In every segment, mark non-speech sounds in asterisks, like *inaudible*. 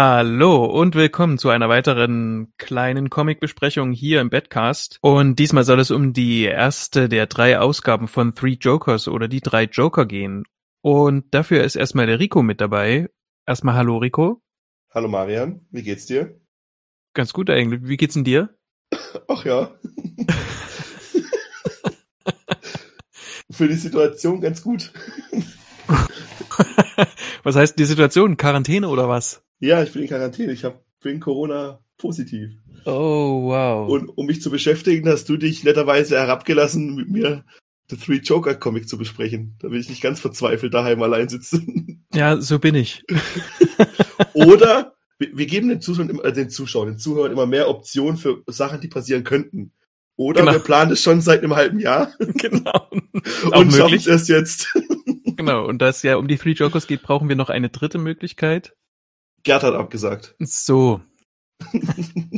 Hallo und willkommen zu einer weiteren kleinen Comic-Besprechung hier im Bedcast. Und diesmal soll es um die erste der drei Ausgaben von Three Jokers oder die drei Joker gehen. Und dafür ist erstmal der Rico mit dabei. Erstmal hallo Rico. Hallo Marian, wie geht's dir? Ganz gut eigentlich. Wie geht's denn dir? Ach ja. *laughs* Für die Situation ganz gut. *laughs* was heißt die Situation? Quarantäne oder was? Ja, ich bin in Quarantäne. Ich hab, bin Corona positiv. Oh, wow. Und um mich zu beschäftigen, hast du dich netterweise herabgelassen, mit mir The Three Joker Comic zu besprechen. Da will ich nicht ganz verzweifelt daheim allein sitzen. *laughs* Ja, so bin ich. *laughs* Oder wir, geben den Zuschauern, immer, äh, den Zuschauern, den Zuhörern immer mehr Optionen für Sachen, die passieren könnten. Oder Genau. wir planen es schon seit einem halben Jahr *laughs* genau. Und schaffen es erst jetzt. Genau. Und da es ja um die Three Jokers geht, brauchen wir noch eine dritte Möglichkeit. Gerd hat abgesagt. So. *laughs*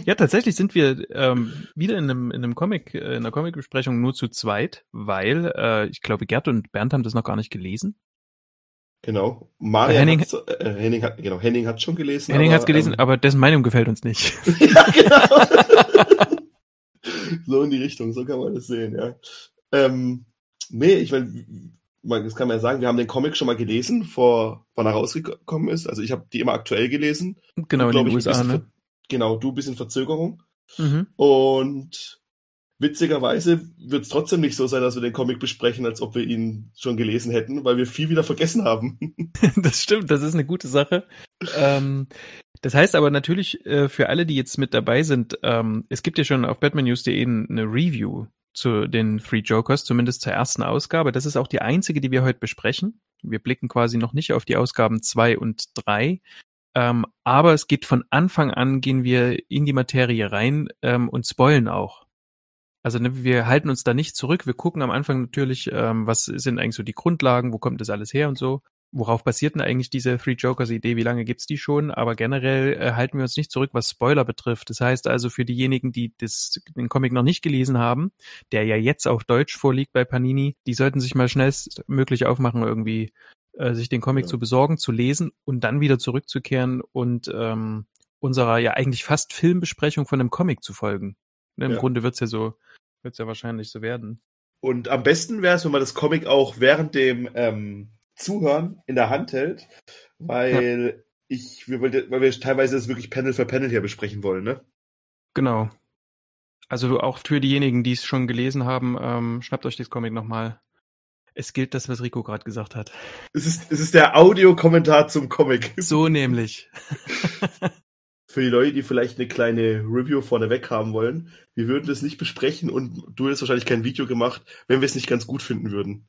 ja, tatsächlich sind wir ähm, wieder in einem, in einem Comic, äh, in einer Comic-Besprechung nur zu zweit, weil äh, ich glaube, Gerd und Bernd haben das noch gar nicht gelesen. Genau. Marian Henning- hat's- äh, Henning hat, genau, Henning hat schon gelesen. Henning aber, hat's gelesen, Ähm, aber dessen Meinung gefällt uns nicht. *laughs* *laughs* ja, genau. so in die Richtung, so kann man das sehen, ja. Ähm, nee, ich meine, man, das kann man ja sagen, wir haben den Comic schon mal gelesen, vor, wann er rausgekommen ist. Also ich habe die immer aktuell gelesen. genau, in Glaub den ich, USA, ne? Genau, du bist in Verzögerung. Mhm. Und witzigerweise wird es trotzdem nicht so sein, dass wir den Comic besprechen, als ob wir ihn schon gelesen hätten, weil wir viel wieder vergessen haben. *laughs* *laughs* Das stimmt, das ist eine gute Sache. Ähm, das heißt aber natürlich äh, für alle, die jetzt mit dabei sind, ähm, es gibt ja schon auf batmannews.de eine Review zu den Three Jokers, zumindest zur ersten Ausgabe. Das ist auch die einzige, die wir heute besprechen. Wir blicken quasi noch nicht auf die Ausgaben zwei und drei. Ähm, aber es geht von Anfang an, gehen wir in die Materie rein ähm, und spoilen auch. Also ne, wir halten uns da nicht zurück. Wir gucken am Anfang natürlich, ähm, was sind eigentlich so die Grundlagen, wo kommt das alles her und so. Worauf basiert denn eigentlich diese Three Jokers Idee? Wie lange gibt's die schon? Aber generell äh, halten wir uns nicht zurück, was Spoiler betrifft. Das heißt also für diejenigen, die das, den Comic noch nicht gelesen haben, der ja jetzt auf Deutsch vorliegt bei Panini, die sollten sich mal schnellstmöglich aufmachen, irgendwie äh, sich den Comic Ja. zu besorgen, zu lesen und dann wieder zurückzukehren und ähm, unserer ja eigentlich fast Filmbesprechung von einem Comic zu folgen. Ne, Im Ja. Grunde wird's ja so, wird's ja wahrscheinlich so werden. Und am besten wäre es, wenn man das Comic auch während dem ähm, Zuhören in der Hand hält, weil ich, wir, weil wir teilweise das wirklich Panel für Panel hier besprechen wollen, ne? Genau. Also auch für diejenigen, die es schon gelesen haben, ähm, schnappt euch das Comic nochmal. Es gilt das, was Rico gerade gesagt hat. Es ist, es ist der Audiokommentar zum Comic. *laughs* So nämlich. *laughs* Für die Leute, die vielleicht eine kleine Review vorneweg haben wollen, wir würden das nicht besprechen und du hättest wahrscheinlich kein Video gemacht, wenn wir es nicht ganz gut finden würden.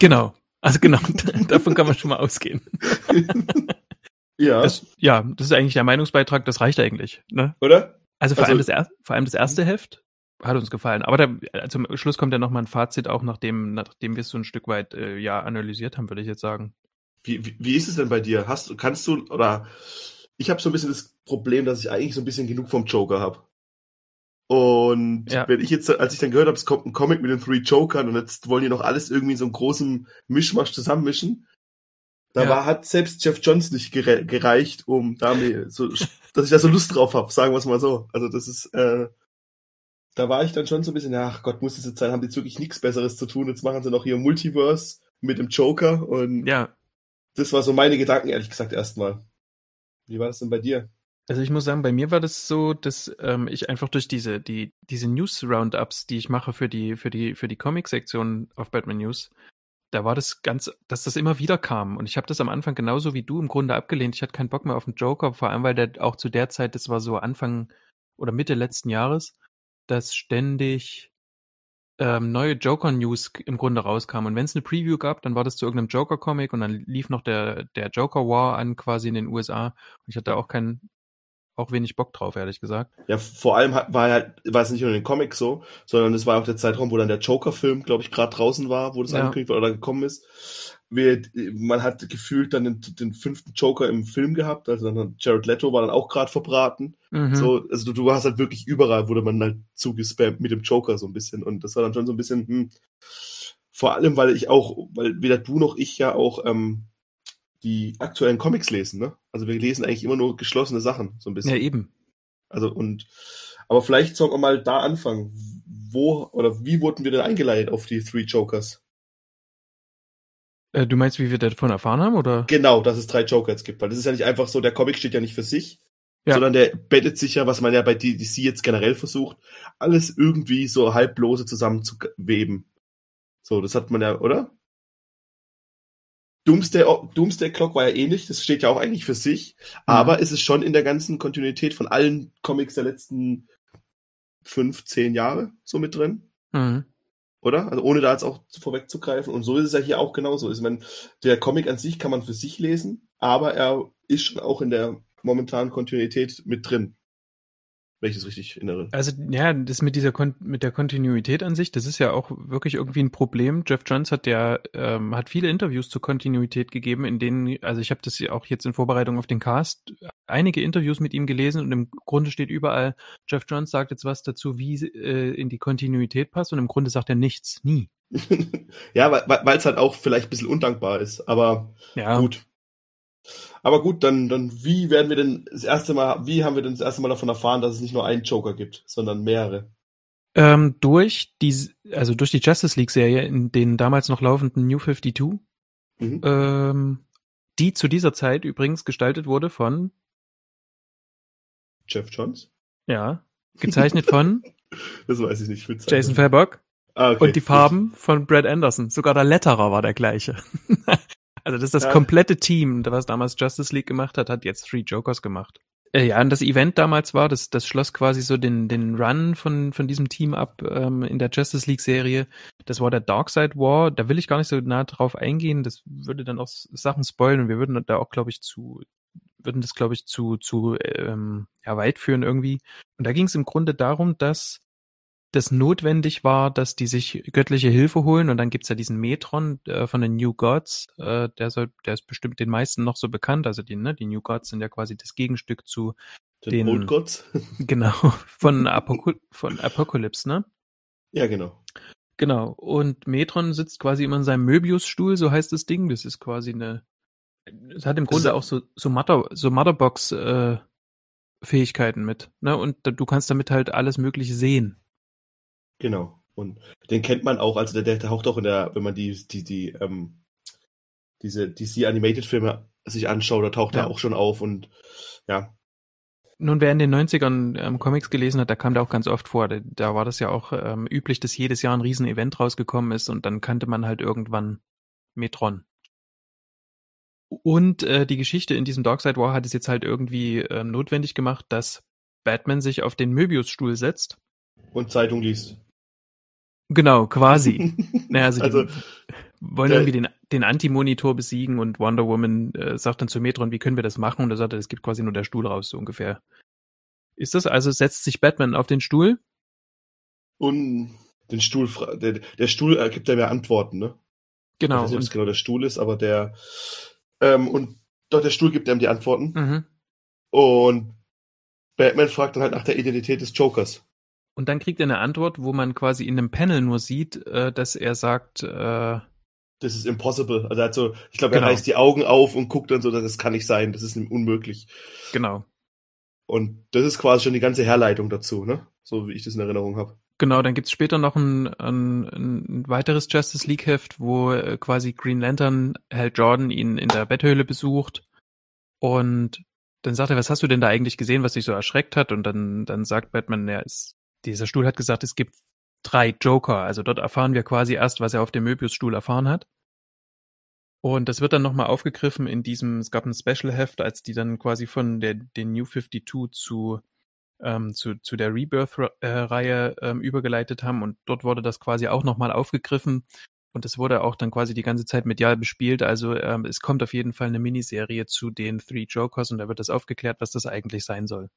Genau. Also genau, *laughs* davon kann man schon mal ausgehen. ja, Das, ja, das ist eigentlich der Meinungsbeitrag, das reicht eigentlich. Ne? oder? Also vor, Also- allem das er, vor allem das erste Heft hat uns gefallen. Aber da, äh, zum Schluss kommt ja nochmal ein Fazit, auch nachdem, nachdem wir es so ein Stück weit äh, ja analysiert haben, würde ich jetzt sagen. Wie, wie, wie ist es denn bei dir? Hast du, kannst du, oder ich habe so ein bisschen das Problem, dass ich eigentlich so ein bisschen genug vom Joker habe. Und Ja. wenn ich jetzt, als ich dann gehört habe, es kommt ein Comic mit den Three Jokern und jetzt wollen die noch alles irgendwie in so einem großen Mischmasch zusammenmischen, da Ja. war, hat selbst Jeff Johns nicht gere gereicht, um da mir so, dass ich da so Lust drauf habe, sagen wir es mal so. Also das ist, äh, da war ich dann schon so ein bisschen, ach Gott, muss es jetzt sein, haben die jetzt wirklich nichts Besseres zu tun. Jetzt machen sie noch hier Multiverse mit dem Joker und Ja, das war so meine Gedanken, ehrlich gesagt, erstmal. Wie war das denn bei dir? Also ich muss sagen, bei mir war das so, dass ähm, ich einfach durch diese die diese News Roundups, die ich mache für die für die für die Comic Sektion auf Batman News, da war das ganz, dass das immer wieder kam und ich habe das am Anfang genauso wie du im Grunde abgelehnt. Ich hatte keinen Bock mehr auf den Joker, vor allem weil der auch zu der Zeit, das war so Anfang oder Mitte letzten Jahres, dass ständig ähm, neue Joker-News im Grunde rauskamen. Und wenn es eine Preview gab, dann war das zu irgendeinem Joker-Comic und dann lief noch der, der Joker-War an quasi in den USA. Und ich hatte auch keinen, auch wenig Bock drauf, ehrlich gesagt. Ja, vor allem war halt, war es nicht nur in den Comics so, sondern es war auch der Zeitraum, wo dann der Joker-Film, glaube ich, gerade draußen war, wo das Ja. angekündigt war oder gekommen ist. Wir, man hat gefühlt dann den, den fünften Joker im Film gehabt, also dann Jared Leto war dann auch gerade verbraten. Mhm. So, also du, du hast halt wirklich überall, wurde man halt zugespammt mit dem Joker so ein bisschen. Und das war dann schon so ein bisschen, hm, vor allem, weil ich auch, weil weder du noch ich ja auch ähm, die aktuellen Comics lesen, ne? Also wir lesen eigentlich immer nur geschlossene Sachen, so ein bisschen. Ja, eben. Also und aber vielleicht sollten wir mal da anfangen. Wo oder wie wurden wir denn eingeleitet auf die Three Jokers? Äh, du meinst, wie wir davon erfahren haben, oder? Genau, dass es drei Joker jetzt gibt, weil das ist ja nicht einfach so, der Comic steht ja nicht für sich, Ja. sondern der bettet sich ja, was man ja bei DC jetzt generell versucht, alles irgendwie so halblose zusammenzuweben. So, das hat man ja, oder? Doomsday, Doomsday Clock war ja ähnlich, das steht ja auch eigentlich für sich, aber es ist schon in der ganzen Kontinuität von allen Comics der letzten fünf, zehn Jahre so mit drin Mhm. oder? Also ohne da jetzt auch vorwegzugreifen. Und so ist es ja hier auch genauso. Ich meine, der Comic an sich kann man für sich lesen, aber er ist schon auch in der momentanen Kontinuität mit drin. Wenn ich das richtig erinnere. Also ja, das mit dieser Kon mit der Kontinuität an sich, das ist ja auch wirklich irgendwie ein Problem. Jeff Johns hat ja ähm, hat viele Interviews zur Kontinuität gegeben, in denen, also ich habe das ja auch jetzt in Vorbereitung auf den Cast, einige Interviews mit ihm gelesen und im Grunde steht überall, Jeff Johns sagt jetzt was dazu, wie äh, in die Kontinuität passt und im Grunde sagt er nichts, nie. *laughs* ja, weil es halt auch vielleicht ein bisschen undankbar ist, aber Ja, gut. Aber gut, dann, dann wie werden wir denn das erste Mal, wie haben wir denn das erste Mal davon erfahren, dass es nicht nur einen Joker gibt, sondern mehrere? Ähm, durch die, also durch die Justice League Serie in den damals noch laufenden New 52, Mhm. ähm, die zu dieser Zeit übrigens gestaltet wurde von, Jeff Johns? ja, gezeichnet von *laughs* Das weiß ich nicht. Ich Jason. Fairbock ah, okay, und die. Farben von Brad Anderson. Sogar der Letterer war der gleiche. *laughs* also das ist das Ja. komplette Team, was damals Justice League gemacht hat, hat jetzt Three Jokers gemacht. Äh, ja, und das Event damals war, das, das schloss quasi so den, den Run von, von diesem Team ab ähm, in der Justice League Serie. Das war der Darkseid War. Da will ich gar nicht so nah drauf eingehen. Das würde dann auch Sachen spoilen und wir würden da auch, glaube ich, zu, würden das, glaube ich, zu, zu ähm, ja, weit führen irgendwie. Und da ging es im Grunde darum, dass das notwendig war, dass die sich göttliche Hilfe holen und dann gibt's ja diesen Metron äh, von den New Gods, äh, der soll, der ist bestimmt den meisten noch so bekannt, also die, ne, die New Gods sind ja quasi das Gegenstück zu, Den, den- Old Gods? genau, von, Apoco von Apocalypse, ne? ja, genau. Genau. Und Metron sitzt quasi immer in seinem Möbiusstuhl, so heißt das Ding. Das ist quasi eine. Es hat im Grunde auch so, so Mother, so Motherbox äh, Fähigkeiten mit. Ne? Und da- du kannst damit halt alles Mögliche sehen. Genau. Und den kennt man auch, also der, der taucht auch in der, wenn man die, die, die, ähm, diese DC Animated Filme sich anschaut, da taucht Ja. er auch schon auf und ja, Nun, wer in den 90ern ähm, Comics gelesen hat, da kam der auch ganz oft vor. Da, da war das ja auch ähm, üblich, dass jedes Jahr ein Riesen-Event rausgekommen ist und dann kannte man halt irgendwann Metron. Und äh, die Geschichte in diesem Darkseid War hat es jetzt halt irgendwie ähm, notwendig gemacht, dass Batman sich auf den Möbiusstuhl setzt. und Zeitung liest. Genau, quasi. *laughs* naja, also, also, wollen irgendwie den, den Anti-Monitor besiegen und Wonder Woman äh, sagt dann zu Metron, wie können wir das machen? Und er sagt, es gibt quasi nur der Stuhl raus, so ungefähr. Ist das also, setzt sich Batman auf den Stuhl? und den Stuhl, der, der Stuhl äh, gibt ja mehr Antworten, ne? Ich Genau. weiß nicht, ob es genau der Stuhl ist, aber der, ähm, und doch der Stuhl gibt ihm die Antworten. mhm. Und Batman fragt dann halt nach der Identität des Jokers. Und dann kriegt er eine Antwort, wo man quasi in einem Panel nur sieht, äh, dass er sagt, äh, Das ist impossible. Also er hat so, ich glaube, er Genau. reißt die Augen auf und guckt dann so, das kann nicht sein, das ist unmöglich. genau. Und das ist quasi schon die ganze Herleitung dazu, ne? So wie ich das in Erinnerung habe. Genau, dann gibt's später noch ein, ein, ein weiteres Justice League Heft, wo äh, quasi Green Lantern Hal Jordan ihn in der Betthöhle besucht und dann sagt er, was hast du denn da eigentlich gesehen, was dich so erschreckt hat? Und dann, dann sagt Batman, ja, es, dieser Stuhl hat gesagt, es gibt drei Joker. Also dort erfahren wir quasi erst, was er auf dem Möbius-Stuhl erfahren hat. Und das wird dann nochmal aufgegriffen in diesem, es gab ein Special-Heft, als die dann quasi von der, den New 52 zu ähm, zu, zu der Rebirth-Reihe ähm, übergeleitet haben und dort wurde das quasi auch nochmal aufgegriffen und es wurde auch dann quasi die ganze Zeit medial bespielt. Also ähm, es kommt auf jeden Fall eine Miniserie zu den Three Jokers und da wird das aufgeklärt, was das eigentlich sein soll.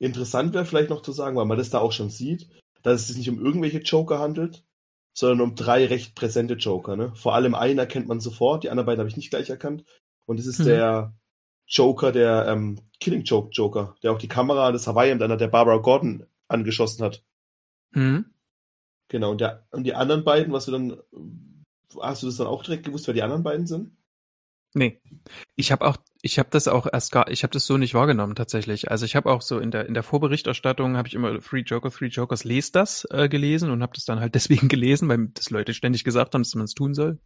Interessant wäre vielleicht noch zu sagen, weil man das da auch schon sieht, dass es sich nicht um irgendwelche Joker handelt, sondern um drei recht präsente Joker. Ne? Vor allem einen erkennt man sofort, die anderen beiden habe ich nicht gleich erkannt. Und das ist Mhm. der Joker, der ähm, Killing Joke Joker, der auch die Kamera des Hawaii und einer der Barbara Gordon angeschossen hat. Hm? Genau, und, der, und die anderen beiden, was du dann, hast du das dann auch direkt gewusst, wer die anderen beiden sind? Nee. Ich habe auch, ich habe das auch erst gar, ich habe das so nicht wahrgenommen tatsächlich. Also ich habe auch so in der in der Vorberichterstattung habe ich immer Free Joker, Three Jokers, lest das äh, gelesen und habe das dann halt *laughs* deswegen gelesen, weil das Leute ständig gesagt haben, dass man es tun soll.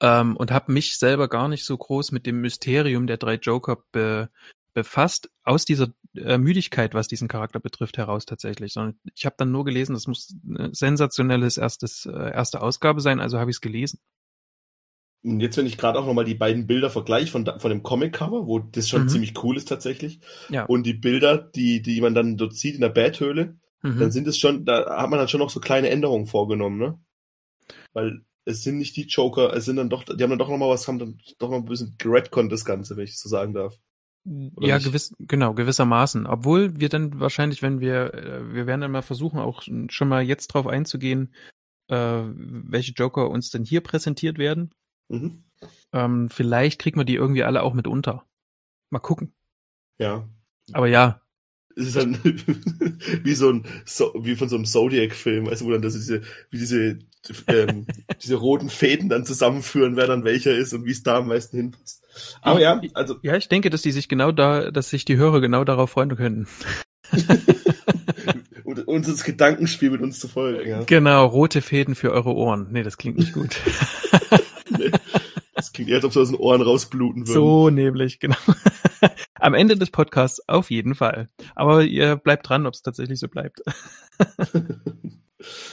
Ähm, und habe mich selber gar nicht so groß mit dem Mysterium der drei Joker be, befasst, aus dieser äh, Müdigkeit, was diesen Charakter betrifft, heraus tatsächlich. Sondern ich habe dann nur gelesen, das muss ein sensationelles erstes äh, erste Ausgabe sein, also habe ich es gelesen. Und jetzt, wenn ich gerade auch nochmal die beiden Bilder vergleiche von, von dem Comic-Cover, wo das schon Mhm. ziemlich cool ist tatsächlich, Ja. und die Bilder, die, die man dann dort sieht in der Bathöhle, Mhm. dann sind es schon, da hat man dann schon noch so kleine Änderungen vorgenommen, ne? Weil es sind nicht die Joker, es sind dann doch, die haben dann doch nochmal was, haben dann doch noch ein bisschen geredconnt das Ganze, wenn ich so sagen darf. oder Ja, nicht? gewiss, genau, gewissermaßen. Obwohl wir dann wahrscheinlich, wenn wir, äh, wir werden dann mal versuchen, auch schon mal jetzt drauf einzugehen, äh, welche Joker uns denn hier präsentiert werden. Mhm. Ähm, vielleicht kriegen wir die irgendwie alle auch mit unter. Mal gucken. Ja. Aber ja, Es ist dann *laughs* wie so ein, so, wie von so einem Zodiac-Film, weißt du, wo dann das diese, wie diese, ähm, *laughs* diese roten Fäden dann zusammenführen, wer dann welcher ist und wie es da am meisten hinpasst. Aber ja, also, ja, ich denke, dass die sich genau da, dass sich die Hörer genau darauf freuen können. *laughs* und, unser Gedankenspiel mit uns zu folgen, ja. Genau, rote Fäden für eure Ohren. Nee, das klingt nicht gut. Klingt eher, als ob sie aus den Ohren rausbluten würden. so nämlich, genau. *laughs* Am Ende des Podcasts auf jeden Fall. Aber ihr bleibt dran, ob es tatsächlich so bleibt. *laughs*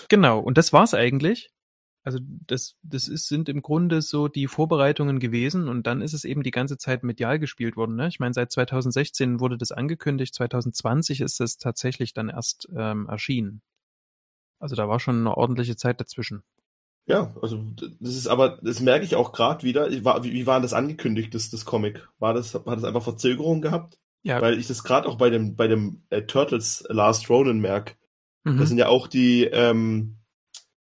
Genau, und das war's eigentlich. Also das, das ist, sind im Grunde so die Vorbereitungen gewesen und dann ist es eben die ganze Zeit medial gespielt worden. Ne? Ich meine, seit 2016 wurde das angekündigt, 2020 ist es tatsächlich dann erst ähm, erschienen. Also da war schon eine ordentliche Zeit dazwischen. Ja, also das ist aber, das merke ich auch gerade wieder. War, wie, wie war das angekündigt, das, das Comic? War das, hat das einfach Verzögerung gehabt? Ja, Weil ich das gerade auch bei dem, bei dem äh, Turtles Last Ronin merke. mhm. Das sind ja auch die, ähm,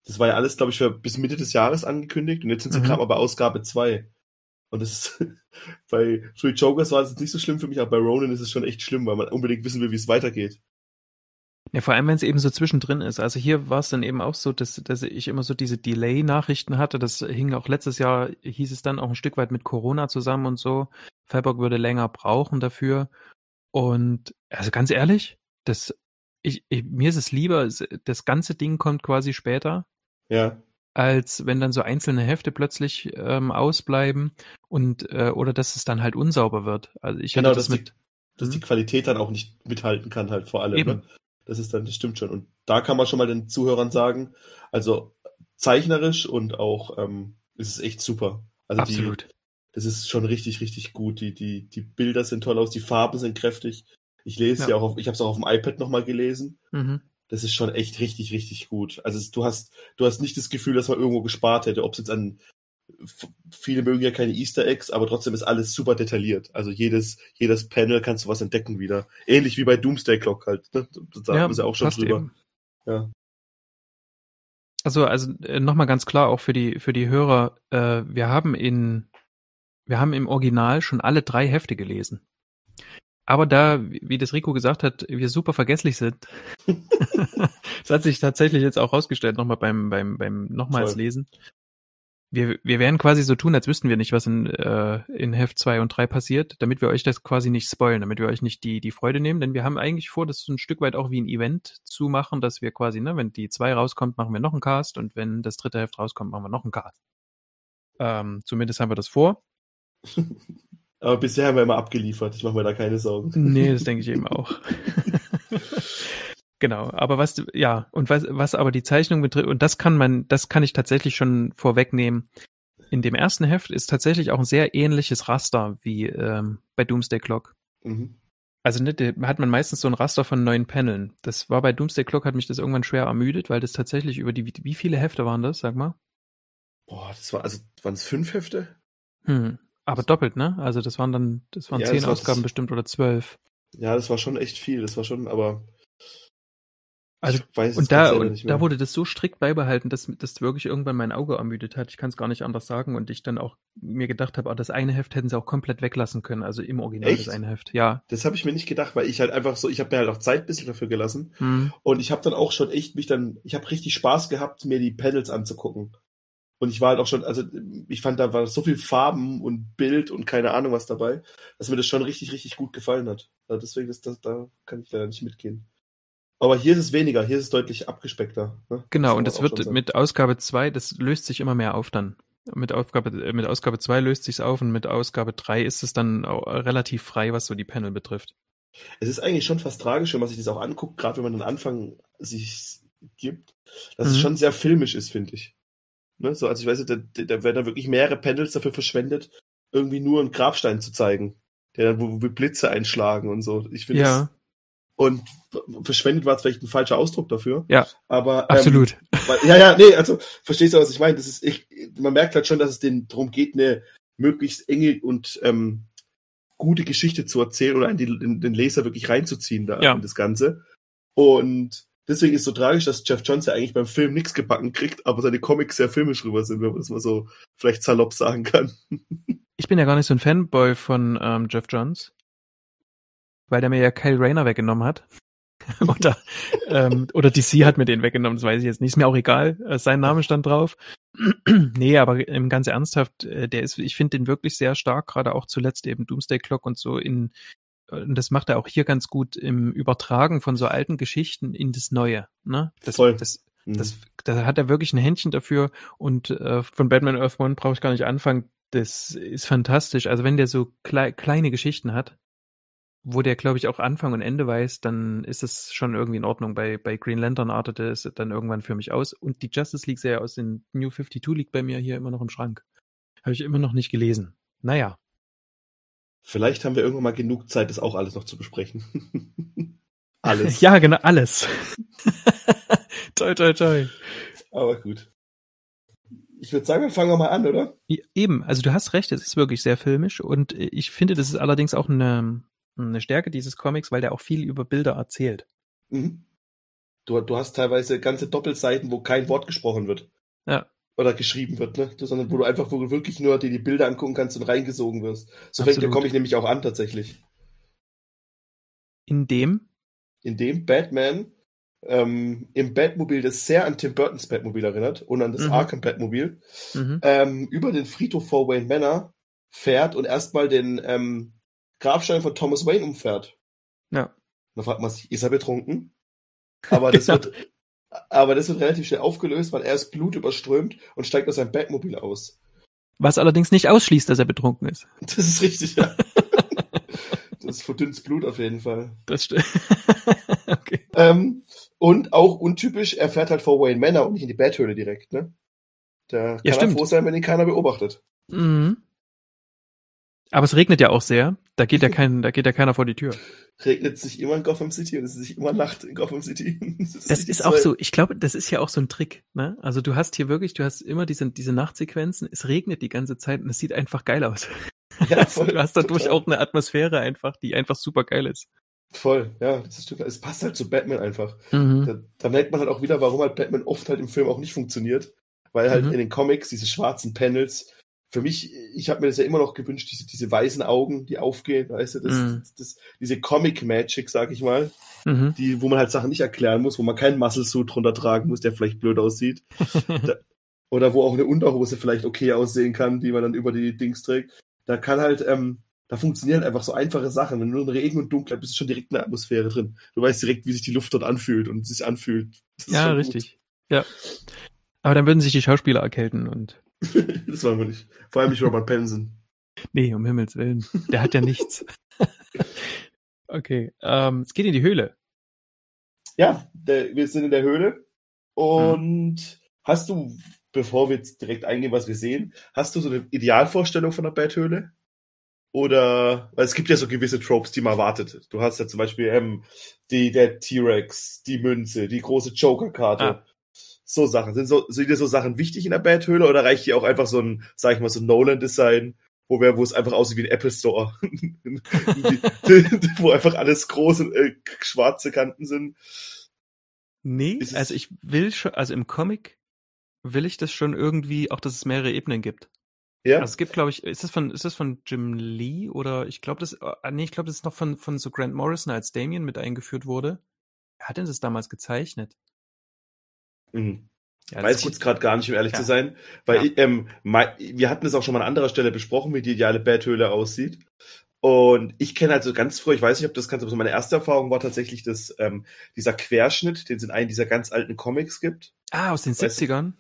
das war ja alles, glaube ich, für bis Mitte des Jahres angekündigt und jetzt sind sie Mhm. gerade mal bei Ausgabe 2. Und das ist, *laughs* bei Three Jokers war es jetzt nicht so schlimm für mich, aber bei Ronin ist es schon echt schlimm, weil man unbedingt wissen will, wie es weitergeht. Ja, vor allem, wenn es eben so zwischendrin ist. Also hier war es dann eben auch so, dass, dass ich immer so diese Delay-Nachrichten hatte. Das hing auch letztes Jahr, hieß es dann auch ein Stück weit mit Corona zusammen und so. Fellbock würde länger brauchen dafür. Und also ganz ehrlich, das, ich, ich, mir ist es lieber, das ganze Ding kommt quasi später, Ja, als wenn dann so einzelne Hefte plötzlich ähm, ausbleiben und äh, oder dass es dann halt unsauber wird. Also ich Genau, das dass die- mit. dass die Qualität dann auch nicht mithalten kann, halt vor allem. Eben. Ne? Das ist dann, das stimmt schon. Und da kann man schon mal den Zuhörern sagen, also zeichnerisch und auch ähm, ist es echt super. Also Die, Absolut. das ist schon richtig, richtig gut. Die, die, die Bilder sind toll aus, die Farben sind kräftig. Ich lese Ja. ja, auch auf, ich habe es auch auf dem iPad nochmal gelesen. Mhm. Das ist schon echt richtig, richtig gut. Also es, du hast, du hast nicht das Gefühl, dass man irgendwo gespart hätte, ob es jetzt an viele mögen ja keine Easter Eggs, aber trotzdem ist alles super detailliert. Also jedes, jedes Panel kannst du was entdecken wieder. Ähnlich wie bei Doomsday Clock halt. Ne? Da haben wir ja auch schon drüber. eben. Ja. Also, also äh, nochmal ganz klar auch für die für die Hörer, äh, wir haben in wir haben im Original schon alle drei Hefte gelesen. Aber da, wie wie das Rico gesagt hat, wir super vergesslich sind. *laughs* *laughs* das hat sich tatsächlich jetzt auch rausgestellt, nochmal beim, beim, beim nochmals Voll. Lesen. Wir, wir werden quasi so tun, als wüssten wir nicht, was in, äh, in Heft 2 und 3 passiert, damit wir euch das quasi nicht spoilen, damit wir euch nicht die, die Freude nehmen, denn wir haben eigentlich vor, das so ein Stück weit auch wie ein Event zu machen, dass wir quasi, ne, wenn die 2 rauskommt, machen wir noch einen Cast und wenn das dritte Heft rauskommt, machen wir noch einen Cast. Ähm, zumindest haben wir das vor. *laughs* Aber bisher haben wir immer abgeliefert. Ich mache mir da keine Sorgen. Nee, das denke ich eben auch. *laughs* genau, aber was, ja, und was, was aber die Zeichnung betrifft, und das kann man, das kann ich tatsächlich schon vorwegnehmen. In dem ersten Heft ist tatsächlich auch ein sehr ähnliches Raster wie ähm, bei Doomsday Clock. Mhm. Also ne, hat man meistens so ein Raster von neun Paneln. Das war bei Doomsday Clock, hat mich das irgendwann schwer ermüdet, weil das tatsächlich über die, wie viele Hefte waren das, sag mal? Boah, das war, also, waren es fünf Hefte? Hm. Aber doppelt, ne? Also das waren dann, das waren Ja, zehn das Ausgaben das- bestimmt oder zwölf. Ja, das war schon echt viel. Das war schon, aber. Also, ich weiß es Und da, und da wurde das so strikt beibehalten, dass das wirklich irgendwann mein Auge ermüdet hat. Ich kann es gar nicht anders sagen. Und ich dann auch mir gedacht habe, ah, das eine Heft hätten sie auch komplett weglassen können. Also im Original Echt? das eine Heft. Ja. Das habe ich mir nicht gedacht, weil ich halt einfach so, ich habe mir halt auch Zeit ein bisschen dafür gelassen. Hm. Und ich habe dann auch schon echt mich dann, ich habe richtig Spaß gehabt, mir die Pedals anzugucken. Und ich war halt auch schon, also ich fand, da war so viel Farben und Bild und keine Ahnung was dabei, dass mir das schon richtig, richtig gut gefallen hat. Also deswegen ist das, da kann ich leider nicht mitgehen. Aber hier ist es weniger, hier ist es deutlich abgespeckter. Ne? Genau, und es wird mit Ausgabe 2, das löst sich immer mehr auf dann. Mit Aufgabe, mit Ausgabe 2 löst sich's auf und mit Ausgabe 3 ist es dann relativ frei, was so die Panel betrifft. Es ist eigentlich schon fast tragisch, wenn man sich das auch anguckt, gerade wenn man den Anfang sich gibt, dass mhm. es schon sehr filmisch ist, finde ich. Ne? So, also ich weiß, da, da werden da wirklich mehrere Panels dafür verschwendet, irgendwie nur einen Grabstein zu zeigen, der dann, wo, wo Blitze einschlagen und so. Ich finde ja. Und verschwendet war vielleicht ein falscher Ausdruck dafür. Ja. Aber ähm, absolut. Weil, ja, ja, nee, also verstehst du, was ich meine? Das ist, ich, man merkt halt schon, dass es denen darum geht, eine möglichst enge und ähm, gute Geschichte zu erzählen oder den, den Leser wirklich reinzuziehen da ja. in das Ganze. Und deswegen ist es so tragisch, dass Jeff Johns ja eigentlich beim Film nichts gebacken kriegt, aber seine Comics sehr filmisch rüber sind, wenn man das mal so vielleicht salopp sagen kann. Ich bin ja gar nicht so ein Fanboy von ähm, Jeff Johns, weil der mir ja Kyle Rayner weggenommen hat. *laughs* oder, ähm, oder DC hat mir den weggenommen, das weiß ich jetzt nicht. Ist mir auch egal. Äh, sein Name stand drauf. *clears throat* nee, aber im ganz ernsthaft, äh, der ist, ich finde den wirklich sehr stark, gerade auch zuletzt eben Doomsday Clock und so in, äh, und das macht er auch hier ganz gut im Übertragen von so alten Geschichten in das Neue. Ne? Das, Voll. Das, mhm. das, da hat er wirklich ein Händchen dafür und äh, von Batman Earth One brauche ich gar nicht anfangen. Das ist fantastisch. Also wenn der so klei kleine Geschichten hat, wo der, glaube ich, auch Anfang und Ende weiß, dann ist es schon irgendwie in Ordnung. Bei, bei Green Lantern artete es dann irgendwann für mich aus. Und die Justice League Serie aus den New 52 liegt bei mir hier immer noch im Schrank. Habe ich immer noch nicht gelesen. Naja. Vielleicht haben wir irgendwann mal genug Zeit, das auch alles noch zu besprechen. *laughs* alles. ja, genau, alles. *laughs* toi, toi, toi. Aber gut. Ich würde sagen, wir fangen mal an, oder? Eben, also du hast recht, es ist wirklich sehr filmisch und ich finde, das ist allerdings auch eine, eine Stärke dieses Comics, weil der auch viel über Bilder erzählt. Mhm. Du, du hast teilweise ganze Doppelseiten, wo kein Wort gesprochen wird. Ja. Oder geschrieben wird, ne? Sondern wo du einfach wo du wirklich nur dir die Bilder angucken kannst und reingesogen wirst. So fängt der Comic nämlich auch an, tatsächlich. In dem? In dem Batman ähm, im Batmobil, das sehr an Tim Burtons Batmobil erinnert und an das mhm. Arkham Batmobil, mhm. ähm, über den Friedhof vor Wayne Manor fährt und erstmal den ähm, Grabstein von Thomas Wayne umfährt. Ja. Da fragt man sich, ist er betrunken? Aber das *laughs* genau. wird, aber das wird relativ schnell aufgelöst, weil er ist blutüberströmt und steigt aus seinem Batmobil aus. Was allerdings nicht ausschließt, dass er betrunken ist. *laughs* Das ist richtig, ja. *laughs* das verdünnt Blut auf jeden Fall. Das stimmt. okay. Ähm, und auch untypisch, er fährt halt vor Wayne Manor und nicht in die Bathöhle direkt, ne? Da ja, kann er froh sein, wenn ihn keiner beobachtet. Mhm. Aber es regnet ja auch sehr. Da geht ja *laughs* kein, da geht ja keiner vor die Tür. Regnet sich immer in Gotham City und es ist nicht immer Nacht in Gotham City. das, *laughs* das ist auch so, ich glaube, das ist ja auch so ein Trick, ne? Also du hast hier wirklich, du hast immer diese, diese Nachtsequenzen, es regnet die ganze Zeit und es sieht einfach geil aus. *laughs* Ja, also voll, du hast dadurch total. auch eine Atmosphäre einfach, die einfach super geil ist. Voll, ja, das ist, es passt halt zu Batman einfach. Mhm. Da, da, merkt man halt auch wieder, warum halt Batman oft halt im Film auch nicht funktioniert. Weil halt mhm. in den Comics diese schwarzen Panels für mich, ich habe mir das ja immer noch gewünscht, diese, diese weißen Augen, die aufgehen, weißt du, das, mm. das, das, diese Comic-Magic, sag ich mal, mhm. die, wo man halt Sachen nicht erklären muss, wo man keinen Muscle-Suit drunter tragen muss, der vielleicht blöd aussieht. *laughs* da, oder wo auch eine Unterhose vielleicht okay aussehen kann, die man dann über die Dings trägt. Da kann halt, ähm, da funktionieren einfach so einfache Sachen. Wenn du nur in Regen und Dunkelheit bist, ist schon direkt eine Atmosphäre drin. Du weißt direkt, wie sich die Luft dort anfühlt und sich anfühlt. Ja, richtig. Ja. Aber dann würden sich die Schauspieler erkälten und *laughs* das wollen wir nicht. Vor allem nicht Robert Pattinson. Nee, um Himmels Willen. Der hat ja *laughs* nichts. okay, ähm, es geht in die Höhle. Ja, der, wir sind in der Höhle. Und hm. hast du, bevor wir jetzt direkt eingehen, was wir sehen, hast du so eine Idealvorstellung von der Betthöhle? Oder, weil es gibt ja so gewisse Tropes, die man erwartet. Du hast ja zum Beispiel ähm, die, der T-Rex, die Münze, die große Joker-Karte. Ah. So Sachen. Sind, so, sind dir so Sachen wichtig in der Bathöhle oder reicht dir auch einfach so ein, sag ich mal, so ein Nolan-Design, wo, wir, wo es einfach aussieht wie ein Apple Store? *laughs* wo einfach alles große, äh, schwarze Kanten sind. Nee, also ich will schon, also im Comic will ich das schon irgendwie, auch dass es mehrere Ebenen gibt. Ja. Also es gibt, glaube ich, ist das von, ist das von Jim Lee oder ich glaube, das, äh, nee, ich glaube, das ist noch von, von so Grant Morrison, als Damien mit eingeführt wurde. Wer hat denn das damals gezeichnet? Mhm. Ja, Weiß ich jetzt gerade gar nicht, um ehrlich Ja. zu sein. Weil Ja. ähm, wir hatten es auch schon mal an anderer Stelle besprochen, wie die ideale Betthöhle aussieht. Und ich kenne also ganz früh, ich weiß nicht, ob das ganz, aber so meine erste Erfahrung war tatsächlich das, ähm, dieser Querschnitt, den es in einem dieser ganz alten Comics gibt. Ah, aus den Weißt du- 70ern?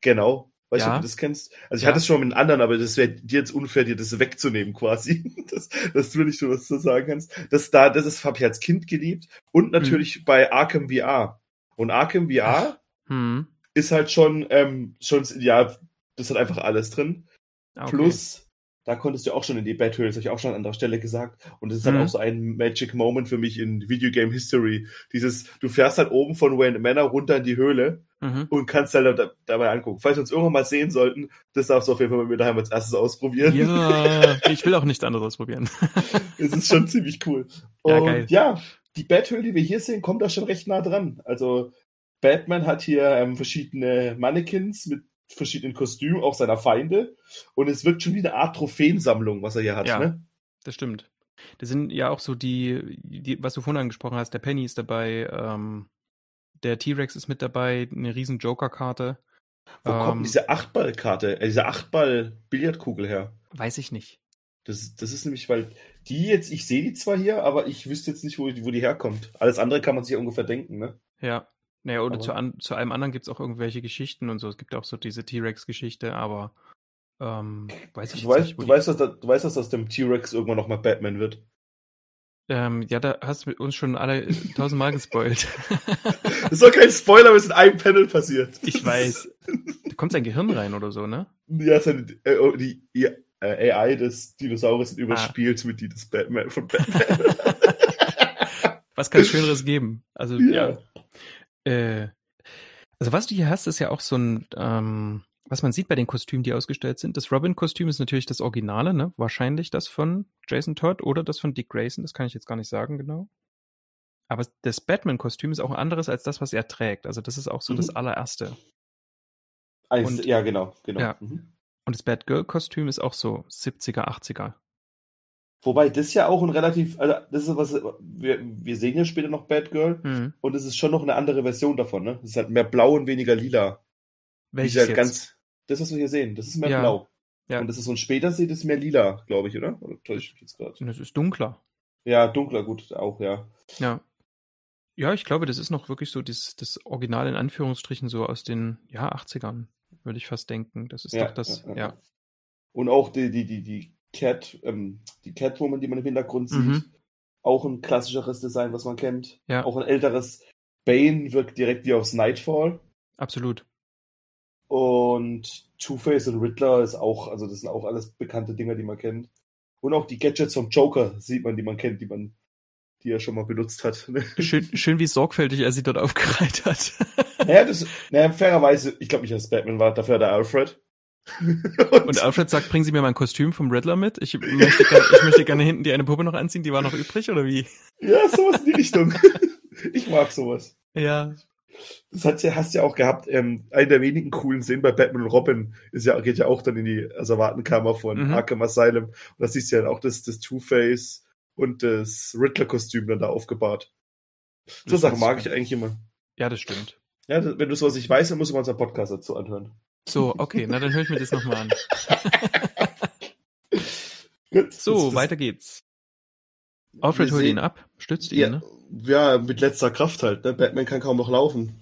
Genau. Weißt du, Ja. ob du das kennst? Also ich Ja. hatte es schon mit den anderen, aber das wäre dir jetzt unfair, dir das wegzunehmen quasi. *laughs* Das, dass du nicht so was zu sagen kannst. Das da, das ist, habe ich als Kind geliebt. Und natürlich Mhm. bei Arkham VR. Und Arkham VR Hm. ist halt schon, ähm, schon, ja, das hat einfach alles drin. Ah, Okay. Plus, da konntest du auch schon in die Betthöhle, das habe ich auch schon an anderer Stelle gesagt. Und das ist halt Mhm. auch so ein Magic Moment für mich in Videogame History. Dieses, du fährst halt oben von Wayne Manor runter in die Höhle Mhm. und kannst halt da, dabei angucken. Falls wir uns irgendwann mal sehen sollten, das darfst du auf jeden Fall bei mir daheim als erstes ausprobieren. Ja, *laughs* ich will auch nichts anderes ausprobieren. *laughs* Es ist schon ziemlich cool. Ja, Und geil. ja, die Betthöhle, die wir hier sehen, kommt da schon recht nah dran. Also Batman hat hier ähm, verschiedene Mannequins mit verschiedenen Kostümen, auch seiner Feinde. Und es wirkt schon wie eine Art Trophäensammlung, was er hier hat. Ja. Ne? Das stimmt. Das sind ja auch so die, die, was du vorhin angesprochen hast, der Penny ist dabei, ähm, der T-Rex ist mit dabei, eine riesen Joker-Karte. Wo kommt Ähm, diese Achtballkarte, äh, diese Achtball-Billardkugel her? Weiß ich nicht. Das, das ist nämlich, weil die jetzt, ich sehe die zwar hier, aber ich wüsste jetzt nicht, wo, die- wo die herkommt. Alles andere kann man sich ungefähr denken, ne? Ja. Naja, oder Aber- zu, an, zu allem anderen gibt es auch irgendwelche Geschichten und so. Es gibt auch so diese T-Rex-Geschichte, aber ähm, weiß ich Du weißt, nicht, du weißt, dass, da- du weißt, dass aus dem T-Rex irgendwann nochmal Batman wird. ähm, ja, da hast du uns schon alle tausendmal gespoilt. Das *laughs* ist doch kein Spoiler, aber es in einem Panel passiert. ich weiß. *laughs* Da kommt sein Gehirn rein oder so, ne? Ja, seine, äh, oh, die äh, AI des Dinosauriers Ah. überspielt mit die des Batman von Batman. *laughs* Was kann es Schöneres geben? Also, ja. Ja. Äh, also, was du hier hast, ist ja auch so ein, ähm, was man sieht bei den Kostümen, die ausgestellt sind. Das Robin-Kostüm ist natürlich das Originale, ne? Wahrscheinlich das von Jason Todd oder das von Dick Grayson, das kann ich jetzt gar nicht sagen genau. Aber das Batman-Kostüm ist auch ein anderes als das, was er trägt. Also, das ist auch so Mhm. das allererste. Und- ja, genau, genau. Ja. Mhm. Und das Batgirl-Kostüm ist auch so 70er, 80er. Wobei das ja auch ein relativ, also das ist was, wir, wir sehen ja später noch Batgirl Mhm. und es ist schon noch eine andere Version davon, ne? Es ist halt mehr blau und weniger lila. Welches halt jetzt? ganz, das, was wir hier sehen, das ist mehr Ja. blau. Ja. Und das ist so ein später sieht es mehr lila, glaube ich, oder? Oder täusche ich jetzt gerade? Und es ist dunkler. Ja, dunkler, gut, auch, ja. Ja. Ja, ich glaube, das ist noch wirklich so das, das Original in Anführungsstrichen so aus den ja, 80ern, würde ich fast denken. Das ist Ja, doch das, ja, ja. ja. Und auch die, die, die, die Cat, ähm, die Catwoman, die man im Hintergrund sieht, Mhm. auch ein klassischeres Design, was man kennt. Ja. Auch ein älteres. Bane wirkt direkt wie aus Nightfall. Absolut. Und Two-Face und Riddler ist auch, also das sind auch alles bekannte Dinge, die man kennt. Und auch die Gadgets vom Joker sieht man, die man kennt, die man, die er schon mal benutzt hat. *laughs* Schön, schön wie sorgfältig er sie dort aufgereiht hat. naja, das, naja, fairerweise, ich glaube nicht, dass Batman war, dafür hat er Alfred. Und Alfred sagt, bringen Sie mir mein Kostüm vom Riddler mit. Ich möchte, gerne, ich möchte gerne hinten die eine Puppe noch anziehen, die war noch übrig, oder wie? ja, sowas in die Richtung. *laughs* ich mag sowas. Ja. Das hat ja, hast ja auch gehabt, ähm, einen der wenigen coolen Szenen bei Batman und Robin ist ja, geht ja auch dann in die Asservatenkammer von Mhm. Arkham Asylum. Und da siehst du ja auch das, das Two-Face und das Riddler-Kostüm dann da aufgebahrt. So Sachen mag ich eigentlich immer. Ja, das stimmt. Ja, wenn du sowas nicht weißt, dann musst du mal unseren Podcast dazu anhören. So, okay, na dann höre ich mir das nochmal an. Gut, So, das- weiter geht's. Alfred holt ihn ab, stützt ihn, Ja, ne? ja, mit letzter Kraft halt. Ne? Batman kann kaum noch laufen.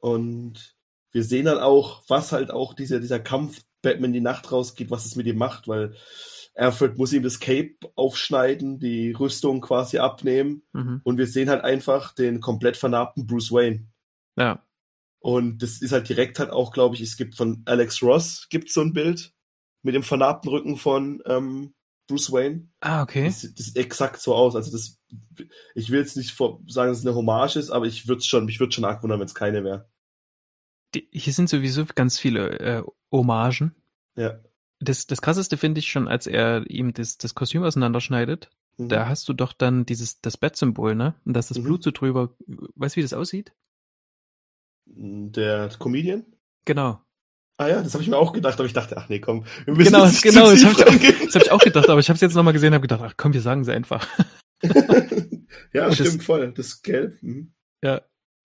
Und wir sehen dann auch, was halt auch dieser, dieser Kampf Batman die Nacht rausgeht, was es mit ihm macht, weil Alfred muss ihm das Cape aufschneiden, die Rüstung quasi abnehmen. Mhm. Und wir sehen halt einfach den komplett vernarbten Bruce Wayne. Ja. Und das ist halt direkt halt auch, glaube ich, es gibt von Alex Ross gibt so ein Bild mit dem vernarbten Rücken von ähm, Bruce Wayne. Ah, okay. Das, sieht- das sieht exakt so aus. Also das, ich will jetzt nicht vor, sagen, dass es eine Hommage ist, aber ich würde schon, mich würde schon arg wundern, wenn es keine wäre. Hier sind sowieso ganz viele äh, Hommagen. Ja. Das, das krasseste finde ich schon, als er ihm das, das Kostüm auseinanderschneidet. Mhm. Da hast du doch dann dieses, das Bat-Symbol, ne? Und da ist das Mhm. Blut so drüber. Weißt du, wie das aussieht? Der Comedian? Genau. Ah ja, das habe ich mir auch gedacht, aber ich dachte, ach nee, komm. Wir müssen Genau, nicht genau, das tief hab ich. Das habe ich auch gedacht, aber ich habe es jetzt nochmal gesehen und habe gedacht, ach komm, wir sagen sie einfach. *laughs* ja, Das- stimmt voll. Das Gelb. Mhm. Ja.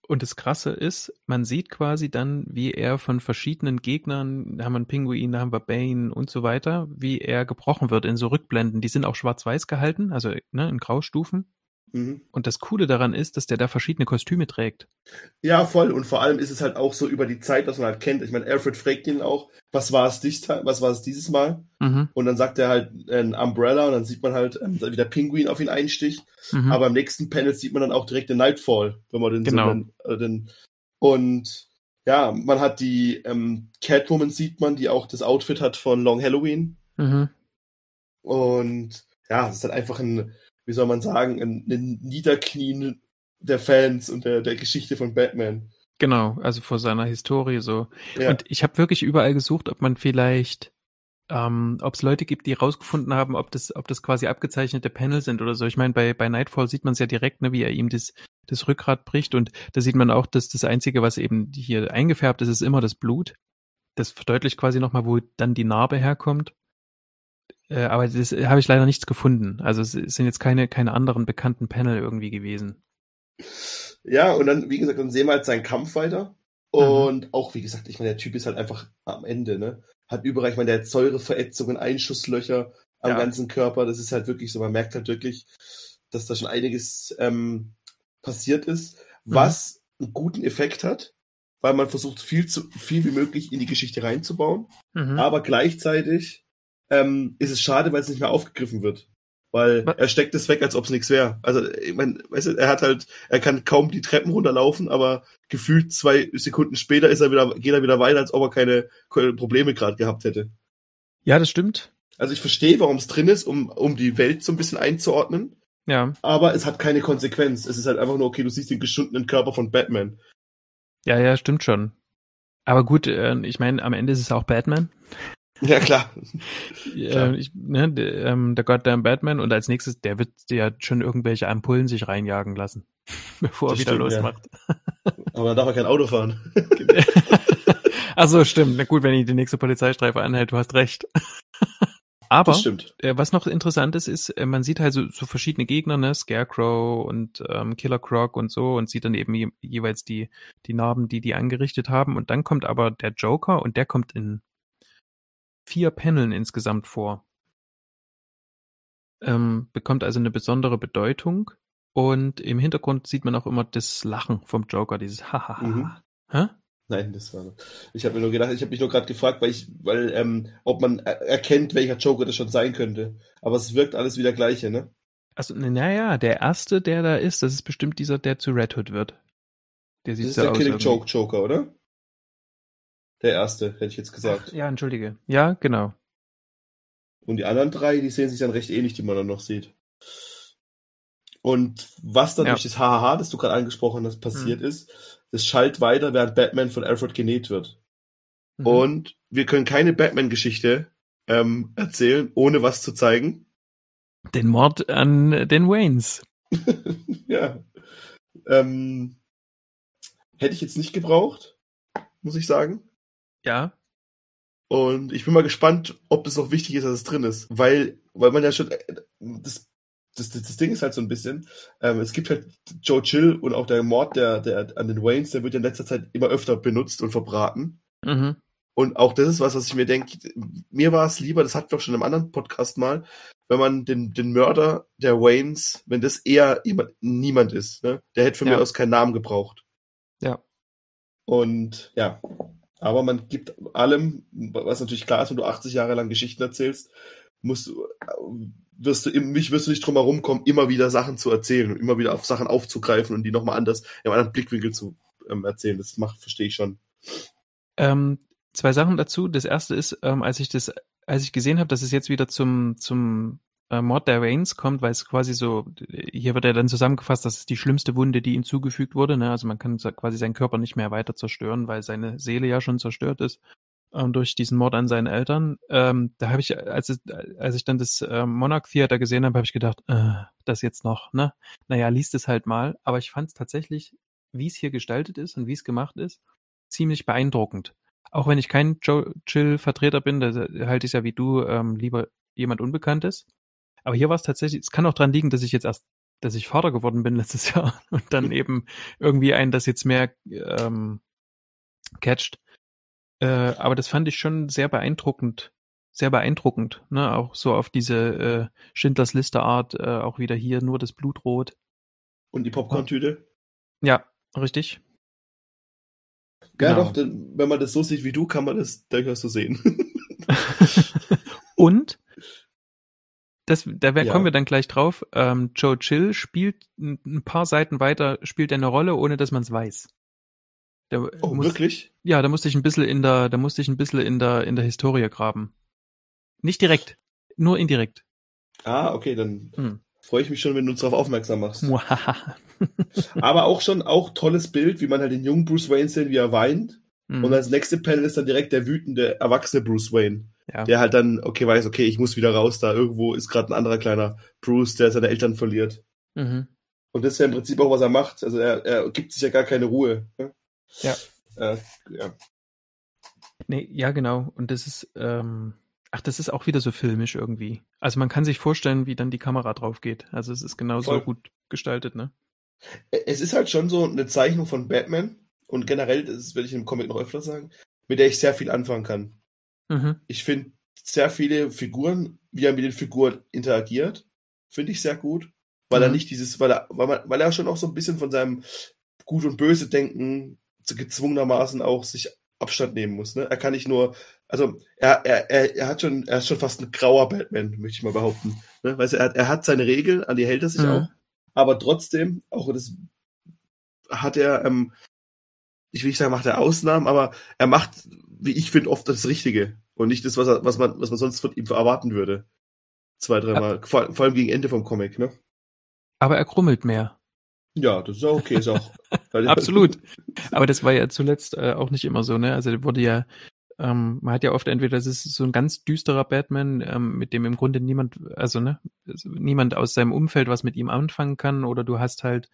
Und das Krasse ist, man sieht quasi dann, wie er von verschiedenen Gegnern, da haben wir einen Pinguin, da haben wir Bane und so weiter, wie er gebrochen wird in so Rückblenden. Die sind auch schwarz-weiß gehalten, also ne, in Graustufen. Mhm. Und das Coole daran ist, dass der da verschiedene Kostüme trägt. Ja, voll. Und vor allem ist es halt auch so über die Zeit, was man halt kennt. Ich meine, Alfred fragt ihn auch, was war es dies, was war es dieses Mal? Mhm. Und dann sagt er halt ein Umbrella und dann sieht man halt, ähm, wie der Pinguin auf ihn einsticht. Mhm. Aber im nächsten Panel sieht man dann auch direkt den Nightfall, wenn man den Genau. so den, äh, den und ja, man hat die ähm, Catwoman sieht man, die auch das Outfit hat von Long Halloween. Mhm. Und ja, es ist halt einfach ein, wie soll man sagen, ein, ein Niederknien der Fans und der, der Geschichte von Batman. Genau, also vor seiner Historie so. Ja. Und ich habe wirklich überall gesucht, ob man vielleicht, ähm, ob es Leute gibt, die rausgefunden haben, ob das, ob das quasi abgezeichnete Panel sind oder so. Ich meine, bei, bei Nightfall sieht man es ja direkt, ne, wie er ihm das, das Rückgrat bricht und da sieht man auch, dass das Einzige, was eben hier eingefärbt ist, ist immer das Blut. Das verdeutlicht quasi nochmal, wo dann die Narbe herkommt. Äh, aber das habe ich leider nichts gefunden. Also es sind jetzt keine, keine anderen bekannten Panel irgendwie gewesen. Ja, und dann, wie gesagt, dann sehen wir halt seinen Kampf weiter. Mhm. Und auch, wie gesagt, ich meine, der Typ ist halt einfach am Ende, ne? Hat überall, ich meine, der hat Säureverätzungen, Einschusslöcher am Ja. ganzen Körper. Das ist halt wirklich so, man merkt halt wirklich, dass da schon einiges ähm, passiert ist, Mhm. was einen guten Effekt hat, weil man versucht, viel zu viel wie möglich in die Geschichte reinzubauen. Mhm. Aber gleichzeitig ähm, ist es schade, weil es nicht mehr aufgegriffen wird. Weil er steckt es weg, als ob es nichts wäre. Also, ich mein, weißt du, er hat halt, er kann kaum die Treppen runterlaufen, aber gefühlt zwei Sekunden später ist er wieder, geht er wieder weiter, als ob er keine, keine Probleme gerade gehabt hätte. Ja, das stimmt. Also ich verstehe, warum es drin ist, um, um die Welt so ein bisschen einzuordnen, Ja. aber es hat keine Konsequenz. Es ist halt einfach nur, okay, du siehst den geschundenen Körper von Batman. Ja, ja, stimmt schon. Aber gut, äh, ich meine, am Ende ist es auch Batman. *laughs* Ja, klar. Klar. Äh, ich, ne, der, ähm, der Goddamn Batman und als nächstes, der wird ja schon irgendwelche Ampullen sich reinjagen lassen, *laughs* bevor Das er wieder stimmt, ja. losmacht. *laughs* Aber dann darf er kein Auto fahren. Ach so, stimmt. Na gut, wenn ihn die nächste Polizeistreife anhält, du hast recht. Aber äh, was noch interessant ist, ist, äh, man sieht halt so, so verschiedene Gegner, ne, Scarecrow und ähm, Killer Croc und so und sieht dann eben je, jeweils die, die Narben, die die angerichtet haben. Und dann kommt aber der Joker und der kommt in vier Paneln insgesamt vor. Ähm, bekommt also eine besondere Bedeutung. Und im Hintergrund sieht man auch immer das Lachen vom Joker, dieses Hahaha. Mhm. Hä? Nein, das war. Ich habe mir nur gedacht, ich habe mich nur gerade gefragt, weil ich, weil ähm, ob man er erkennt, welcher Joker das schon sein könnte. Aber es wirkt alles wie der gleiche, ne? Also, naja, der erste, der da ist, das ist bestimmt dieser, der zu Red Hood wird. Der Das sieht ist so der aus. Killing. Joke Joker, oder? Der erste, hätte ich jetzt gesagt. Ach, ja, entschuldige. Ja, genau. Und die anderen drei, die sehen sich dann recht ähnlich, die man dann noch sieht. Und was dann Ja. durch das Hahaha, das du gerade angesprochen hast, passiert Mhm. ist, das schallt weiter, während Batman von Alfred genäht wird. Mhm. Und wir können keine Batman-Geschichte ähm, erzählen, ohne was zu zeigen. Den Mord an äh, den Waynes. *laughs* ja. Ähm, hätte ich jetzt nicht gebraucht, muss ich sagen. Ja. Und ich bin mal gespannt, ob es auch wichtig ist, dass es drin ist. Weil, weil man ja schon, äh, das, das, das, Ding ist halt so ein bisschen, ähm, es gibt halt Joe Chill und auch der Mord der, der an den Waynes, der wird ja in letzter Zeit immer öfter benutzt und verbraten. Mhm. Und auch das ist was, was ich mir denke, mir war es lieber, das hatten wir auch schon im anderen Podcast mal, wenn man den, den Mörder der Waynes, wenn das eher jemand, niemand ist, ne? Der hätte von Ja. mir aus keinen Namen gebraucht. Ja. Und ja, aber man gibt allem, was natürlich klar ist, wenn du 80 Jahre lang Geschichten erzählst, musst du, wirst du, im- mich wirst du nicht drum herum kommen, immer wieder Sachen zu erzählen immer wieder auf Sachen aufzugreifen und die nochmal anders, einem anderen Blickwinkel zu ähm, erzählen. Das macht, verstehe ich schon. Ähm, zwei Sachen dazu. Das erste ist, ähm, als ich das, als ich gesehen habe, dass es jetzt wieder zum, zum äh, Mord der Waynes kommt, weil es quasi so, hier wird ja dann zusammengefasst, das ist die schlimmste Wunde, die ihm zugefügt wurde. Ne? Also man kann quasi seinen Körper nicht mehr weiter zerstören, weil seine Seele ja schon zerstört ist ähm, durch diesen Mord an seinen Eltern. Ähm, da habe ich, als, es, als ich dann das äh, Monarch Theater gesehen habe, habe ich gedacht, äh, das jetzt noch, ne? Naja, liest es halt mal. Aber ich fand es tatsächlich, wie es hier gestaltet ist und wie es gemacht ist, ziemlich beeindruckend. Auch wenn ich kein Chill-Vertreter bin, da halte ich ja wie du ähm, lieber jemand Unbekanntes. Aber hier war es tatsächlich, es kann auch dran liegen, dass ich jetzt erst dass ich Vater geworden bin *laughs* letztes Jahr und dann eben irgendwie einen das jetzt mehr ähm, catcht. Äh, aber das fand ich schon sehr beeindruckend, sehr beeindruckend, ne? Auch so auf diese äh, Schindlers Liste Art, äh, auch wieder hier nur das Blutrot. Und die Popcorn-Tüte? Ja, richtig. Ja, Genau. doch, denn, wenn man das so sieht wie du, kann man das durchaus so sehen. *laughs* *laughs* Und das, da wär- Ja. kommen wir dann gleich drauf. Ähm, Joe Chill spielt ein paar Seiten weiter, spielt er eine Rolle, ohne dass man es weiß. Da oh, muss, wirklich? Ja, da musste ich ein bisschen in der, da musste ich ein bisschen in der, in der Historie graben. Nicht direkt, nur indirekt. Ah, okay, dann Hm. freue ich mich schon, wenn du uns darauf aufmerksam machst. *laughs* *laughs* Aber auch schon, auch tolles Bild, wie man halt den jungen Bruce Wayne sieht, wie er weint. Hm. Und als nächste Panel ist dann direkt der wütende, erwachsene Bruce Wayne. Ja. Der halt dann, okay, weiß, okay, ich muss wieder raus, da irgendwo ist gerade ein anderer kleiner Bruce, der seine Eltern verliert. Mhm. Und das ist ja im Prinzip auch, was er macht. Also er, er gibt sich ja gar keine Ruhe. ne? Ja. Äh, ja. Nee, ja, genau. Und das ist, ähm, ach, das ist auch wieder so filmisch irgendwie. Also man kann sich vorstellen, wie dann die Kamera drauf geht. Also es ist genauso Voll. gut gestaltet, ne? Es ist halt schon so eine Zeichnung von Batman und generell, das werde ich im Comic noch öfter sagen, mit der ich sehr viel anfangen kann. Mhm. Ich finde sehr viele Figuren, wie er mit den Figuren interagiert, finde ich sehr gut, weil er Mhm. nicht dieses, weil er, weil, man, weil er schon auch so ein bisschen von seinem Gut und Böse Denken gezwungenermaßen auch sich Abstand nehmen muss. Ne? Er kann nicht nur, also er, er, er, er hat schon, er ist schon fast ein grauer Batman, möchte ich mal behaupten. Ne? Weißt du, er, hat- er hat seine Regeln, an die hält er sich Mhm. auch, aber trotzdem, auch das hat er, ähm, ich will nicht sagen, macht er Ausnahmen, aber er macht, wie ich finde, oft das Richtige und nicht das, was, er, was, man, was man sonst von ihm erwarten würde. Zwei, dreimal. Vor, vor allem gegen Ende vom Comic, ne? Aber er krummelt mehr. Ja, das ist auch okay, ist auch. *laughs* Absolut. Aber das war ja zuletzt äh, auch nicht immer so, ne? Also wurde ja, ähm, man hat ja oft entweder das ist so ein ganz düsterer Batman, ähm, mit dem im Grunde niemand, also ne, also niemand aus seinem Umfeld was mit ihm anfangen kann, oder du hast halt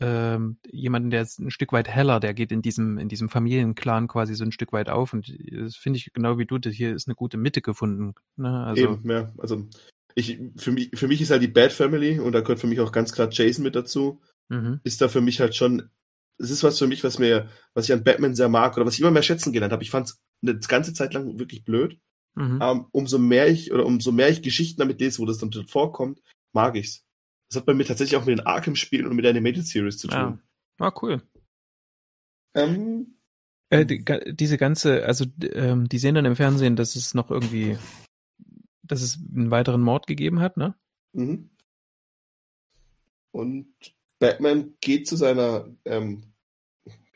ähm, jemanden, der ist ein Stück weit heller, der geht in diesem, in diesem Familienclan quasi so ein Stück weit auf. Und das finde ich genau wie du, das hier ist eine gute Mitte gefunden. Ne? Also, Eben, ja. Also ich, für mich, für mich ist halt die Bad Family und da gehört für mich auch ganz klar Jason mit dazu. mhm. Ist da für mich halt schon, es ist was für mich, was mir, was ich an Batman sehr mag oder was ich immer mehr schätzen gelernt habe. Ich fand es eine ganze Zeit lang wirklich blöd. Mhm. Ähm, umso mehr ich oder umso mehr ich Geschichten damit lese, wo das dann vorkommt, mag ich's. Das hat bei mir tatsächlich auch mit den Arkham-Spielen und mit der Animated Series zu Ja. tun. Ah, cool. Ähm, Äh, die, diese ganze, also ähm, die sehen dann im Fernsehen, dass es noch irgendwie, dass es einen weiteren Mord gegeben hat, ne? mhm. Und Batman geht zu seiner, ähm,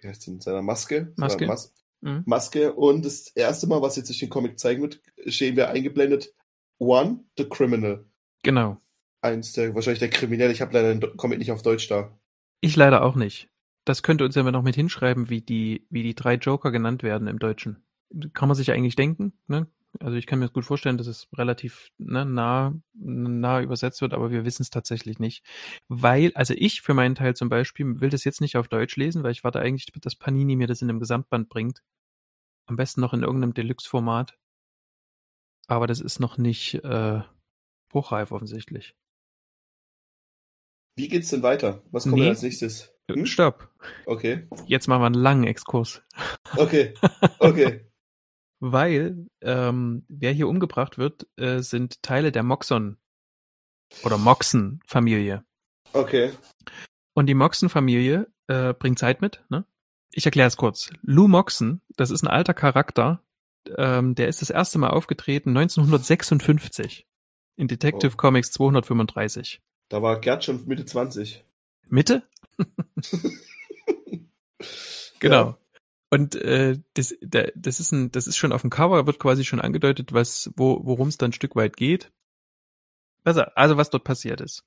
wie heißt denn, seiner Maske? Maske. Seiner Mas Mhm. Maske. Und das erste Mal, was jetzt durch den Comic zeigen wird, stehen wir eingeblendet. One, the criminal. Genau. Eins der, wahrscheinlich der Kriminelle. Ich habe leider den Comic nicht auf Deutsch da. Ich leider auch nicht. Das könnte uns ja mal noch mit hinschreiben, wie die, wie die drei Joker genannt werden im Deutschen. Kann man sich eigentlich denken, ne? Also ich kann mir das gut vorstellen, dass es relativ ne, nah, nah übersetzt wird, aber wir wissen es tatsächlich nicht. Weil, also ich für meinen Teil zum Beispiel will das jetzt nicht auf Deutsch lesen, weil ich warte eigentlich, dass Panini mir das in einem Gesamtband bringt. Am besten noch in irgendeinem Deluxe-Format. Aber das ist noch nicht äh, hochreif offensichtlich. Wie geht's denn weiter? Was kommt Nee. denn als nächstes? Hm? Stopp. Okay. Jetzt machen wir einen langen Exkurs. Okay. *laughs* Okay. Weil ähm, wer hier umgebracht wird, äh, sind Teile der Moxon oder Moxen-Familie. Okay. Und die Moxen-Familie äh, bringt Zeit mit. Ne? Ich erkläre es kurz. Lou Moxon, das ist ein alter Charakter, ähm, der ist das erste Mal aufgetreten 1956 in Detective Oh. Comics 235. Da war Gerd schon Mitte 20. Mitte? *laughs* Genau. Ja. Und äh, das, da, das ist ein, das ist schon auf dem Cover, wird quasi schon angedeutet, was, wo, worum es dann ein Stück weit geht. Also, also was dort passiert ist.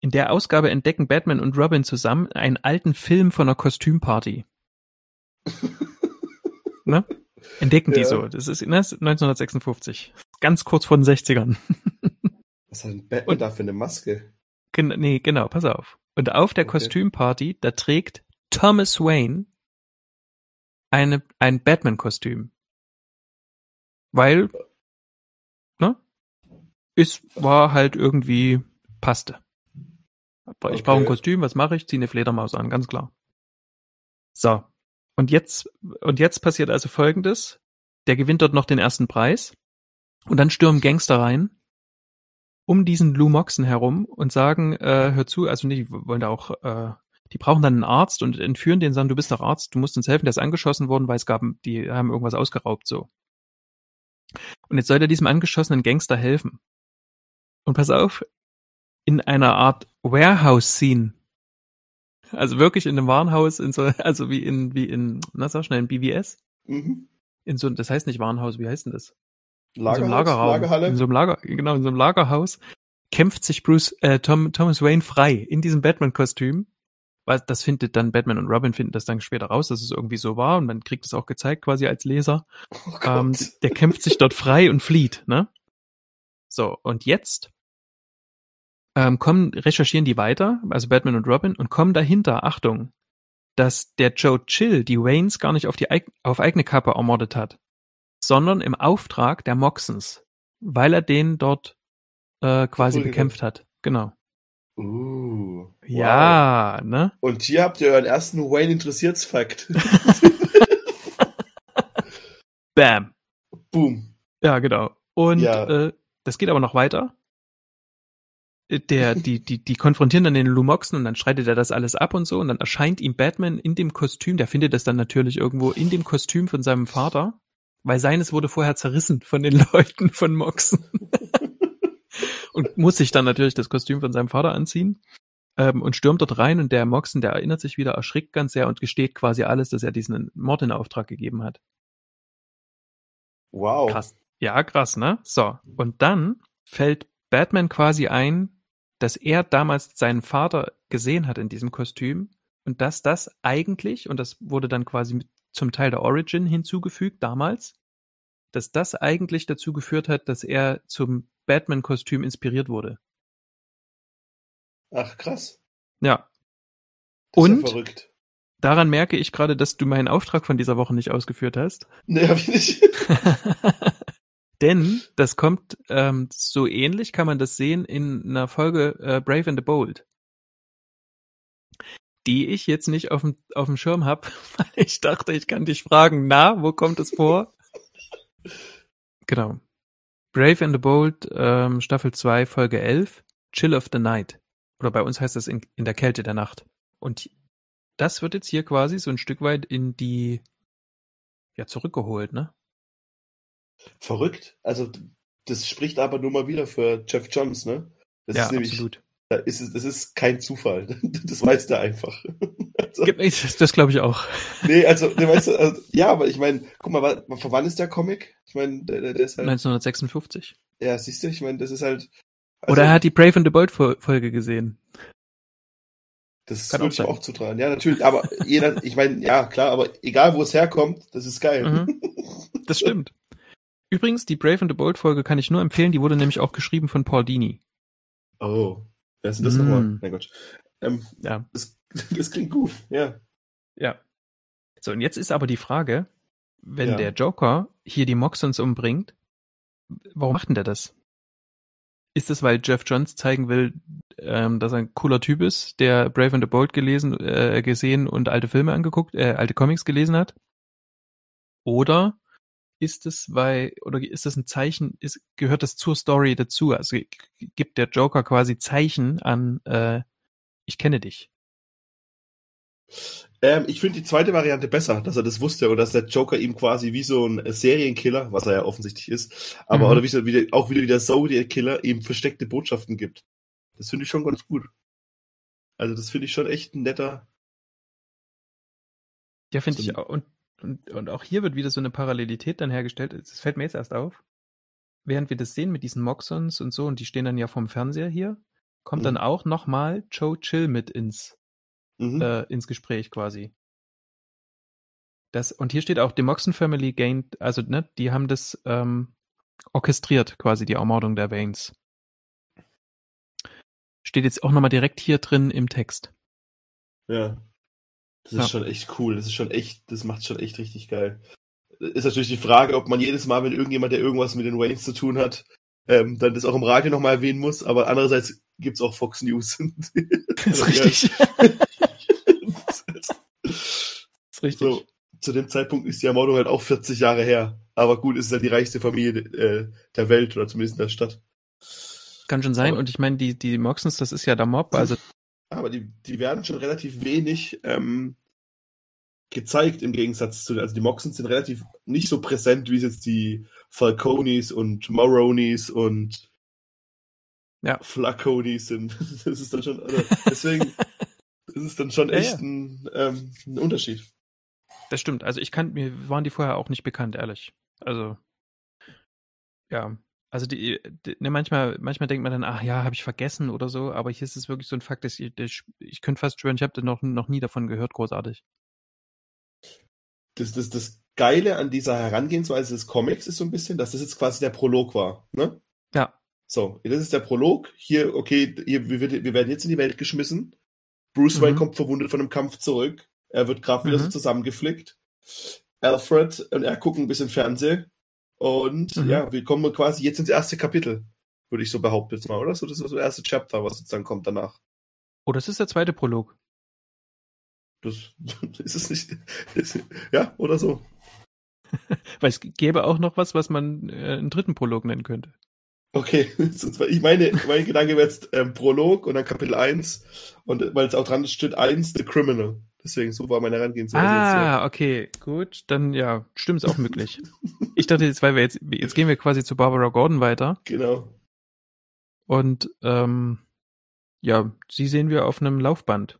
In der Ausgabe entdecken Batman und Robin zusammen einen alten Film von einer Kostümparty. *laughs* ne? Entdecken die Ja. so. Das ist ne, ist 1956. Ganz kurz vor den 60ern. Was hat denn Batman Und- da für eine Maske? Gen nee, genau, pass auf. Und auf der Okay. Kostümparty, da trägt Thomas Wayne eine, ein Batman-Kostüm. Weil, ne? Es war halt irgendwie, passte. Ich Okay. brauche ein Kostüm, was mache ich? Ziehe eine Fledermaus an, ganz klar. So. Und jetzt, und jetzt passiert also folgendes. Der gewinnt dort noch den ersten Preis. Und dann stürmen Gangster rein um diesen Lou Moxon herum und sagen, äh, hör zu, also die wollen da auch, äh, die brauchen dann einen Arzt und entführen den, sagen, du bist doch Arzt, du musst uns helfen, der ist angeschossen worden, weil es gab, die haben irgendwas ausgeraubt, so. Und jetzt soll er diesem angeschossenen Gangster helfen. Und pass auf, in einer Art Warehouse-Scene. Also wirklich in einem Warenhaus, in so, also wie in, wie in, na sag schnell, in BWS. Mhm. In so, das heißt nicht Warenhaus, wie heißt denn das? In so Lagerhaus, einem Lagerraum, Lagerhalle. in so einem Lager, genau, in so einem Lagerhaus kämpft sich Bruce, äh, Tom, Thomas Wayne frei in diesem Batman-Kostüm. Weil das findet dann Batman und Robin finden das dann später raus, dass es irgendwie so war und man kriegt es auch gezeigt quasi als Leser. oh. Ähm, der kämpft sich dort frei und flieht, ne? So, und jetzt ähm, kommen, recherchieren die weiter, also Batman und Robin, und kommen dahinter, Achtung, dass der Joe Chill die Waynes gar nicht auf die auf eigene Kappe ermordet hat, sondern im Auftrag der Moxons, weil er den dort äh, quasi Verprügelt bekämpft hat. Genau. Uh, wow. Ja, ne? Und hier habt ihr euren ersten Wayne interessiert's Fakt. *laughs* Bam. Boom. Ja, genau. Und Ja. äh, das geht aber noch weiter. Äh, Der, *laughs* die, die, die konfrontieren dann den Lumoxen und dann streitet er das alles ab und so und dann erscheint ihm Batman in dem Kostüm, der findet das dann natürlich irgendwo in dem Kostüm von seinem Vater, weil seines wurde vorher zerrissen von den *laughs* Leuten von Moxen. *laughs* und muss sich dann natürlich das Kostüm von seinem Vater anziehen ähm, und stürmt dort rein und der Moxen, der erinnert sich wieder, erschrickt ganz sehr und gesteht quasi alles, dass er diesen Mord in Auftrag gegeben hat. Wow. Krass. Ja, krass, ne? So. Und dann fällt Batman quasi ein, dass er damals seinen Vater gesehen hat in diesem Kostüm und dass das eigentlich, und das wurde dann quasi mit zum Teil der Origin hinzugefügt damals, dass das eigentlich dazu geführt hat, dass er zum Batman-Kostüm inspiriert wurde. Ach, krass. Ja. Das Und? ja verrückt. Daran merke ich gerade, dass du meinen Auftrag von dieser Woche nicht ausgeführt hast. Nee, hab ich nicht. *laughs* Denn das kommt ähm, so ähnlich, kann man das sehen in einer Folge äh, Brave and the Bold, die ich jetzt nicht auf dem, auf dem Schirm habe, *laughs* weil ich dachte, ich kann dich fragen, na, wo kommt es vor? *laughs* genau. Brave and the Bold, ähm, Staffel 2, Folge 11, Chill of the Night. Oder bei uns heißt das in, in der Kälte der Nacht. Und das wird jetzt hier quasi so ein Stück weit in die, ja, zurückgeholt, ne? Verrückt. Also, das spricht aber nur mal wieder für Jeff Johns, ne? Das ja, ist nämlich, absolut. Da ist es, das ist kein Zufall. *laughs* Das weiß der einfach. Also, Das, das glaube ich auch. nee, also, nee, weißt du, also, ja, aber ich meine, guck mal, von wann ist der Comic? Ich meine, der, der ist halt, 1956. ja, siehst du, ich meine, das ist halt, Oder er hat die Brave and the Bold Fol- Folge gesehen. das kann würde auch ich auch zutrauen. Ja, natürlich, aber jeder, ich meine, ja, klar, aber egal, wo es herkommt, das ist geil. Mhm. Das stimmt. Übrigens, die Brave and the Bold Folge kann ich nur empfehlen. Die wurde nämlich auch geschrieben von Paul Dini. Oh, wer ist denn das Mm. nochmal? Mein Gott. Ähm, Ja. das, das *laughs* klingt gut, ja. Ja. So, und jetzt ist aber die Frage, wenn Ja. der Joker hier die Moxons umbringt, warum macht denn der das? Ist es, weil Jeff Johns zeigen will, ähm, dass er ein cooler Typ ist, der Brave and the Bold gelesen, äh, gesehen und alte Filme angeguckt, äh, alte Comics gelesen hat? Oder ist es, weil, oder ist das ein Zeichen, ist, gehört das zur Story dazu? Also gibt der Joker quasi Zeichen an, äh, ich kenne dich. Ähm, ich finde die zweite Variante besser, dass er das wusste und dass der Joker ihm quasi wie so ein Serienkiller, was er ja offensichtlich ist, aber Mhm. oder wie, so- wie der, auch wieder wie der Zodiac-Killer ihm versteckte Botschaften gibt. Das finde ich schon ganz gut. Also das finde ich schon echt ein netter. Ja, finde So ich auch. Und, und, und auch hier wird wieder so eine Parallelität dann hergestellt. Das fällt mir jetzt erst auf. Während wir das sehen mit diesen Moxons und so, und die stehen dann ja vom Fernseher hier, kommt Mhm. dann auch nochmal Joe Chill mit ins, Mhm. äh, ins Gespräch quasi. Das, und hier steht auch, die Moxon Family gained, also ne, die haben das ähm, orchestriert, quasi die Ermordung der Waynes. Steht jetzt auch nochmal direkt hier drin im Text. Ja. Das ist Ja. schon echt cool. Das ist schon echt, das macht schon echt richtig geil. Ist natürlich die Frage, ob man jedes Mal, wenn irgendjemand, der irgendwas mit den Waynes zu tun hat, ähm, dann das auch im Radio nochmal erwähnen muss. Aber andererseits gibt's auch Fox News. *laughs* Das ist richtig. *laughs* das ist richtig. So, zu dem Zeitpunkt ist die Ermordung halt auch 40 Jahre her. Aber gut, es ist ja die reichste Familie äh, der Welt oder zumindest in der Stadt. Kann schon sein. Aber, und ich meine, die, die Moxons, das ist ja der Mob. Also aber die, die werden schon relativ wenig ähm, gezeigt im Gegensatz zu, also die Moxons sind relativ nicht so präsent, wie es jetzt die Falconis und Moronis und ja. Flaconis sind. *laughs* Das ist dann schon, also deswegen, das *laughs* ist dann schon echt ja, ja. Ein, ähm, ein Unterschied. Das stimmt. Also ich kann, mir waren die vorher auch nicht bekannt, ehrlich. Also, ja. Also die, die ne, manchmal, manchmal denkt man dann, ach ja, habe ich vergessen oder so, aber hier ist es wirklich so ein Fakt, dass ich, ich, ich könnte fast schwören, ich habe noch, noch nie davon gehört, großartig das, das, das Geile an dieser Herangehensweise des Comics ist so ein bisschen, dass das jetzt quasi der Prolog war. Ne? Ja. So, das ist der Prolog. Hier, okay, hier, wir, wir werden jetzt in die Welt geschmissen. Bruce Wayne mhm. kommt verwundet von einem Kampf zurück. Er wird gerade wieder mhm. so zusammengeflickt. Alfred und er gucken ein bisschen Fernsehen. Und mhm. ja, wir kommen quasi jetzt ins erste Kapitel, würde ich so behaupten jetzt mal, oder? So, das ist das erste Chapter, was sozusagen kommt danach. Oh, das ist der zweite Prolog. Das, *laughs* ist es nicht. Ist, ja, oder so. *laughs* Weil es gäbe auch noch was, was man äh, einen dritten Prolog nennen könnte. Okay, *laughs* ich meine, mein Gedanke wäre jetzt ähm, Prolog und dann Kapitel 1 und weil es auch dran steht 1, The Criminal. Deswegen, so war meine Herangehensweise. Ah, jetzt, okay, gut, dann ja, stimmt es auch möglich. ich dachte jetzt, weil wir jetzt, jetzt gehen wir quasi zu Barbara Gordon weiter. Genau. Und ähm, ja, sie sehen wir auf einem Laufband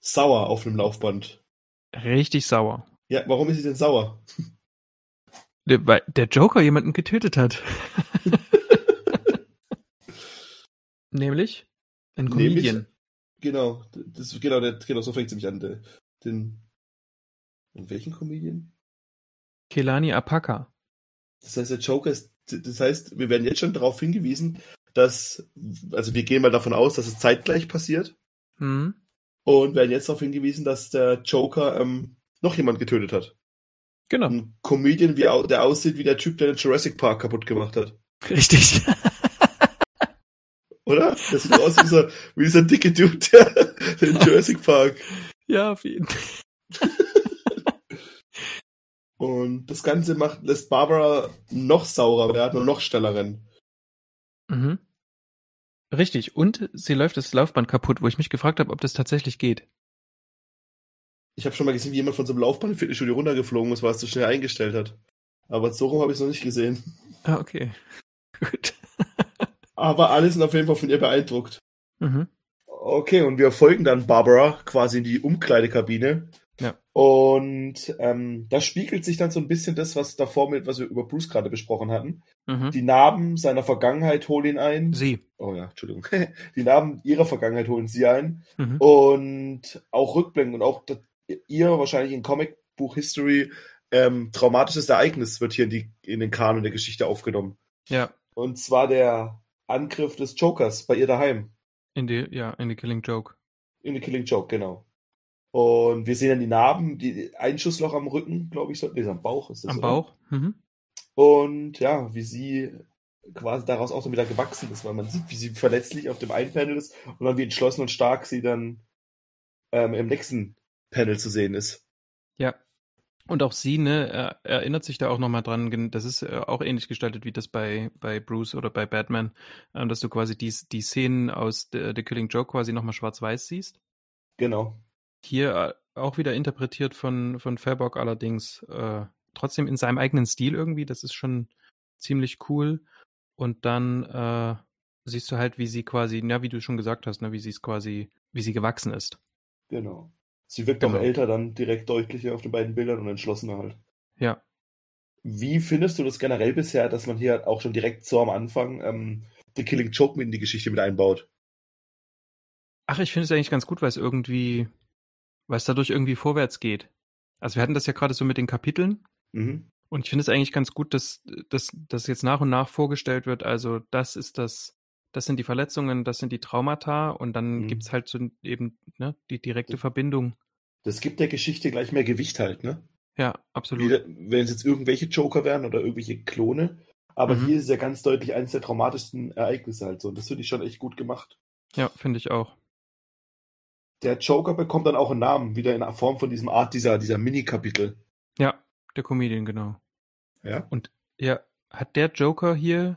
sauer auf einem Laufband. Richtig sauer. Ja, warum ist sie denn sauer? Der, weil der Joker jemanden getötet hat. *laughs* Nämlich ein Comedian. Nämlich, genau, das, genau, der, genau, so fängt sie mich an. Der, den, in welchen Comedian? Kelani Apaka. Das heißt, der Joker ist, das heißt, wir werden jetzt schon darauf hingewiesen, dass, also wir gehen mal davon aus, dass es zeitgleich passiert. Mhm und werden jetzt darauf hingewiesen, dass der Joker ähm, noch jemand getötet hat. Genau. Ein Comedian, wie, der aussieht wie der Typ, der den Jurassic Park kaputt gemacht hat. Richtig. Oder? Das sieht aus wie dieser, wie dieser dicke Dude, der den Jurassic Park. Ja, auf jeden Fall. Und das Ganze macht, lässt Barbara noch saurer werden und noch schneller rennen. Mhm. Richtig. Und sie läuft das Laufband kaputt, wo ich mich gefragt habe, ob das tatsächlich geht. Ich habe schon mal gesehen, wie jemand von so einem Laufband im Fitnessstudio runtergeflogen ist, weil es so schnell eingestellt hat. Aber so rum habe ich es noch nicht gesehen. Ah, okay. *laughs* Gut. Aber alle sind auf jeden Fall von ihr beeindruckt. Mhm. Okay, und wir folgen dann Barbara quasi in die Umkleidekabine. Ja. Und ähm, da spiegelt sich dann so ein bisschen das, was davor mit, was wir über Bruce gerade besprochen hatten. Mhm. Die Narben seiner Vergangenheit holen ihn ein. Sie. Oh ja, Entschuldigung. *laughs* Die Narben ihrer Vergangenheit holen sie ein. Mhm. Und auch Rückblenden und auch ihr wahrscheinlich in Comicbuch History ähm, traumatisches Ereignis wird hier in, die, in den Kanon der Geschichte aufgenommen. Ja. Und zwar der Angriff des Jokers bei ihr daheim. In die, ja, in die Killing Joke. In die Killing Joke, genau. Und wir sehen dann die Narben, die Einschussloch am Rücken, glaube ich, nee, am Bauch ist das. Am oder? Bauch. Mhm. Und ja, wie sie quasi daraus auch so wieder gewachsen ist, weil man sieht, wie sie verletzlich auf dem einen Panel ist und dann wie entschlossen und stark sie dann ähm, im nächsten Panel zu sehen ist. Ja. Und auch sie, ne, er, erinnert sich da auch nochmal dran, das ist äh, auch ähnlich gestaltet wie das bei, bei Bruce oder bei Batman, äh, dass du quasi die, die Szenen aus The, The Killing Joke quasi nochmal schwarz-weiß siehst. Genau. Hier äh, auch wieder interpretiert von, von Fairbock allerdings äh, trotzdem in seinem eigenen Stil irgendwie. Das ist schon ziemlich cool. Und dann äh, siehst du halt, wie sie quasi, ja, wie du schon gesagt hast, ne, wie sie es quasi, wie sie gewachsen ist. Genau. Sie wirkt genau. auch älter dann direkt deutlicher auf den beiden Bildern und entschlossener halt. Ja. Wie findest du das generell bisher, dass man hier auch schon direkt so am Anfang ähm, The Killing Joke mit in die Geschichte mit einbaut? Ach, ich finde es eigentlich ganz gut, weil es irgendwie weil es dadurch irgendwie vorwärts geht. Also wir hatten das ja gerade so mit den Kapiteln. Mhm. Und ich finde es eigentlich ganz gut, dass, dass das jetzt nach und nach vorgestellt wird. Also das ist das, das sind die Verletzungen, das sind die Traumata und dann mhm. gibt es halt so eben ne, die direkte das, Verbindung. Das gibt der Geschichte gleich mehr Gewicht halt, ne? Ja, absolut. Wenn es jetzt irgendwelche Joker wären oder irgendwelche Klone, Aber Mhm. hier ist es ja ganz deutlich eines der traumatischsten Ereignisse halt so. Und das finde ich schon echt gut gemacht. Ja, finde ich auch. Der Joker bekommt dann auch einen Namen, wieder in Form von diesem Art dieser, dieser Mini-Kapitel. Ja, der Comedian, genau. Ja? Ja, hat der Joker hier,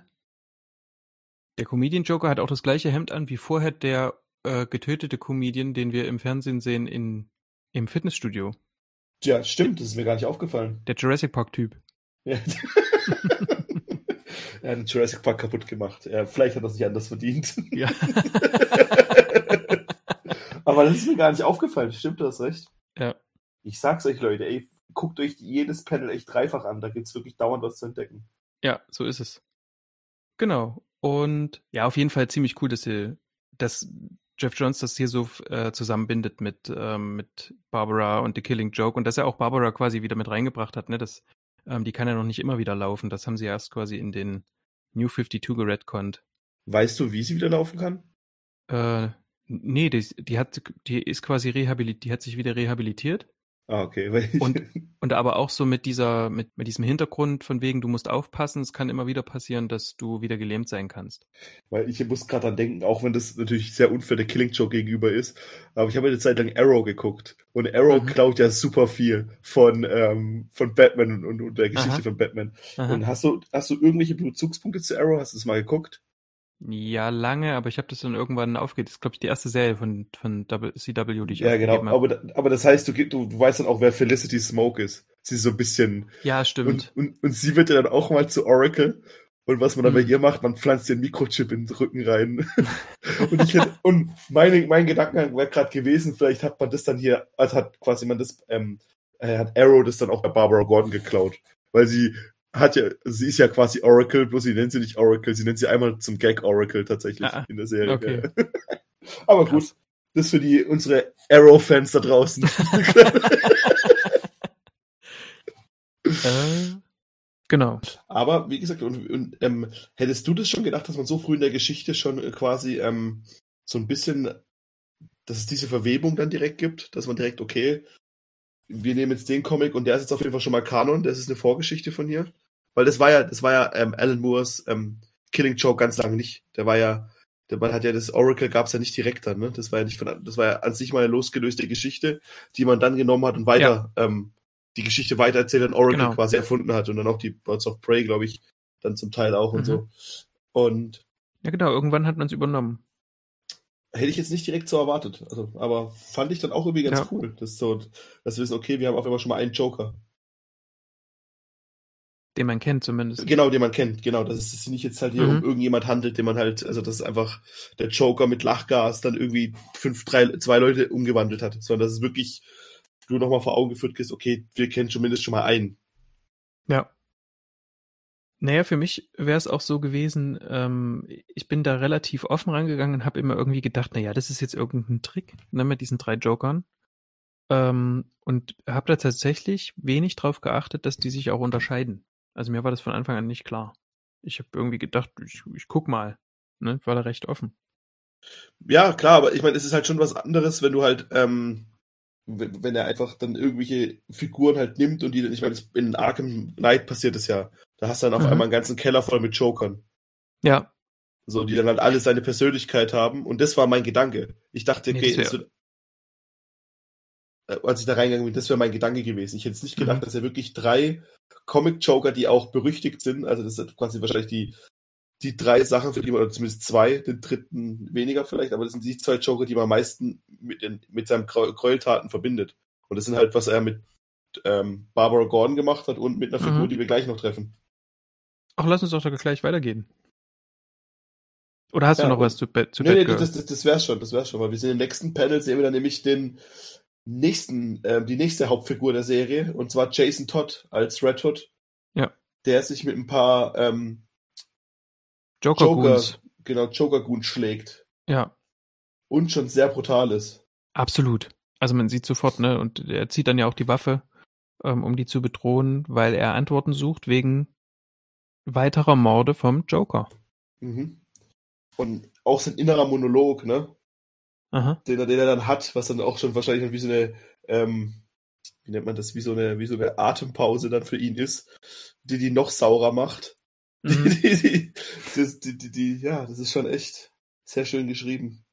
der Comedian Joker hat auch das gleiche Hemd an wie vorher der äh, getötete Comedian, den wir im Fernsehen sehen in, im Fitnessstudio. Ja, stimmt, das ist mir gar nicht aufgefallen. Der Jurassic Park Typ. Ja. *laughs* er hat den Jurassic Park kaputt gemacht. Ja, vielleicht hat er sich anders verdient. Ja. *laughs* Aber das ist mir gar nicht aufgefallen. Stimmt, du hast recht. Ja. Ich sag's euch, Leute, ey, guckt euch jedes Panel echt dreifach an. Da gibt's wirklich dauernd was zu entdecken. Ja, so ist es. Genau. Und ja, auf jeden Fall ziemlich cool, dass, sie, dass Jeff Jones das hier so äh, zusammenbindet mit, ähm, mit Barbara und The Killing Joke und dass er auch Barbara quasi wieder mit reingebracht hat. Ne? Das, ähm, die kann ja noch nicht immer wieder laufen. Das haben sie erst quasi in den New 52 geredconnt. Weißt du, wie sie wieder laufen kann? Äh, nee, die, die hat, die ist quasi rehabilitiert, die hat sich wieder rehabilitiert. Ah, okay. Und- Und aber auch so mit dieser, mit, mit diesem Hintergrund von wegen, du musst aufpassen, es kann immer wieder passieren, dass du wieder gelähmt sein kannst. weil ich muss gerade dran denken, auch wenn das natürlich sehr unfair der Killing Joke gegenüber ist, aber ich habe eine Zeit lang Arrow geguckt und Arrow Mhm. klaut ja super viel von, ähm, von Batman und, und der Geschichte Aha. von Batman. Aha. Und hast du, hast du irgendwelche Bezugspunkte zu Arrow? Hast du es mal geguckt? Ja, lange, aber ich habe das dann irgendwann aufgeht. Das ist, glaube ich, die erste Serie von, von CW, die ich Ja, genau. aufgegeben hab. Aber, aber das heißt, du, du, du weißt dann auch, wer Felicity Smoke ist. Sie ist so ein bisschen. Ja, stimmt. Und, und, und sie wird ja dann auch mal zu Oracle. Und was man dann bei Mhm. ihr macht, man pflanzt den Mikrochip in den Rücken rein. *laughs* und ich hätte, und meine, mein Gedankengang wäre gerade gewesen, vielleicht hat man das dann hier, also hat quasi man das, ähm, äh, hat Arrow das dann auch bei Barbara Gordon geklaut. Weil sie hat ja, sie ist ja quasi Oracle, bloß sie nennt sie nicht Oracle, sie nennt sie einmal zum Gag Oracle tatsächlich Ah, in der Serie. okay. *laughs* Aber gut, Krass. das für die unsere Arrow-Fans da draußen. *laughs* Äh, genau. Aber wie gesagt, und, und, ähm, hättest du das schon gedacht, dass man so früh in der Geschichte schon äh, quasi ähm, so ein bisschen, dass es diese Verwebung dann direkt gibt, dass man direkt, okay, wir nehmen jetzt den Comic und der ist jetzt auf jeden Fall schon mal Kanon, das ist eine Vorgeschichte von hier. Weil das war ja, das war ja ähm, Alan Moores ähm, Killing Joke ganz lange nicht. Der war ja, der man hat ja das Oracle gab's ja nicht direkt dann, ne? Das war ja nicht von, das war ja an sich mal eine losgelöste Geschichte, die man dann genommen hat und weiter ähm, die Geschichte weitererzählt und Oracle Genau. quasi erfunden hat und dann auch die Birds of Prey, glaube ich, dann zum Teil auch und Mhm. so. Und Ja, genau, irgendwann hat man es übernommen. hätte ich jetzt nicht direkt so erwartet. Also, aber fand ich dann auch irgendwie ganz Ja. cool. Das ist so, dass wir wissen, okay, wir haben auf einmal schon mal einen Joker. Den man kennt zumindest. Genau, den man kennt, genau. Dass es sich nicht jetzt halt hier Mhm. um irgendjemand handelt, den man halt, also das ist einfach der Joker mit Lachgas dann irgendwie fünf, drei, zwei Leute umgewandelt hat, sondern dass es wirklich du nochmal vor Augen geführt kriegst, okay, wir kennen zumindest schon mal einen. Ja. Naja, für mich wäre es auch so gewesen, ähm, ich bin da relativ offen rangegangen und habe immer irgendwie gedacht, naja, das ist jetzt irgendein Trick ne, mit diesen drei Jokern. Ähm, und habe da tatsächlich wenig drauf geachtet, dass die sich auch unterscheiden. Also mir war das von Anfang an nicht klar. Ich habe irgendwie gedacht, ich, ich guck mal. Ne? Ich war da recht offen. Ja, klar, aber ich meine, es ist halt schon was anderes, wenn du halt, ähm, wenn, wenn er einfach dann irgendwelche Figuren halt nimmt und die dann, ich meine, das- in Arkham Knight passiert es ja. Da hast du dann auf Mhm. einmal einen ganzen Keller voll mit Jokern. Ja, So, die dann halt alle seine Persönlichkeit haben. Und das war mein Gedanke. Ich dachte, Nee, okay, das das wird, äh, als ich da reingegangen bin, das wäre mein Gedanke gewesen. Ich hätte jetzt nicht gedacht, Mhm. dass er wirklich drei Comic-Joker, die auch berüchtigt sind, also das sind quasi wahrscheinlich die, die drei Sachen, für die man, oder zumindest zwei, den dritten weniger vielleicht, aber das sind die zwei Joker, die man am meisten mit, den, mit seinen Gräu- Gräueltaten verbindet. Und das sind halt, was er mit ähm, Barbara Gordon gemacht hat und mit einer Figur, Mhm. die wir gleich noch treffen. Ach, lass uns doch gleich weitergehen. Oder hast Ja, du noch was zu, zu Nee, nee, Batgirl? das, das, das wär's schon, das wär's schon, weil wir sehen im nächsten Panel, sehen wir dann nämlich den nächsten, ähm, die nächste Hauptfigur der Serie, und zwar Jason Todd als Red Hood. Ja. Der sich mit ein paar ähm, Joker, Joker, Goons. genau, Joker-Goons schlägt. Ja, Und schon sehr brutal ist. absolut. Also man sieht sofort, ne, und er zieht dann ja auch die Waffe, ähm, um die zu bedrohen, weil er Antworten sucht wegen weiterer Morde vom Joker. Mhm. Und auch sein innerer Monolog, ne? Aha. Den er, den er dann hat, was dann auch schon wahrscheinlich wie so eine, ähm, wie nennt man das, wie so eine, wie so eine Atempause dann für ihn ist, die die noch saurer macht. Mhm. *laughs* Die, die, die, das, die, die, die, ja, das ist schon echt sehr schön geschrieben.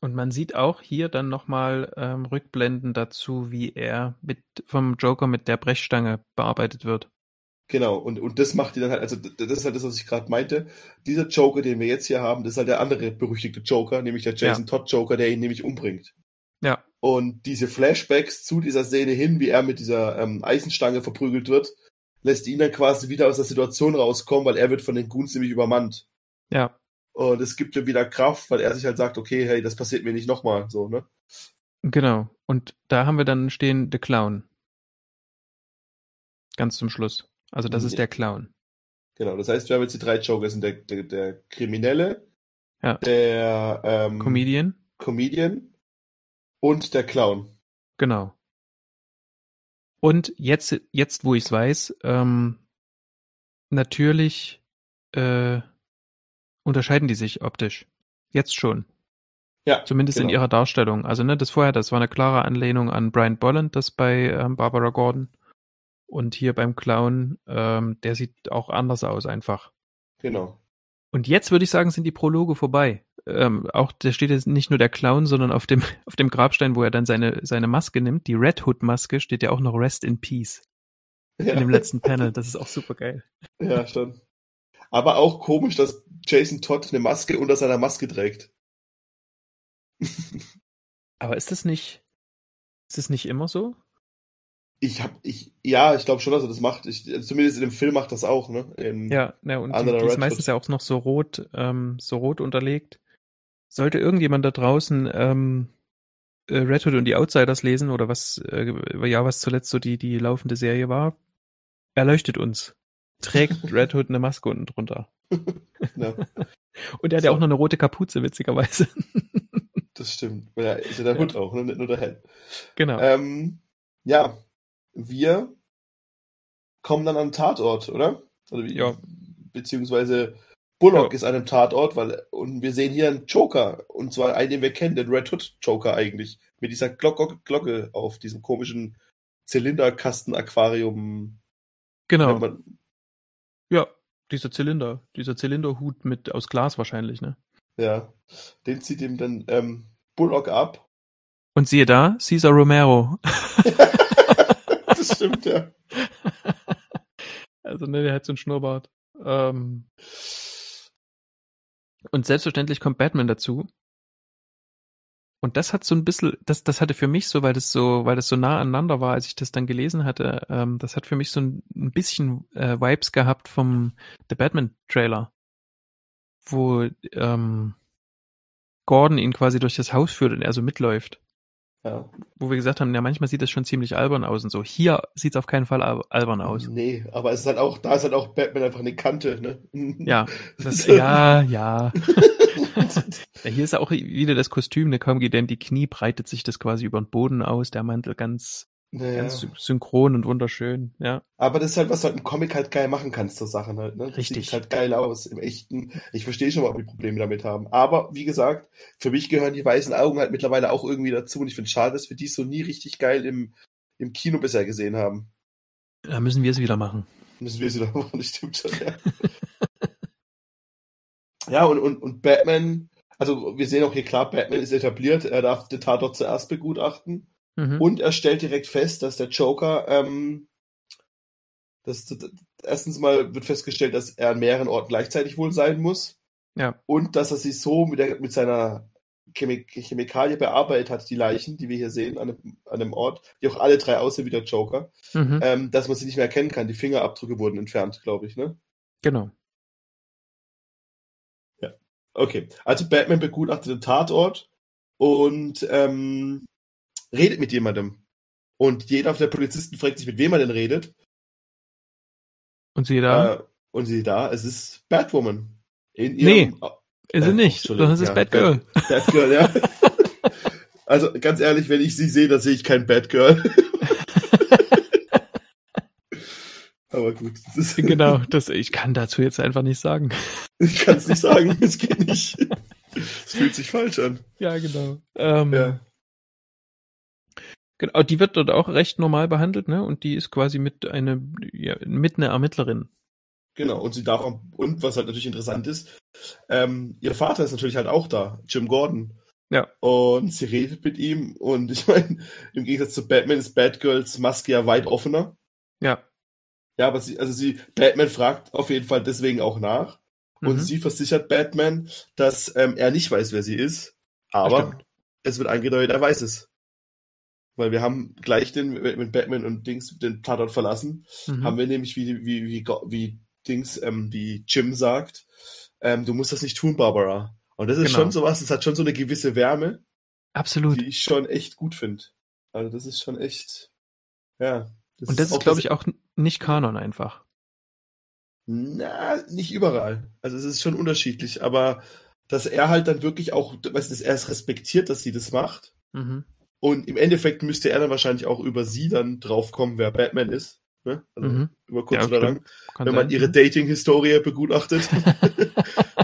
Und man sieht auch hier dann nochmal ähm, Rückblenden dazu, wie er mit vom Joker mit der Brechstange bearbeitet wird. Genau, und, und das macht die dann halt, also das ist halt das, was ich gerade meinte. Dieser Joker, den wir jetzt hier haben, das ist halt der andere berüchtigte Joker, nämlich der Jason Todd Joker, der ihn nämlich umbringt. Ja, Und diese Flashbacks zu dieser Szene hin, wie er mit dieser ähm, Eisenstange verprügelt wird, lässt ihn dann quasi wieder aus der Situation rauskommen, weil er wird von den Goons nämlich übermannt. ja, Und es gibt ihm wieder Kraft, weil er sich halt sagt, okay, hey, das passiert mir nicht nochmal, so, ne? genau. Und da haben wir dann stehen The Clown. Ganz zum Schluss. Also das ist Ja. der Clown. Genau, das heißt, wir haben jetzt die drei Joker, sind der, der, der Kriminelle, Ja. der ähm, Comedian. Comedian und der Clown. Genau. Und jetzt, jetzt wo ich es weiß, ähm, natürlich äh, unterscheiden die sich optisch. Jetzt schon. Ja, Zumindest in genau. ihrer Darstellung. Also ne, das vorher, das war eine klare Anlehnung an Brian Bolland, das bei ähm, Barbara Gordon. Und hier beim Clown, ähm, der sieht auch anders aus einfach. Genau. Und jetzt würde ich sagen, sind die Prologe vorbei. Ähm, auch da steht jetzt nicht nur der Clown, sondern auf dem *laughs* auf dem Grabstein, wo er dann seine seine Maske nimmt, die Red Hood Maske, steht ja auch noch Rest in Peace Ja, in dem letzten Panel. Das ist auch super geil. ja schon. Aber auch komisch, dass Jason Todd eine Maske unter seiner Maske trägt. *laughs* Aber ist das nicht ist das nicht immer so? Ich hab, ich, ja, ich glaube schon, dass er das macht. Ich, zumindest in dem Film macht das auch, ne? In, Ja, ja und die, die ist meistens ja auch noch so rot, ähm, so rot unterlegt. Sollte irgendjemand da draußen ähm, äh, Red Hood und die Outsiders lesen oder was, äh, ja, was zuletzt so die, die laufende Serie war, erleuchtet uns. Trägt *laughs* Red Hood eine Maske unten drunter. *laughs* Ja, *laughs* Und er hat ja So. auch noch eine rote Kapuze, witzigerweise. das stimmt. Ja, ist ja der Hut auch, ne? nicht nur der Helm. genau. Ähm, ja, wir kommen dann an den Tatort, oder? oder wie, Ja. Beziehungsweise Bullock Ja. ist an einem Tatort, weil und wir sehen hier einen Joker und zwar einen, den wir kennen, den Red Hood Joker eigentlich, mit dieser Glocke, Glocke auf diesem komischen Zylinderkasten-Aquarium. genau. man- Ja, dieser Zylinder, dieser Zylinderhut mit aus Glas wahrscheinlich, ne? Ja, den zieht ihm dann ähm, Bullock ab. Und siehe da, Cesar Romero. *laughs* *laughs* das stimmt ja. *laughs* Also, ne, der hat so einen Schnurrbart. Ähm, und selbstverständlich kommt Batman dazu. Und das hat so ein bisschen, das, das hatte für mich so, weil das so, weil das so nah aneinander war, als ich das dann gelesen hatte, ähm, das hat für mich so ein, ein bisschen äh, Vibes gehabt vom The Batman Trailer, wo ähm, Gordon ihn quasi durch das Haus führt und er so mitläuft. Ja. Wo wir gesagt haben, ja, manchmal sieht das schon ziemlich albern aus und so. Hier sieht es auf keinen Fall al- albern aus. Nee, aber es ist halt auch, da ist halt auch Batman einfach eine Kante, ne? *laughs* Ja, das, *laughs* ja, ja. ja. Hier ist auch wieder das Kostüm, ne, kaum geht denn die Knie, breitet sich das quasi über den Boden aus, der Mantel ganz, Naja. ganz sy- synchron und wunderschön, ja. Aber das ist halt, was du halt im Comic halt geil machen kannst, so Sachen halt, ne? Das Richtig. Sieht halt geil aus. Im echten. Ich verstehe schon, warum die Probleme damit haben. Aber, wie gesagt, für mich gehören die weißen Augen halt mittlerweile auch irgendwie dazu. Und ich finde es schade, dass wir die so nie richtig geil im, im Kino bisher gesehen haben. Da müssen wir es wieder machen. Müssen wir sie doch *laughs* machen, das stimmt schon, ja. ja, und, und, und Batman, also wir sehen auch hier klar, Batman ist etabliert, er darf den Tatort zuerst begutachten. Mhm. Und er stellt direkt fest, dass der Joker, ähm, das, das, erstens mal wird festgestellt, dass er an mehreren Orten gleichzeitig wohl sein muss. Ja. Und dass er sie so mit, der, mit seiner Chemik Chemikalie bearbeitet hat, die Leichen, die wir hier sehen, an einem, an einem Ort, die auch alle drei aussehen wie der Joker, Mhm. ähm, dass man sie nicht mehr erkennen kann. Die Fingerabdrücke wurden entfernt, glaube ich, ne? Genau. Okay, also Batman begutachtet den Tatort und ähm, redet mit jemandem. Und jeder der Polizisten fragt sich, mit wem er denn redet. Und siehe da, Äh, und sie da, es ist Batwoman. In Nee, ihrem, ist äh, sie nicht, sondern es ist ja, Batgirl. Bat- Batgirl, ja. *laughs* also ganz ehrlich, wenn ich sie sehe, dann sehe ich kein Batgirl. *laughs* Aber gut, das ist, genau, *laughs* das, ich kann dazu jetzt einfach nicht sagen. ich kann es nicht sagen, es geht nicht. Es fühlt sich falsch an. Ja, genau. Ähm, Ja. Genau, die wird dort auch recht normal behandelt, ne? Und die ist quasi mit eine, ja, mit einer Ermittlerin. Genau, und sie darf und was halt natürlich interessant ist, ähm, ihr Vater ist natürlich halt auch da, Jim Gordon. Ja. Und sie redet mit ihm und ich *laughs* meine, im Gegensatz zu Batman ist Batgirls Maske ja weit offener. Ja. Ja, aber sie, also sie, Batman fragt auf jeden Fall deswegen auch nach. Und Mhm. sie versichert Batman, dass ähm, er nicht weiß, wer sie ist. Aber es wird angedeutet, er weiß es. Weil wir haben gleich den, mit Batman und Dings den Tatort verlassen, Mhm. haben wir nämlich, wie, wie, wie, wie Dings, ähm, wie Jim sagt, ähm, du musst das nicht tun, Barbara. Und das ist Genau. schon sowas, das hat schon so eine gewisse Wärme, Absolut. die ich schon echt gut finde. Also das ist schon echt, ja. Und das ist, auch glaube ich, auch nicht Kanon einfach. Na, nicht überall. Also es ist schon unterschiedlich, aber dass er halt dann wirklich auch, weißt du, dass er es respektiert, dass sie das macht. Mhm. Und im Endeffekt müsste er dann wahrscheinlich auch über sie dann draufkommen, wer Batman ist. Ne? Also Mhm. über kurz Ja, oder lang. Kann wenn man sein. ihre Dating-Historie begutachtet. *laughs*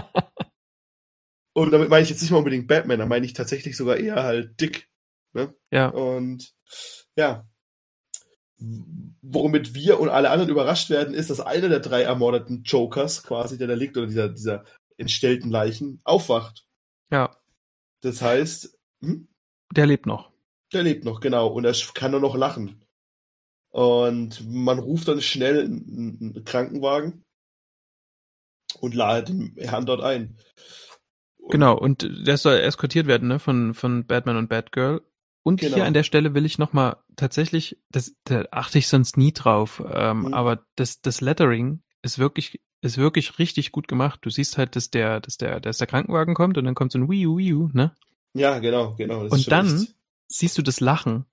Und damit meine ich jetzt nicht mal unbedingt Batman, da meine ich tatsächlich sogar eher halt Dick. ja, Und ja, womit wir und alle anderen überrascht werden, ist, dass einer der drei ermordeten Jokers quasi, der da liegt, oder dieser, dieser entstellten Leichen, aufwacht. ja, Das heißt, hm, der lebt noch. Der lebt noch, genau, und er kann nur noch lachen. Und man ruft dann schnell einen, Krankenwagen und ladet den Herrn dort ein. Und- Genau, und der soll eskortiert werden, ne, von, von Batman und Batgirl. Und Genau. hier an der Stelle will ich nochmal tatsächlich, das, da achte ich sonst nie drauf, ähm, Mhm. aber das, das Lettering ist wirklich, ist wirklich richtig gut gemacht. Du siehst halt, dass der, dass der, dass der Krankenwagen kommt und dann kommt so ein Wii U, Wii U, ne? Ja, genau, genau. Und dann siehst du das Lachen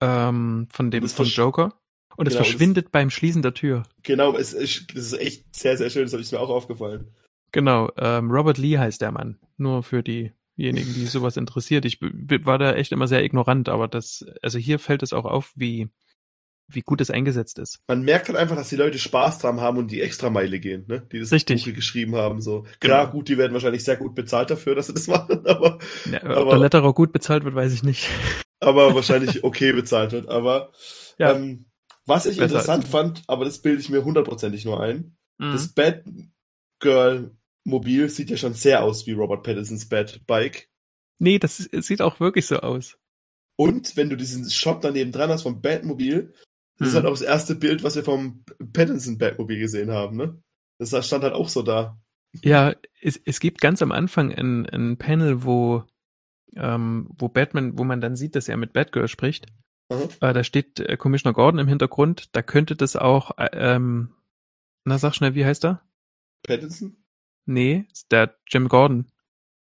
ähm, von dem Das von Joker und es Genau, das- verschwindet beim Schließen der Tür. Genau, es ist, das ist echt sehr, sehr schön, das habe ich mir auch aufgefallen. Genau, ähm, Robert Lee heißt der Mann. Nur für diejenigen, die sowas interessiert. Ich war da echt immer sehr ignorant, aber das, also hier fällt es auch auf, wie, wie gut es eingesetzt ist. Man merkt halt einfach, dass die Leute Spaß dran haben und die Extrameile gehen, ne? Die das Richtig. Buch geschrieben haben. So. Klar, Genau. gut, die werden wahrscheinlich sehr gut bezahlt dafür, dass sie das *laughs* machen, aber, Ja, Aber- ob der Letterer gut bezahlt wird, weiß ich nicht. *laughs* aber wahrscheinlich okay bezahlt wird. Aber Ja. ähm, was ich interessant fand, aber das bilde ich mir hundertprozentig nur ein, Mhm. das Batgirl-Mobil sieht ja schon sehr aus wie Robert Pattinsons Bat-Bike. Nee, das sieht auch wirklich so aus. Und wenn du diesen Shot daneben dran hast vom Batmobil, das ist Mhm. halt auch das erste Bild, was wir vom Pattinson Batmobil gesehen haben, ne? Das stand halt auch so da. Ja, es, es gibt ganz am Anfang ein, ein Panel, wo, ähm, wo Batman, wo man dann sieht, dass er mit Batgirl spricht. Aha. Äh, da steht äh, Commissioner Gordon im Hintergrund. Da könnte das auch, äh, ähm, na sag schnell, wie heißt er? Pattinson? Nee, der Jim Gordon.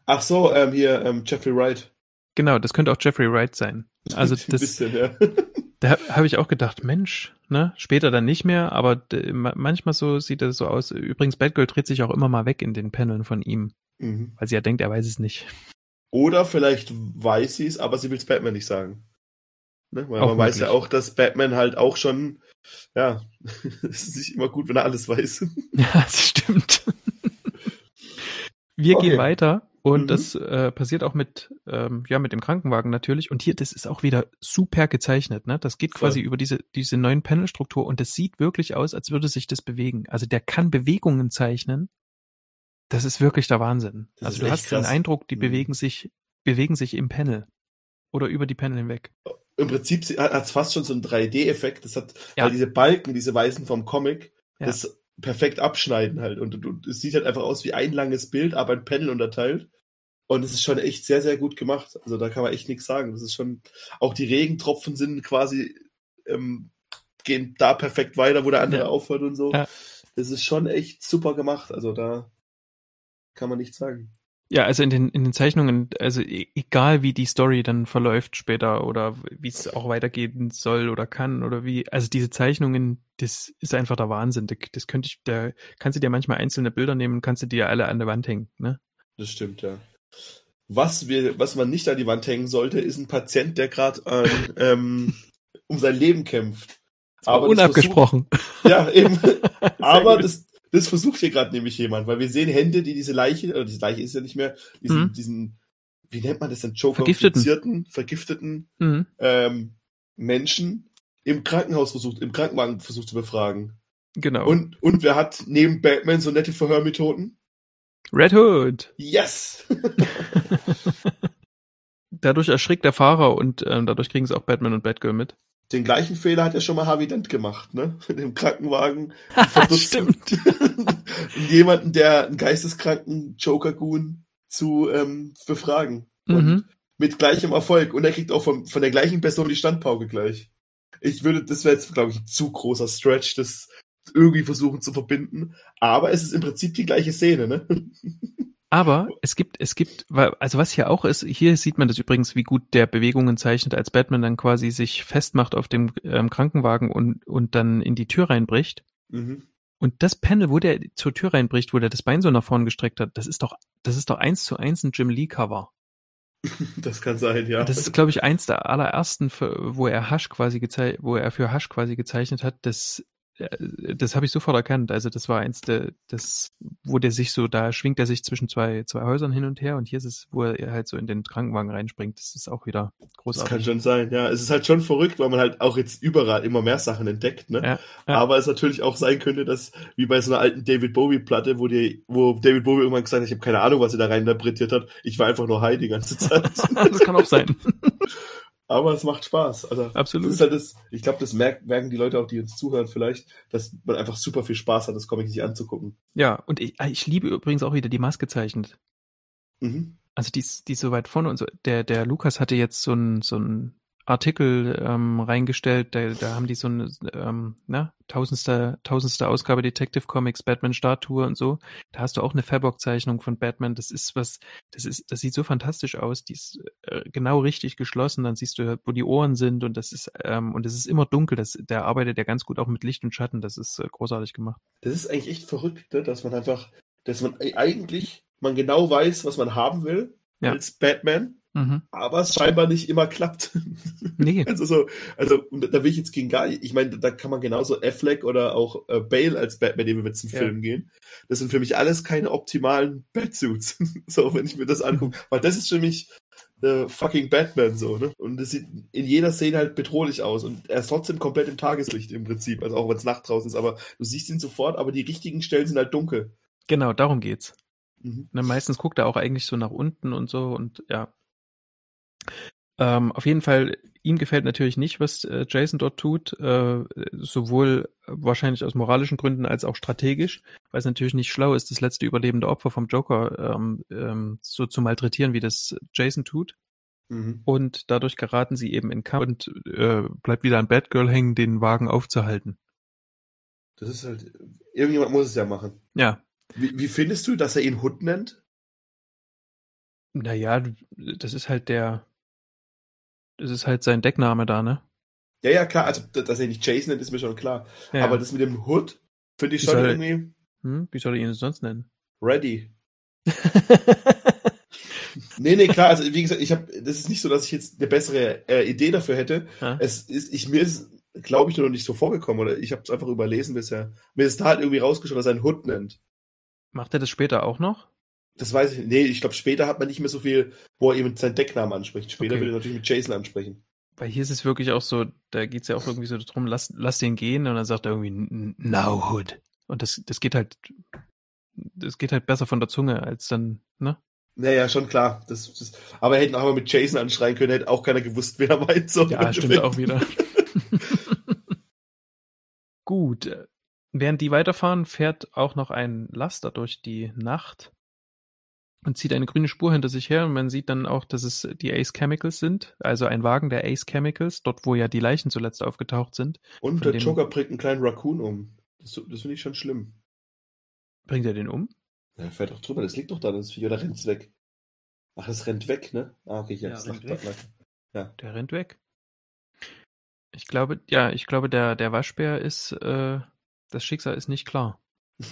Ach so, ähm, hier, ähm, Jeffrey Wright. Genau, das könnte auch Jeffrey Wright sein. *laughs* Also Ein das, bisschen, ja. *laughs* da habe ich auch gedacht, Mensch, ne, später dann nicht mehr, aber manchmal so sieht das so aus. Übrigens, Batgirl dreht sich auch immer mal weg in den Paneln von ihm, mhm. weil sie ja denkt, er weiß es nicht. Oder vielleicht weiß sie es, aber sie will es Batman nicht sagen. Ne? Weil Auch man weiß ja möglich. auch, dass Batman halt auch schon, ja, *laughs* es ist nicht immer gut, wenn er alles weiß. *laughs* Ja, das stimmt. Wir Okay. gehen weiter und Mhm. das äh, passiert auch mit, ähm, ja, mit dem Krankenwagen natürlich. Und hier, das ist auch wieder super gezeichnet, ne? Das geht Voll. quasi über diese, diese neuen Panelstruktur und das sieht wirklich aus, als würde sich das bewegen. Also der kann Bewegungen zeichnen. Das ist wirklich der Wahnsinn. Das also du hast den krass. Eindruck, die Mhm. bewegen sich, bewegen sich im Panel. Oder über die Panel hinweg. Im Prinzip hat es fast schon so einen 3D-Effekt. Das hat, Ja. weil diese Balken, diese weißen vom Comic, Ja. das perfekt abschneiden halt. Und, und es sieht halt einfach aus wie ein langes Bild, aber ein Panel unterteilt. Und es ist schon echt sehr, sehr gut gemacht. Also da kann man echt nichts sagen. Das ist schon, auch die Regentropfen sind quasi, ähm, gehen da perfekt weiter, wo der andere Ja. aufhört und so. Ja. Das ist schon echt super gemacht. Also da kann man nichts sagen. Ja, also in den, in den Zeichnungen, also e- egal wie die Story dann verläuft später oder wie es auch weitergehen soll oder kann oder wie, also diese Zeichnungen, das ist einfach der Wahnsinn. Das- Das könnte ich, da kannst du dir manchmal einzelne Bilder nehmen und kannst du dir alle an der Wand hängen, ne? Das stimmt, ja. Was wir, was man nicht an die Wand hängen sollte, ist ein Patient, der gerade ähm, um sein Leben kämpft. Aber unabgesprochen. Versucht, ja, eben. *laughs* Aber das, das versucht hier gerade nämlich jemand, weil wir sehen Hände, die diese Leiche, oder diese Leiche ist ja nicht mehr, diesen, Mhm. diesen, wie nennt man das denn, Joker, Vergifteten. vergifteten Mhm. ähm, Menschen im Krankenhaus versucht, im Krankenwagen versucht zu befragen. Genau. Und, und wer hat neben Batman so nette Verhörmethoden? Red Hood. Yes! *laughs* Dadurch erschrickt der Fahrer und ähm, dadurch kriegen es auch Batman und Batgirl mit. Den gleichen Fehler hat ja schon mal Harvey Dent gemacht, ne? *laughs* In dem Krankenwagen. *laughs* Stimmt. *laughs* Jemanden, der einen geisteskranken Joker-Goon zu ähm, befragen. Und Mhm. mit gleichem Erfolg. Und er kriegt auch von, von der gleichen Person die Standpauke gleich. Ich würde, das wäre jetzt, glaube ich, ein zu großer Stretch, das irgendwie versuchen zu verbinden. Aber es ist im Prinzip die gleiche Szene, ne? Aber es gibt, es gibt, also was hier auch ist, hier sieht man das übrigens, wie gut der Bewegungen zeichnet, als Batman dann quasi sich festmacht auf dem ähm, Krankenwagen und, und dann in die Tür reinbricht. Mhm. Und das Panel, wo der zur Tür reinbricht, wo der das Bein so nach vorn gestreckt hat, das ist doch, das ist doch eins zu eins ein Jim Lee Cover. *laughs* Das kann sein, ja. Das ist, glaube ich, eins der allerersten, wo er Hasch quasi gezeichnet, wo er für Hasch quasi gezeichnet hat. Das, das habe ich sofort erkannt. Also das war eins der, das, wo der sich so, da schwingt er sich zwischen zwei, zwei Häusern hin und her und hier ist es, wo er halt so in den Krankenwagen reinspringt. Das ist auch wieder Das kann großartig. schon sein, ja. Es ist halt schon verrückt, weil man halt auch jetzt überall immer mehr Sachen entdeckt, ne? Ja, ja. Aber es natürlich auch sein könnte, dass, wie bei so einer alten David Bowie-Platte, wo die, wo David Bowie irgendwann gesagt hat, ich habe keine Ahnung, was er da rein interpretiert hat. Ich war einfach nur high die ganze Zeit. *laughs* das kann auch sein. *laughs* Aber es macht Spaß. Also, Absolut. Das ist halt das, ich glaube, das merken, die Leute auch, die uns zuhören vielleicht, dass man einfach super viel Spaß hat, das Comic sich anzugucken. Ja, und ich, ich liebe übrigens auch wieder die Maske gezeichnet. Mhm. Also die ist, die ist so weit vorne und so. Der, der Lukas hatte jetzt so ein, so ein Artikel ähm, reingestellt, da, da haben die so eine ähm, na, tausendste, tausendste Ausgabe Detective Comics, Batman Statue und so. Da hast du auch eine Fabok-Zeichnung von Batman. Das ist was, das ist, das sieht so fantastisch aus. Die ist äh, genau richtig geschlossen. Dann siehst du, wo die Ohren sind und das ist, ähm, und es ist immer dunkel. Das, der arbeitet ja ganz gut auch mit Licht und Schatten. Das ist äh, großartig gemacht. Das ist eigentlich echt verrückt, ne? dass man einfach, dass man eigentlich, man genau weiß, was man haben will Ja. als Batman, Mhm. aber es scheinbar nicht immer klappt. Nee. *laughs* Also so, also und da will ich jetzt gegen gar nicht, ich meine, da kann man genauso Affleck oder auch äh, Bale als Batman, wir jetzt einen Ja. Film gehen. Das sind für mich alles keine optimalen Batsuits. *laughs* so, wenn ich mir das angucke. Weil das ist für mich äh, fucking Batman so, ne? Und es sieht in jeder Szene halt bedrohlich aus. Und er ist trotzdem komplett im Tageslicht im Prinzip. Also auch wenn es Nacht draußen ist, aber du siehst ihn sofort, aber die richtigen Stellen sind halt dunkel. Genau, darum geht's. Mhm. Ne, meistens guckt er auch eigentlich so nach unten und so und ja. Ähm, auf jeden Fall, ihm gefällt natürlich nicht, was äh, Jason dort tut, äh, sowohl wahrscheinlich aus moralischen Gründen als auch strategisch, weil es natürlich nicht schlau ist, das letzte überlebende Opfer vom Joker ähm, ähm, so zu malträtieren, wie das Jason tut. Mhm. Und dadurch geraten sie eben in Kampf und äh, bleibt wieder an Batgirl hängen, den Wagen aufzuhalten. Das ist halt, irgendjemand muss es ja machen. Ja, Wie, wie findest du, dass er ihn Hood nennt? naja, das ist halt der, das ist halt sein Deckname da, ne? Ja, ja, klar, also dass er nicht Jason nennt, ist mir schon klar. Ja. Aber das mit dem Hood finde ich Wie schon soll- irgendwie hm? Wie soll ich ihn sonst nennen? ready. *laughs* Nee, nee, klar, also wie gesagt, ich habe, das ist nicht so, dass ich jetzt eine bessere äh, Idee dafür hätte. Ja. Es ist, ich mir ist, glaube ich, noch nicht so vorgekommen oder ich habe es einfach überlesen bisher. Mir ist da halt irgendwie rausgeschaut, dass er einen Hood nennt. Macht er das später auch noch? Das weiß ich nicht. Nee, ich glaube, später hat man nicht mehr so viel, wo er eben seinen Decknamen anspricht. Später Okay. will er natürlich mit Jason ansprechen. Weil hier ist es wirklich auch so, da geht's ja auch irgendwie so darum, lass, lass den gehen und dann sagt er irgendwie "N- Now Hood. Und das, das geht halt, das geht halt besser von der Zunge als dann, ne? Naja, schon klar. Das, das, aber hätten auch mal mit Jason anschreien können, hätte auch keiner gewusst, wer er meint. So Ja, im stimmt auch wieder. *laughs* Gut. Äh, Während die weiterfahren, fährt auch noch ein Laster durch die Nacht und zieht eine grüne Spur hinter sich her und man sieht dann auch, dass es die Ace Chemicals sind, also ein Wagen der Ace Chemicals, dort wo ja die Leichen zuletzt aufgetaucht sind. Und der Joker bringt einen kleinen Raccoon um. Das, das finde ich schon schlimm. Bringt er den um? Ja, fährt doch drüber, das liegt doch da, das Vieh, oder rennt's weg? Ach, das rennt weg, ne? Ah, okay, Ja, jetzt rennt lacht weg. Ja. Der rennt weg. Ich glaube, ja, ich glaube, der, der Waschbär ist, äh, das Schicksal ist nicht klar. *laughs*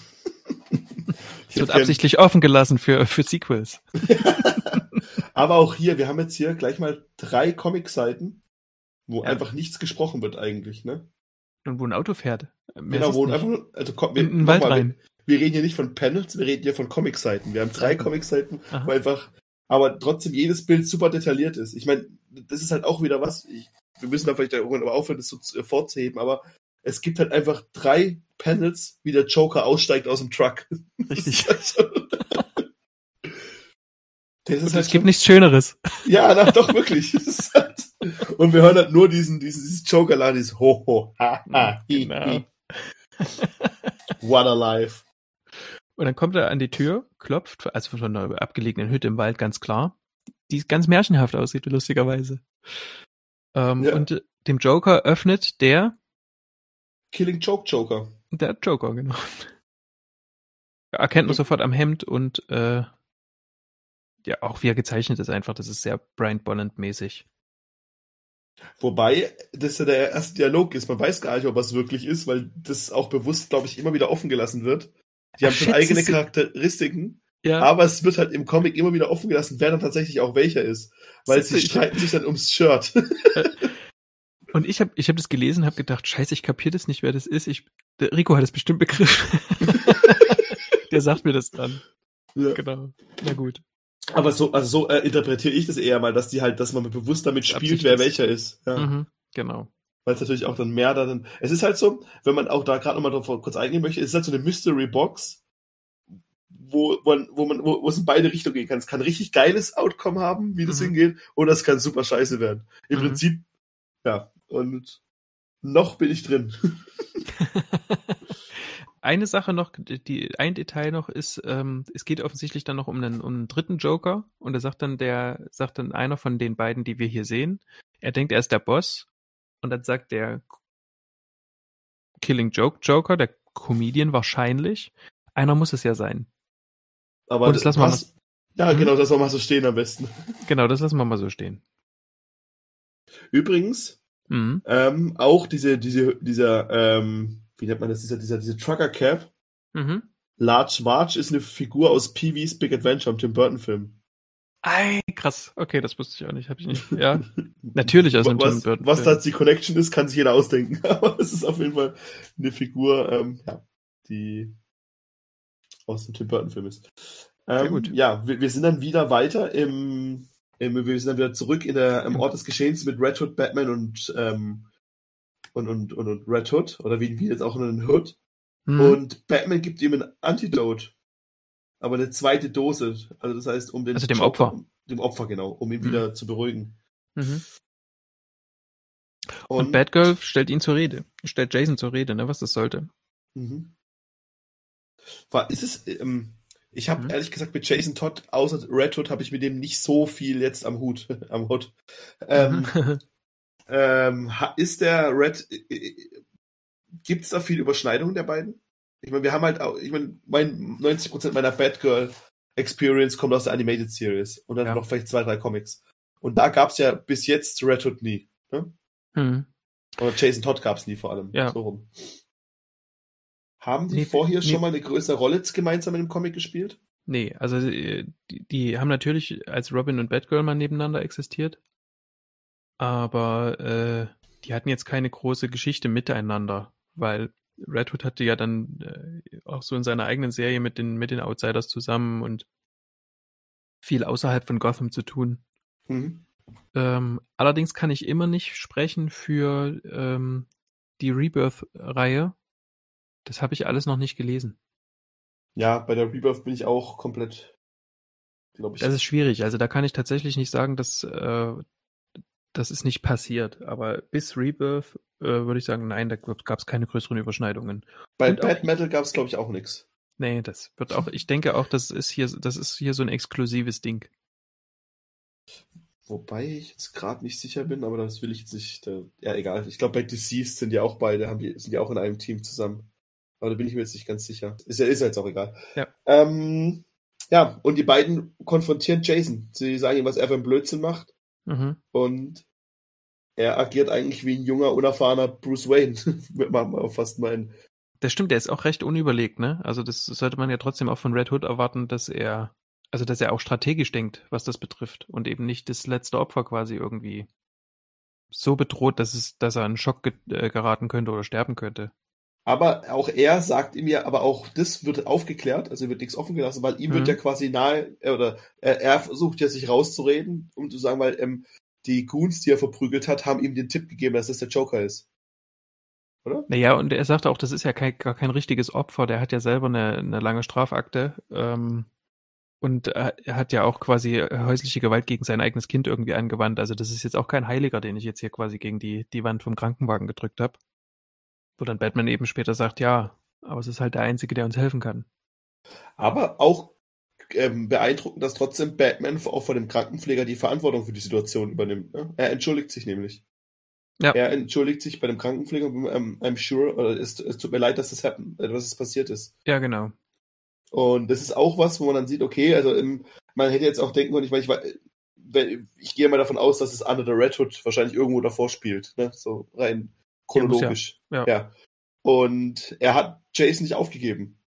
Es wird absichtlich offen gelassen für, für Sequels. *laughs* Aber auch hier, wir haben jetzt hier gleich mal drei Comic-Seiten, wo Ja. einfach nichts gesprochen wird eigentlich, ne? Und wo ein Auto fährt. Mehr Genau, wo nicht. einfach also komm, wir, in den Wald nochmal, rein. wir, wir reden hier nicht von Panels, wir reden hier von Comic-Seiten. Wir haben drei Seiten. Comic-Seiten, wo einfach, aber trotzdem jedes Bild super detailliert ist. Ich meine, das ist halt auch wieder was, ich, wir müssen da vielleicht irgendwann aber aufhören, das so zu- vorzuheben, aber es gibt halt einfach drei Panels, wie der Joker aussteigt aus dem Truck. Richtig. *laughs* Und halt es gibt schon- nichts Schöneres. Ja, na, doch, wirklich. Halt, und wir hören halt nur diesen, diesen, dieses Joker-Lachen, dieses Ho, ho, ha, ha, hi, Genau. hi. What a life. Und dann kommt er an die Tür, klopft, also von einer abgelegenen Hütte im Wald, ganz klar, die ganz märchenhaft aussieht, lustigerweise. Ähm, Ja. Und dem Joker öffnet der, Killing Joke Joker. Der Joker, genau. Erkennt man sofort am Hemd und äh, ja, auch wie er gezeichnet ist einfach, das ist sehr Brian Bolland-mäßig. Wobei das ja der erste Dialog ist. Man weiß gar nicht, ob es wirklich ist, weil das auch bewusst, glaube ich, immer wieder offen gelassen wird. Die haben Ach, schon eigene Charakteristiken, Ja, aber es wird halt im Comic immer wieder offen gelassen, wer dann tatsächlich auch welcher ist. Weil sie streiten sich dann ums Shirt. Und ich habe ich hab das gelesen, habe gedacht, scheiße, ich kapier das nicht, wer das ist. Ich, der Rico hat es bestimmt begriffen. *laughs* der sagt mir das dann. Ja. Genau. Na gut. Aber so, also so äh, interpretiere ich das eher mal, dass die halt, dass man bewusst damit spielt, wer welcher ist. Ja. Mhm, genau. Weil es natürlich auch dann mehr da dann. Es ist halt so, wenn man auch da gerade nochmal drauf kurz eingehen möchte, es ist halt so eine Mystery Box, wo, wo, man- wo man, wo, wo es in beide Richtungen gehen kann. Es kann ein richtig geiles Outcome haben, wie das Mhm. hingeht, oder es kann super scheiße werden. Im Mhm. Prinzip, ja, und noch bin ich drin. *laughs* Eine Sache noch, die, ein Detail noch ist, ähm, es geht offensichtlich dann noch um einen, um einen dritten Joker und da sagt dann der, sagt dann einer von den beiden, die wir hier sehen, er denkt, er ist der Boss und dann sagt der Killing Joke Joker, der Comedian wahrscheinlich, einer muss es ja sein. Aber Und das lassen wir was- Ja, Mhm. genau, das soll mal so stehen am besten. Genau, das lassen wir mal so stehen. Übrigens, Mhm. ähm, auch diese, diese, dieser, ähm, wie nennt man das, dieser, dieser, diese Trucker Cap, Mhm. Large March ist eine Figur aus Pee-wee's Big Adventure, im Tim Burton Film. Ei, krass. Okay, das wusste ich auch nicht. Hab ich nicht. *laughs* Ja, natürlich aus einem was, Tim Burton was da die Connection ist, kann sich jeder ausdenken. *laughs* Aber es ist auf jeden Fall eine Figur, ähm, ja, die aus dem Tim Burton Film ist. Ähm, Sehr gut. Ja, wir, wir sind dann wieder weiter im, wir sind dann wieder zurück in der, im Ort des Geschehens mit Red Hood, Batman und, ähm, und, und, und, und Red Hood, oder wie, wie jetzt auch einen Hood. Mhm. Und Batman gibt ihm ein Antidote. Aber eine zweite Dose. Also das heißt, um den Also dem Opfer. Dem Opfer, genau, um ihn Mhm. wieder zu beruhigen. Mhm. Und, Batgirl stellt ihn zur Rede. Stellt Jason zur Rede, ne, was das sollte. Mhm. War, ist es, ähm, ich habe Mhm. ehrlich gesagt mit Jason Todd, außer Red Hood, habe ich mit dem nicht so viel jetzt am Hut, *laughs* am Hut. Ähm, Mhm. *laughs* ähm, ist der Red, gibt es da viel Überschneidung der beiden? Ich meine, wir haben halt auch, ich meine, mein 90% meiner Batgirl Experience kommt aus der Animated Series und dann Ja. noch vielleicht zwei, drei Comics. Und da gab's ja bis jetzt Red Hood nie. Ne? Mhm. Oder Jason Todd gab's nie vor allem. Ja. So rum. Haben die Nee, vorher nee. schon mal eine größere Rolle gemeinsam in dem Comic gespielt? Nee, also äh, die, die haben natürlich als Robin und Batgirl mal nebeneinander existiert. Aber äh, die hatten jetzt keine große Geschichte miteinander, weil Red Hood hatte ja dann äh, auch so in seiner eigenen Serie mit den, mit den Outsiders zusammen und viel außerhalb von Gotham zu tun. Mhm. Ähm, allerdings kann ich immer nicht sprechen für ähm, die Rebirth-Reihe. Das habe ich alles noch nicht gelesen. Ja, bei der Rebirth bin ich auch komplett, glaube ich. Das ist schwierig. Also da kann ich tatsächlich nicht sagen, dass äh, das ist nicht passiert. Aber bis Rebirth äh, würde ich sagen, nein, da gab es keine größeren Überschneidungen. bei und Bad Metal gab's glaube ich, auch nichts. Nee, das wird auch, ich denke auch, das ist hier, das ist hier so ein exklusives Ding. Wobei ich jetzt gerade nicht sicher bin, aber das will ich jetzt nicht. Da, ja, egal. Ich glaube, bei Deceased sind ja auch beide, haben die, sind ja auch in einem Team zusammen. Aber da bin ich mir jetzt nicht ganz sicher. Ist ja, ist jetzt auch egal. Ja. Ähm, ja, und die beiden konfrontieren Jason. Sie sagen ihm, was er für einen Blödsinn macht. Mhm. Und er agiert eigentlich wie ein junger, unerfahrener Bruce Wayne. *laughs* Wird man mal fast meinen. Das stimmt, der ist auch recht unüberlegt, ne? Also das sollte man ja trotzdem auch von Red Hood erwarten, dass er, also dass er auch strategisch denkt, was das betrifft und eben nicht das letzte Opfer quasi irgendwie so bedroht, dass es, dass er in Schock ge äh, geraten könnte oder sterben könnte. Aber auch er sagt ihm ja, aber auch das wird aufgeklärt, also wird nichts offen gelassen, weil ihm Mhm. wird ja quasi nahe, äh, oder er, er versucht ja sich rauszureden, um zu sagen, weil ähm, die Goons, die er verprügelt hat, haben ihm den Tipp gegeben, dass das der Joker ist. oder? Naja, und er sagt auch, das ist ja kein, gar kein richtiges Opfer. Der hat ja selber eine, eine lange Strafakte. Ähm, und er hat ja auch quasi häusliche Gewalt gegen sein eigenes Kind irgendwie angewandt. Also das ist jetzt auch kein Heiliger, den ich jetzt hier quasi gegen die, die Wand vom Krankenwagen gedrückt habe. Wo dann Batman eben später sagt, ja, aber es ist halt der Einzige, der uns helfen kann. Aber auch ähm, beeindruckend, dass trotzdem Batman auch von dem Krankenpfleger die Verantwortung für die Situation übernimmt. Ne? Er entschuldigt sich nämlich. Ja. Er entschuldigt sich bei dem Krankenpfleger, ähm, I'm sure, oder es, es tut mir leid, dass das happen, äh, was es passiert ist. Ja, genau. Und das ist auch was, wo man dann sieht, okay, also im, man hätte jetzt auch denken können, ich meine, ich, war, ich gehe mal davon aus, dass es Under the Red Hood wahrscheinlich irgendwo davor spielt, ne? so rein chronologisch. Ja, muss ja. Und er hat Jason nicht aufgegeben.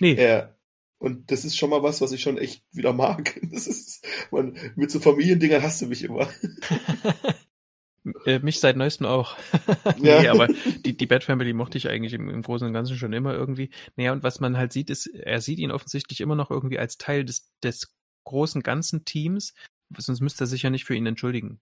Nee, Er, und das ist schon mal was, was ich schon echt wieder mag. *laughs* Das ist, man, mit so Familiendingern hast du mich immer. *laughs* äh, mich seit neuestem auch. *laughs* Ja. nee, aber die, die Bat Family mochte ich eigentlich im, im Großen und Ganzen schon immer irgendwie. Naja, und was man halt sieht, ist, er sieht ihn offensichtlich immer noch irgendwie als Teil des, des großen ganzen Teams. Sonst müsste er sich ja nicht für ihn entschuldigen.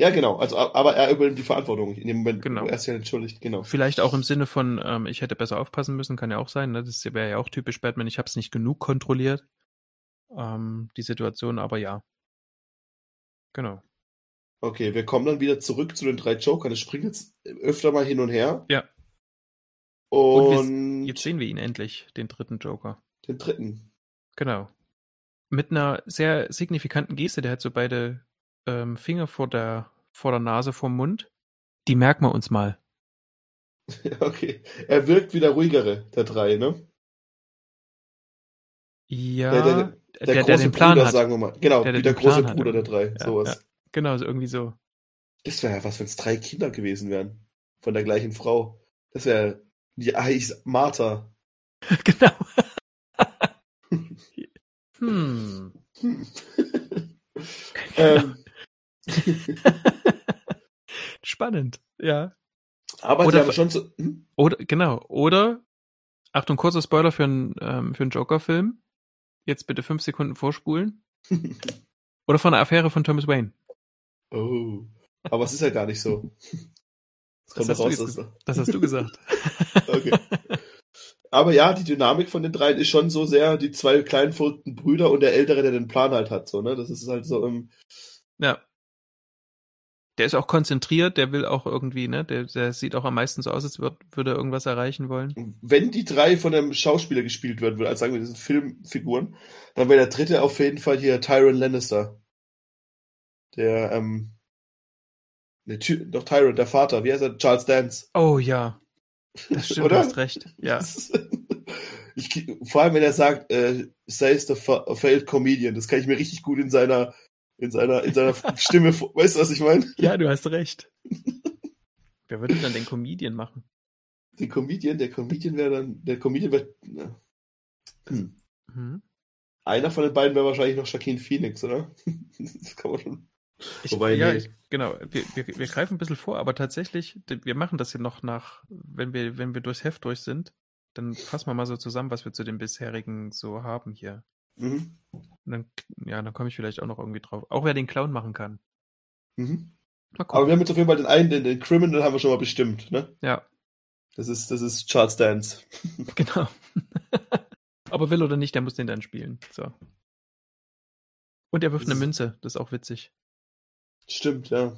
Ja, genau. Also, aber er übernimmt die Verantwortung in dem Moment, Genau. wo er sich ja entschuldigt. Genau. Vielleicht auch im Sinne von, ähm, ich hätte besser aufpassen müssen, kann ja auch sein. Ne? Das wäre ja auch typisch Batman. Ich habe es nicht genug kontrolliert, ähm, die Situation, aber ja. Genau. Okay, wir kommen dann wieder zurück zu den drei Jokern. Es springt jetzt öfter mal hin und her. Ja. Und, Und Jetzt sehen wir ihn endlich, den dritten Joker. den dritten. Genau. Mit einer sehr signifikanten Geste, der hat so beide ähm, Finger vor der, vor der Nase, vorm Mund. Die merken wir uns mal. *laughs* Okay. Er wirkt wie der ruhigere der drei, ne? Ja, Der- der, der- der, große den Plan Bruder, hat. sagen wir mal. Genau, Der, wie der große Plan hat. Bruder der drei. Ja, sowas. ja. Genau, so irgendwie so. Das wäre ja was, wenn es drei Kinder gewesen wären. Von der gleichen Frau. Das wäre die Eis Martha. *laughs* genau. *laughs* hm. Hm. ähm, *laughs* Spannend, ja. aber Oder die haben schon so. Hm? Oder, genau. Oder, Achtung, kurzer Spoiler für einen, ähm, für einen Joker-Film. Jetzt bitte fünf Sekunden vorspulen. *laughs* Oder von einer Affäre von Thomas Wayne. oh. Aber es ist ja gar nicht so. Das kommt hast du raus. dass- Das hast du gesagt. *laughs* Okay. Aber ja, die Dynamik von den dreien ist schon so sehr die zwei kleinen verrückten Brüder und der Ältere, der den Plan halt hat. So, ne? Das ist halt so im. Ja. Der ist auch konzentriert, der will auch irgendwie, ne? Der, der sieht auch am meisten so aus, als würd, würde er irgendwas erreichen wollen. Wenn die drei von einem Schauspieler gespielt werden würden, also sagen wir, das sind Filmfiguren, dann wäre der dritte auf jeden Fall hier Tyron Lannister. Der, ähm. Ne, doch Tyron, der Vater, wie heißt er? Charles Dance. Oh ja. Das *laughs* stimmt, Oder? du hast recht. Ja. *laughs* Ich, vor allem, wenn er sagt, äh, says the fa- failed comedian, das kann ich mir richtig gut in seiner, in seiner, in seiner Stimme, vor- weißt du, was ich meine? Ja, du hast recht. *laughs* Wer würde dann den Comedian machen? Der Comedian, der Comedian wäre dann, der Comedian wäre, hm. Hm? einer von den beiden wäre wahrscheinlich noch Joaquin Phoenix, oder? *laughs* Das kann man schon. Ich, Wobei, ja, nee. ich, genau. Wir, wir, wir greifen ein bisschen vor, aber tatsächlich, wir machen das hier noch nach, wenn wir, wenn wir durchs Heft durch sind, dann fassen wir mal so zusammen, was wir zu den bisherigen so haben hier. Mhm. Dann, ja, dann komme ich vielleicht auch noch irgendwie drauf. Auch wer den Clown machen kann. Mhm. Aber wir haben jetzt auf jeden Fall den einen, den, den Criminal haben wir schon mal bestimmt, ne? Ja, Das ist, das ist Charles Dance. *laughs* *laughs* genau. *laughs* aber will oder nicht, der muss den dann spielen. So. Und er wirft Das eine Münze, das ist auch witzig. Stimmt, ja.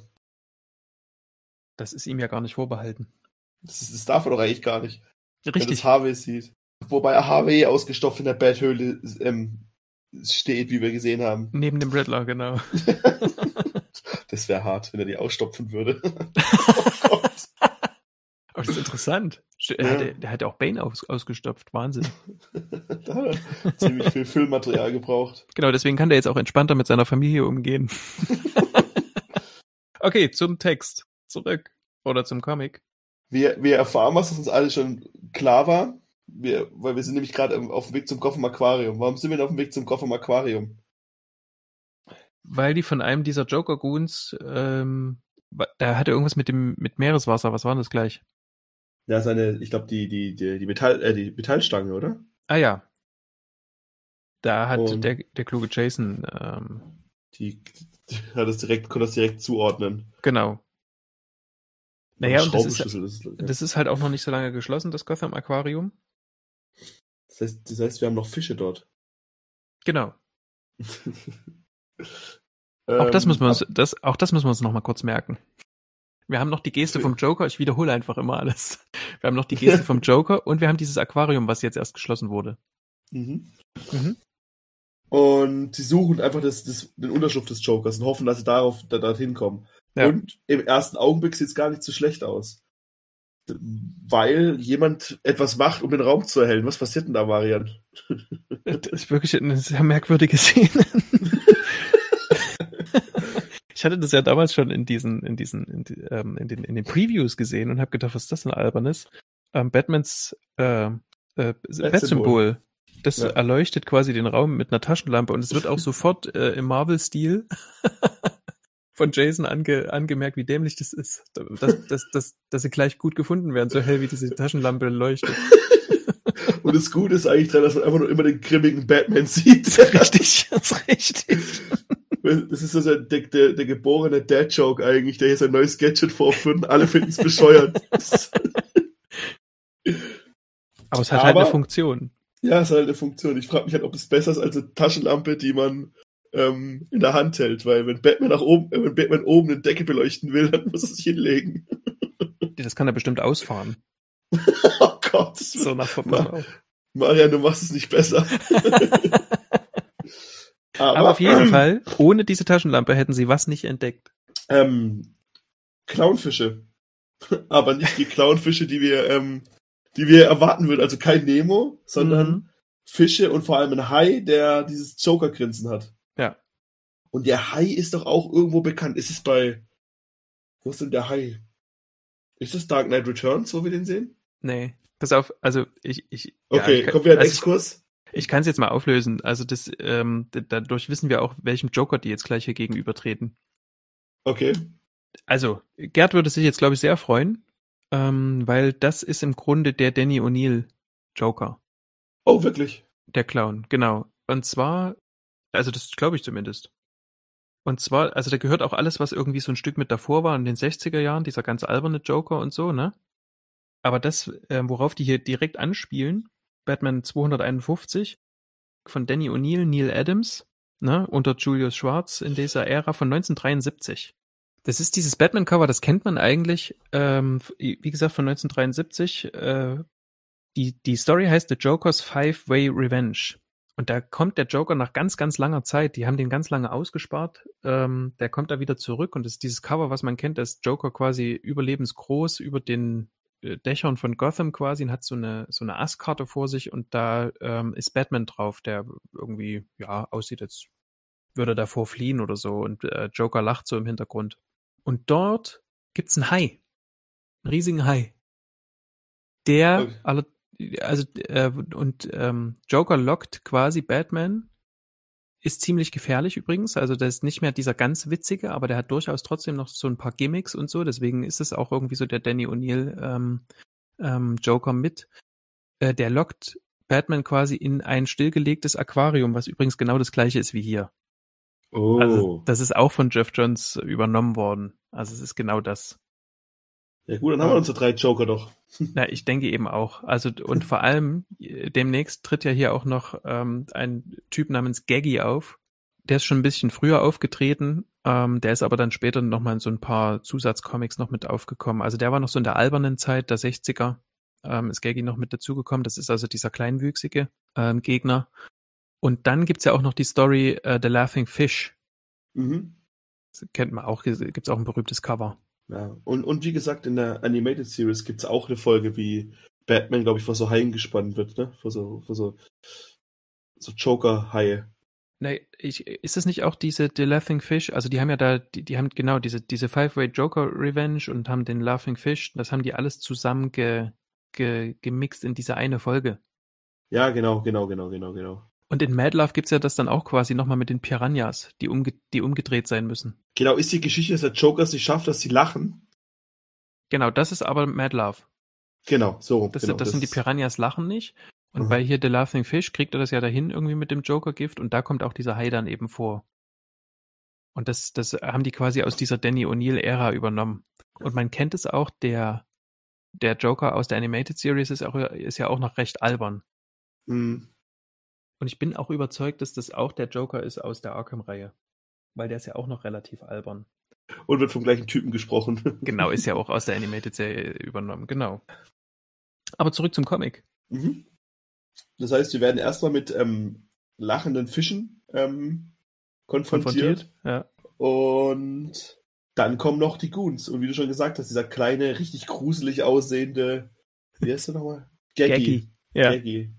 Das ist ihm ja gar nicht vorbehalten. Das, ist, das darf er doch eigentlich gar nicht. Wenn Richtig. das Harvey sieht. Wobei Harvey ausgestopft in der Betthöhle ähm, steht, wie wir gesehen haben. Neben dem Riddler, genau. *laughs* Das wäre hart, wenn er die ausstopfen würde. *laughs* Aber das ist interessant. Ja. Er hatte, der hat ja auch Bane aus, ausgestopft. Wahnsinn. *laughs* da hat er ziemlich viel Füllmaterial gebraucht. Genau, deswegen kann der jetzt auch entspannter mit seiner Familie umgehen. okay, zum Text. Zurück. Oder zum Comic. Wir, wir erfahren was, was uns alles schon klar war. Wir, weil wir sind nämlich gerade auf dem Weg zum Gotham Aquarium. Warum sind wir denn auf dem Weg zum Gotham Aquarium? Weil die von einem dieser Joker-Goons, ähm, wa- da hatte irgendwas mit dem, mit Meereswasser. Was war denn das gleich? Ja, seine, ich glaube, die, die, die, die, Metall, äh, die Metallstange, oder? Ah ja. Da hat Und- der, der kluge Jason, ähm, Die, die hat das direkt, konnte das direkt zuordnen. genau. Naja, und das ist, das ist halt auch noch nicht so lange geschlossen, das Gotham Aquarium. Das heißt, das heißt, wir haben noch Fische dort. Genau. *laughs* Auch das Ähm, müssen wir uns, das, auch das müssen wir uns noch mal kurz merken. Wir haben noch die Geste vom Joker, ich wiederhole einfach immer alles. *laughs* Wir haben noch die Geste vom *laughs* Joker und wir haben dieses Aquarium, was jetzt erst geschlossen wurde. Mhm. Mhm. Und sie suchen einfach das, das, den Unterschlupf des Jokers und hoffen, dass sie darauf da, dorthin kommen. Ja. Und im ersten Augenblick sieht es gar nicht so schlecht aus. Weil jemand etwas macht, um den Raum zu erhellen. Was passiert denn da, Marian? Das ist wirklich eine sehr merkwürdige Szene. *laughs* Ich hatte das ja damals schon in diesen, in diesen, in, die, ähm, in den, in den Previews gesehen und habe gedacht, was ist das denn albernes? Ähm, Batmans äh, äh, Bat-Symbol. Das Ja. erleuchtet quasi den Raum mit einer Taschenlampe und es wird auch *laughs* sofort äh, im Marvel-Stil von Jason ange, angemerkt, wie dämlich das ist. Dass, dass, dass, dass sie gleich gut gefunden werden, so hell wie diese Taschenlampe leuchtet. *laughs* Und das Gute ist eigentlich dran, dass man einfach nur immer den grimmigen Batman sieht. *laughs* Richtig, das ist richtig. Das ist so der, der, der, der geborene Dad-Joke eigentlich, der hier sein neues Gadget vorführt alle finden es bescheuert. *laughs* Aber es hat halt Aber- eine Funktion. ja, ist halt eine Funktion. Ich frage mich halt, ob es besser ist als eine Taschenlampe, die man ähm, in der Hand hält, weil wenn Batman nach oben, äh, wenn Batman oben eine Decke beleuchten will, dann muss er sich hinlegen. *laughs* Das kann er bestimmt ausfahren. *laughs* Oh Gott, So nach Ma- Marian, du machst es nicht besser. *laughs* Aber auf jeden Fall, ohne diese Taschenlampe hätten sie was nicht entdeckt. Ähm, Clownfische. Aber nicht die Clownfische, die wir, ähm, die wir erwarten würden. Also kein Nemo, sondern Mhm. Fische und vor allem ein Hai, der dieses Joker-Grinsen hat. Ja. Und der Hai ist doch auch irgendwo bekannt. Ist es bei. Wo ist denn der Hai? Ist es Dark Knight Returns, wo wir den sehen? Nee. Pass auf, also ich, ich, ja, Okay, ich, kann- kommen wir an also Exkurs. ich, ich kann es jetzt mal auflösen. Also das, ähm, dadurch wissen wir auch, welchem Joker die jetzt gleich hier gegenübertreten. Okay. Also, Gerd würde sich jetzt, glaube ich, sehr freuen, ähm, weil das ist im Grunde der Danny O'Neill Joker. Oh, wirklich? Der Clown, genau. Und zwar, also das glaube ich zumindest. Und zwar, also da gehört auch alles, was irgendwie so ein Stück mit davor war in den 60er Jahren, dieser ganz alberne Joker und so, ne? Aber das, äh, worauf die hier direkt anspielen, Batman 251 von Danny O'Neill, Neil Adams, ne, unter Julius Schwarz in dieser Ära von 1973. Das ist dieses Batman-Cover, das kennt man eigentlich, ähm, wie gesagt, von 1973. Äh, die, die Story heißt The Joker's Five-Way Revenge. Und da kommt der Joker nach ganz, ganz langer Zeit. Die haben den ganz lange ausgespart. Ähm, der kommt da wieder zurück und das ist dieses Cover, was man kennt, das Joker quasi überlebensgroß über den äh, Dächern von Gotham quasi und hat so eine, so eine Asskarte vor sich und da ähm, ist Batman drauf, der irgendwie, ja, aussieht, als würde er davor fliehen oder so und äh, Joker lacht so im Hintergrund. Und dort gibt's einen Hai. Einen riesigen Hai. Der, Okay. alle, also, äh, und ähm, Joker lockt quasi Batman. Ist ziemlich gefährlich übrigens. Also, der ist nicht mehr dieser ganz witzige, aber der hat durchaus trotzdem noch so ein paar Gimmicks und so. Deswegen ist es auch irgendwie so der Danny O'Neill ähm, ähm, Joker mit. Äh, der lockt Batman quasi in ein stillgelegtes Aquarium, was übrigens genau das gleiche ist wie hier. Oh. Also, das ist auch von Jeff Johns übernommen worden. Also, es ist genau das. ja gut, dann haben wir unsere drei Joker doch. *laughs* Na, ich denke eben auch. Also und vor allem äh, demnächst tritt ja hier auch noch ähm, ein Typ namens Gaggy auf. Der ist schon ein bisschen früher aufgetreten. Ähm, der ist aber dann später noch mal in so ein paar Zusatzcomics noch mit aufgekommen. Also der war noch so in der albernen Zeit der 60er. Ähm, ist Gaggy noch mit dazugekommen. Das ist also dieser kleinwüchsige ähm, Gegner. Und dann gibt's ja auch noch die Story äh, The Laughing Fish. Mhm. Das kennt man auch. Gibt's auch ein berühmtes Cover. Ja, und, und wie gesagt, in der Animated Series gibt's auch eine Folge, wie Batman, glaube ich, vor so Haien gespannt wird, ne? Vor so, vor so, so Joker-Haie. Nee, ich, ist das nicht auch diese The Laughing Fish? Also die haben ja da, die, die haben genau diese, diese Five-Way Joker Revenge und haben den Laughing Fish, das haben die alles zusammen ge, ge, gemixt in diese eine Folge. Ja, genau, genau, genau, genau, genau. Und in Mad Love gibt's ja das dann auch quasi nochmal mit den Piranhas, die, umge die umgedreht sein müssen. Genau, ist die Geschichte, dass der Joker es nicht schafft, dass sie lachen? Genau, das ist aber Mad Love. Genau, so. Das, genau, das, sind die Piranhas lachen nicht. Und Mhm. bei hier The Laughing Fish kriegt er das ja dahin irgendwie mit dem Joker-Gift und da kommt auch dieser Hai dann eben vor. Und das, das haben die quasi aus dieser Danny O'Neill-Ära übernommen. Und man kennt es auch, der, der Joker aus der Animated Series ist, auch, ist ja auch noch recht albern. Mhm. Und ich bin auch überzeugt, dass das auch der Joker ist aus der Arkham-Reihe. Weil der ist ja auch noch relativ albern. Und wird vom gleichen Typen gesprochen. *laughs* Genau, ist ja auch aus der Animated-Serie übernommen, genau. Aber zurück zum Comic. Mhm. Das heißt, wir werden erstmal mit ähm, lachenden Fischen ähm, konfrontiert. Konfrontiert, ja. Und dann kommen noch die Goons. Und wie du schon gesagt hast, dieser kleine, richtig gruselig aussehende, wie heißt der nochmal? Gaggy. Ja, Gaggy.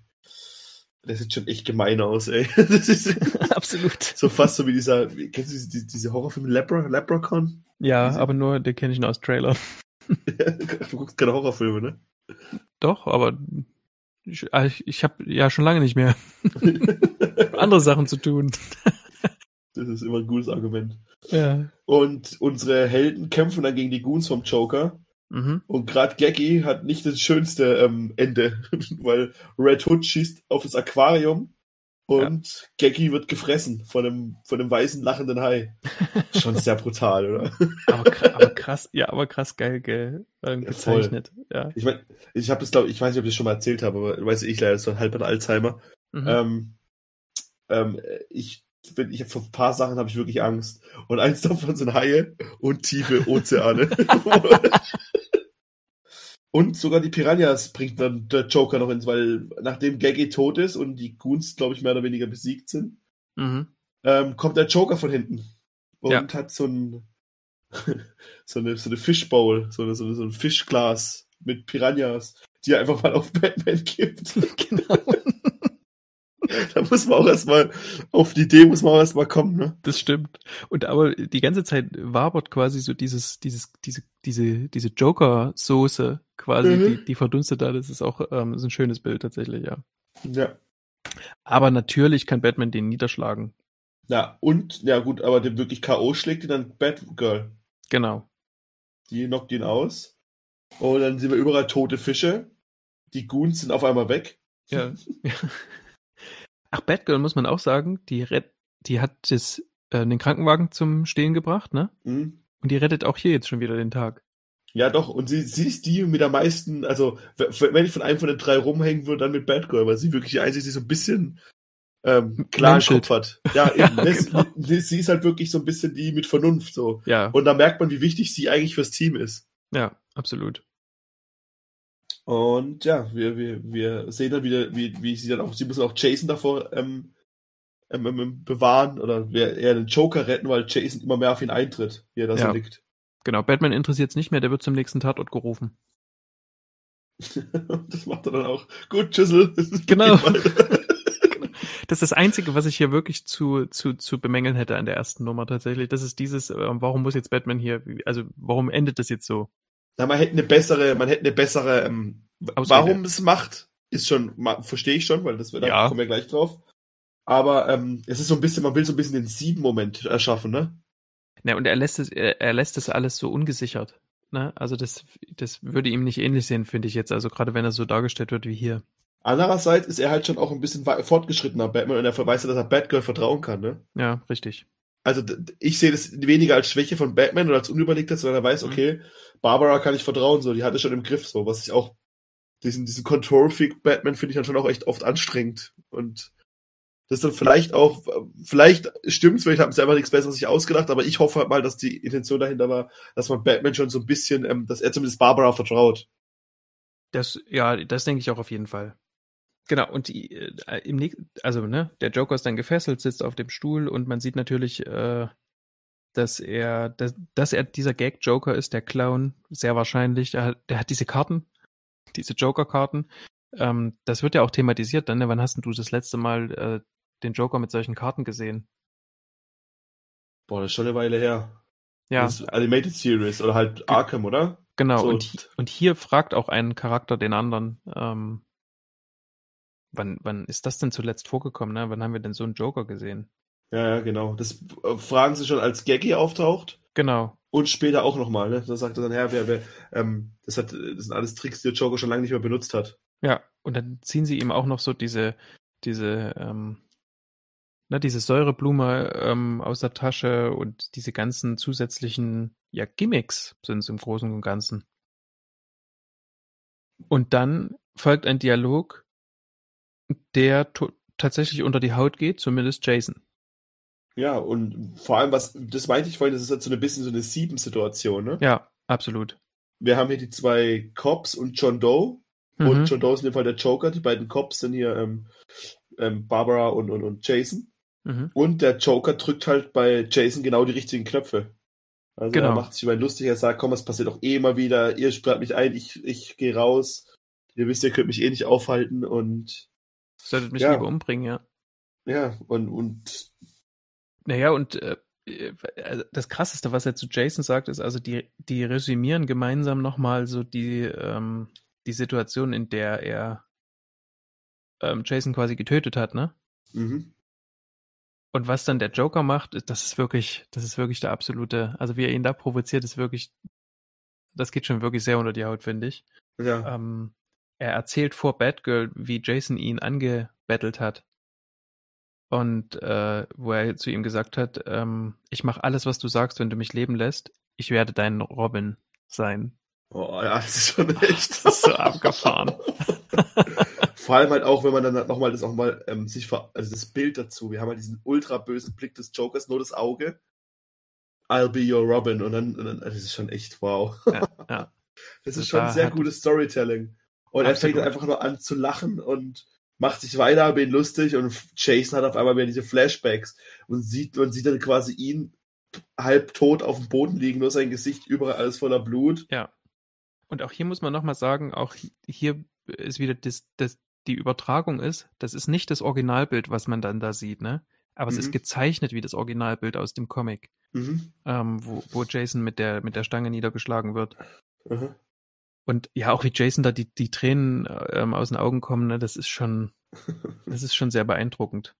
Der sieht schon echt gemein aus, ey. *laughs* Das ist *laughs* absolut. so fast so wie dieser, kennst du diese, diese Horrorfilme Lepra, Leprechaun? Ja, Diese- aber nur, den kenne ich nur aus Trailer. *laughs* du guckst keine Horrorfilme, ne? Doch, aber ich, ich, ich habe ja schon lange nicht mehr andere Sachen zu tun. Das ist immer ein gutes Argument. Ja. Und unsere Helden kämpfen dann gegen die Goons vom Joker. Mhm. Und gerade Gaggy hat nicht das schönste ähm, Ende, *laughs* weil Red Hood schießt auf das Aquarium und Gaggy wird gefressen von einem, von einem weißen lachenden Hai. *laughs* Schon sehr brutal, oder? Aber, aber krass, ja, aber krass geil, gell, ähm, Ja, gezeichnet. Ja. Ich meine, ich habe das, glaube ich, weiß nicht, ob ich das schon mal erzählt habe, aber weiß ich leider, so halb an Alzheimer. Mhm. Ähm, ähm, ich bin, ich habe vor ein paar Sachen habe ich wirklich Angst. Und eins davon sind Haie und tiefe Ozeane. *laughs* und sogar die Piranhas bringt dann der Joker noch ins, weil nachdem Gaggy tot ist und die Goons, glaube ich, mehr oder weniger besiegt sind, Mhm. ähm, kommt der Joker von hinten und Ja. hat so ein *laughs* so eine so eine Fishbowl, so eine, so, eine, so ein Fischglas mit Piranhas, die er einfach mal auf Batman *laughs* gibt. *laughs* Genau. *laughs* da muss man auch erstmal auf die Idee muss man auch erstmal kommen, ne? Das stimmt. Und aber die ganze Zeit wabert quasi so dieses, dieses, diese, diese, diese Joker-Soße quasi, Mhm. die, die verdunstet da. Das ist auch ähm, ist ein schönes Bild tatsächlich, ja. Ja. Aber natürlich kann Batman den niederschlagen. Ja, und, ja gut, aber den wirklich K.O. schlägt ihn dann Batgirl. Genau. Die knockt ihn aus. Und dann sehen wir überall tote Fische. Die Goons sind auf einmal weg. Ja. *laughs* Ach, Batgirl muss man auch sagen, die, rett, die hat das, äh, den Krankenwagen zum Stehen gebracht, ne? Mhm. Und die rettet auch hier jetzt schon wieder den Tag. Ja, doch, und sie, sie ist die mit der meisten, also, wenn ich von einem von den drei rumhängen würde, dann mit Batgirl, weil sie wirklich die einzige, die so ein bisschen ähm, klar. Kopf hat. Ja, *laughs* Ja, eben. ne? genau. sie, sie ist halt wirklich so ein bisschen die mit Vernunft, so. Ja, Und da merkt man, wie wichtig sie eigentlich fürs Team ist. ja, absolut. Und ja, wir, wir, wir sehen dann wieder, wie, wie sie dann auch, sie müssen auch Jason davor ähm, ähm, ähm, bewahren oder eher den Joker retten, weil Jason immer mehr auf ihn eintritt, wie er da Ja. so liegt. Genau, Batman interessiert es nicht mehr, der wird zum nächsten Tatort gerufen. *laughs* das macht er dann auch. Gut, Tschüssel. *laughs* Genau. *laughs* Das ist das Einzige, was ich hier wirklich zu, zu, zu bemängeln hätte an der ersten Nummer tatsächlich. Das ist dieses, äh, warum muss jetzt Batman hier, also warum endet das jetzt so? Na, man hätte eine bessere, man hätte eine bessere, ähm, warum es macht, ist schon, verstehe ich schon, weil das, da Ja. kommen wir gleich drauf. Aber ähm, es ist so ein bisschen, man will so ein bisschen den Sieben-Moment erschaffen, ne? Ne, und er lässt es, er, er lässt es alles so ungesichert. Ne? Also das, das würde ihm nicht ähnlich sehen, finde ich jetzt. Also gerade wenn er so dargestellt wird wie hier. Andererseits ist er halt schon auch ein bisschen fortgeschrittener Batman und er weiß ja, dass er Batgirl vertrauen kann, ne? Ja, richtig. Also ich sehe das weniger als Schwäche von Batman oder als Unüberlegtheit, sondern er weiß, Mhm. okay, Barbara kann ich vertrauen, so, die hat es schon im Griff, so, was ich auch, diesen, diesen Control-Freak Batman finde ich dann schon auch echt oft anstrengend und das ist dann vielleicht auch, vielleicht stimmt's, vielleicht haben sie einfach nichts Besseres sich ausgedacht, aber ich hoffe halt mal, dass die Intention dahinter war, dass man Batman schon so ein bisschen, ähm, dass er zumindest Barbara vertraut. Das, ja, das denke ich auch auf jeden Fall. Genau, und die, äh, im nächsten, also, ne, der Joker ist dann gefesselt, sitzt auf dem Stuhl und man sieht natürlich, äh, dass er, dass, dass er dieser Gag-Joker ist, der Clown, sehr wahrscheinlich. Der, hat- der hat diese Karten, diese Joker-Karten. Ähm, das wird ja auch thematisiert dann, ne? Wann hast denn du das letzte Mal äh, den Joker mit solchen Karten gesehen? Boah, das ist schon eine Weile her. Ja, Das ist Animated Series oder halt Arkham, oder? genau. so- Und, und hier fragt auch ein Charakter den anderen, ähm, wann, wann ist das denn zuletzt vorgekommen, ne? Wann haben wir denn so einen Joker gesehen? Ja, ja, genau. Das äh, fragen sie schon, als Gaggy auftaucht. Genau. Und später auch nochmal, ne? Da sagt er dann, ja, wer, wer, ähm, das hat, das sind alles Tricks, die der Joker schon lange nicht mehr benutzt hat. Ja, und dann ziehen sie ihm auch noch so diese, diese, ähm, ne, diese Säureblume ähm, aus der Tasche und diese ganzen zusätzlichen ja, Gimmicks sind es im Großen und Ganzen. Und dann folgt ein Dialog, der tatsächlich unter die Haut geht, zumindest Jason. Ja, und vor allem, was, das meinte ich vorhin, das ist halt so ein bisschen so eine Sieben-Situation, ne? Ja, absolut. Wir haben hier die zwei Cops und John Doe. Mhm. Und John Doe ist in dem Fall der Joker. Die beiden Cops sind hier ähm, ähm, Barbara und, und, und Jason. Mhm. Und der Joker drückt halt bei Jason genau die richtigen Knöpfe. Also genau. er macht sich über ihn lustig, er sagt, komm, es passiert doch eh mal wieder, ihr sperrt mich ein, ich, ich gehe raus. Ihr wisst, ihr könnt mich eh nicht aufhalten und Solltet mich ja. lieber umbringen, ja. Ja, und, und naja, und äh, also das krasseste, was er zu Jason sagt, ist also, die, die resümieren gemeinsam nochmal so die, ähm, die Situation, in der er ähm, Jason quasi getötet hat, ne? Mhm. Und was dann der Joker macht, das ist wirklich, das ist wirklich der absolute, also wie er ihn da provoziert, ist wirklich, das geht schon wirklich sehr unter die Haut, finde ich. Ja. Ähm, er erzählt vor Batgirl, wie Jason ihn angebettelt hat. Und äh, wo er zu ihm gesagt hat, ähm, ich mache alles, was du sagst, wenn du mich leben lässt. Ich werde dein Robin sein. Oh ja, das ist schon *laughs* echt. das ist so abgefahren. *laughs* Vor allem halt auch, wenn man dann nochmal das auch mal ähm, sich ver also das Bild dazu. Wir haben halt diesen ultra bösen Blick des Jokers, nur das Auge. I'll be your Robin. Und dann, und dann das ist schon echt wow. Ja, ja. Das ist schon sehr gutes Storytelling. Und Absolut. er fängt einfach nur an zu lachen und macht sich weiter ihn lustig und Jason hat auf einmal wieder diese Flashbacks und sieht, man sieht dann quasi ihn halb tot auf dem Boden liegen, nur sein Gesicht überall alles voller Blut. Ja. Und auch hier muss man nochmal sagen, auch hier ist wieder das, das, die Übertragung ist, das ist nicht das Originalbild, was man dann da sieht, ne? Aber mhm. es ist mhm. gezeichnet wie das Originalbild aus dem Comic, mhm. ähm, wo, wo Jason mit der, mit der Stange niedergeschlagen wird. Mhm. Und ja, auch wie Jason da die, die Tränen ähm, aus den Augen kommen, ne, das ist schon, *laughs* das ist schon sehr beeindruckend.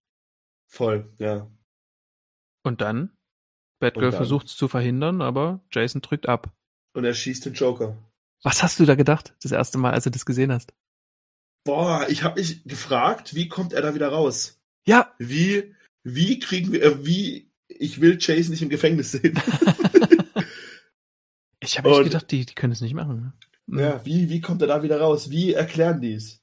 Voll, ja. Und dann? Batgirl versucht es zu verhindern, aber Jason drückt ab. Und er schießt den Joker. Was hast du da gedacht, das erste Mal, als du das gesehen hast? Boah, ich habe mich gefragt, wie kommt er da wieder raus? Ja. Wie, wie kriegen wir, äh, wie, ich will Jason nicht im Gefängnis sehen. *laughs* ich habe echt gedacht, die, die können es nicht machen. Mhm. Ja, wie, wie kommt er da wieder raus? Wie erklären die es?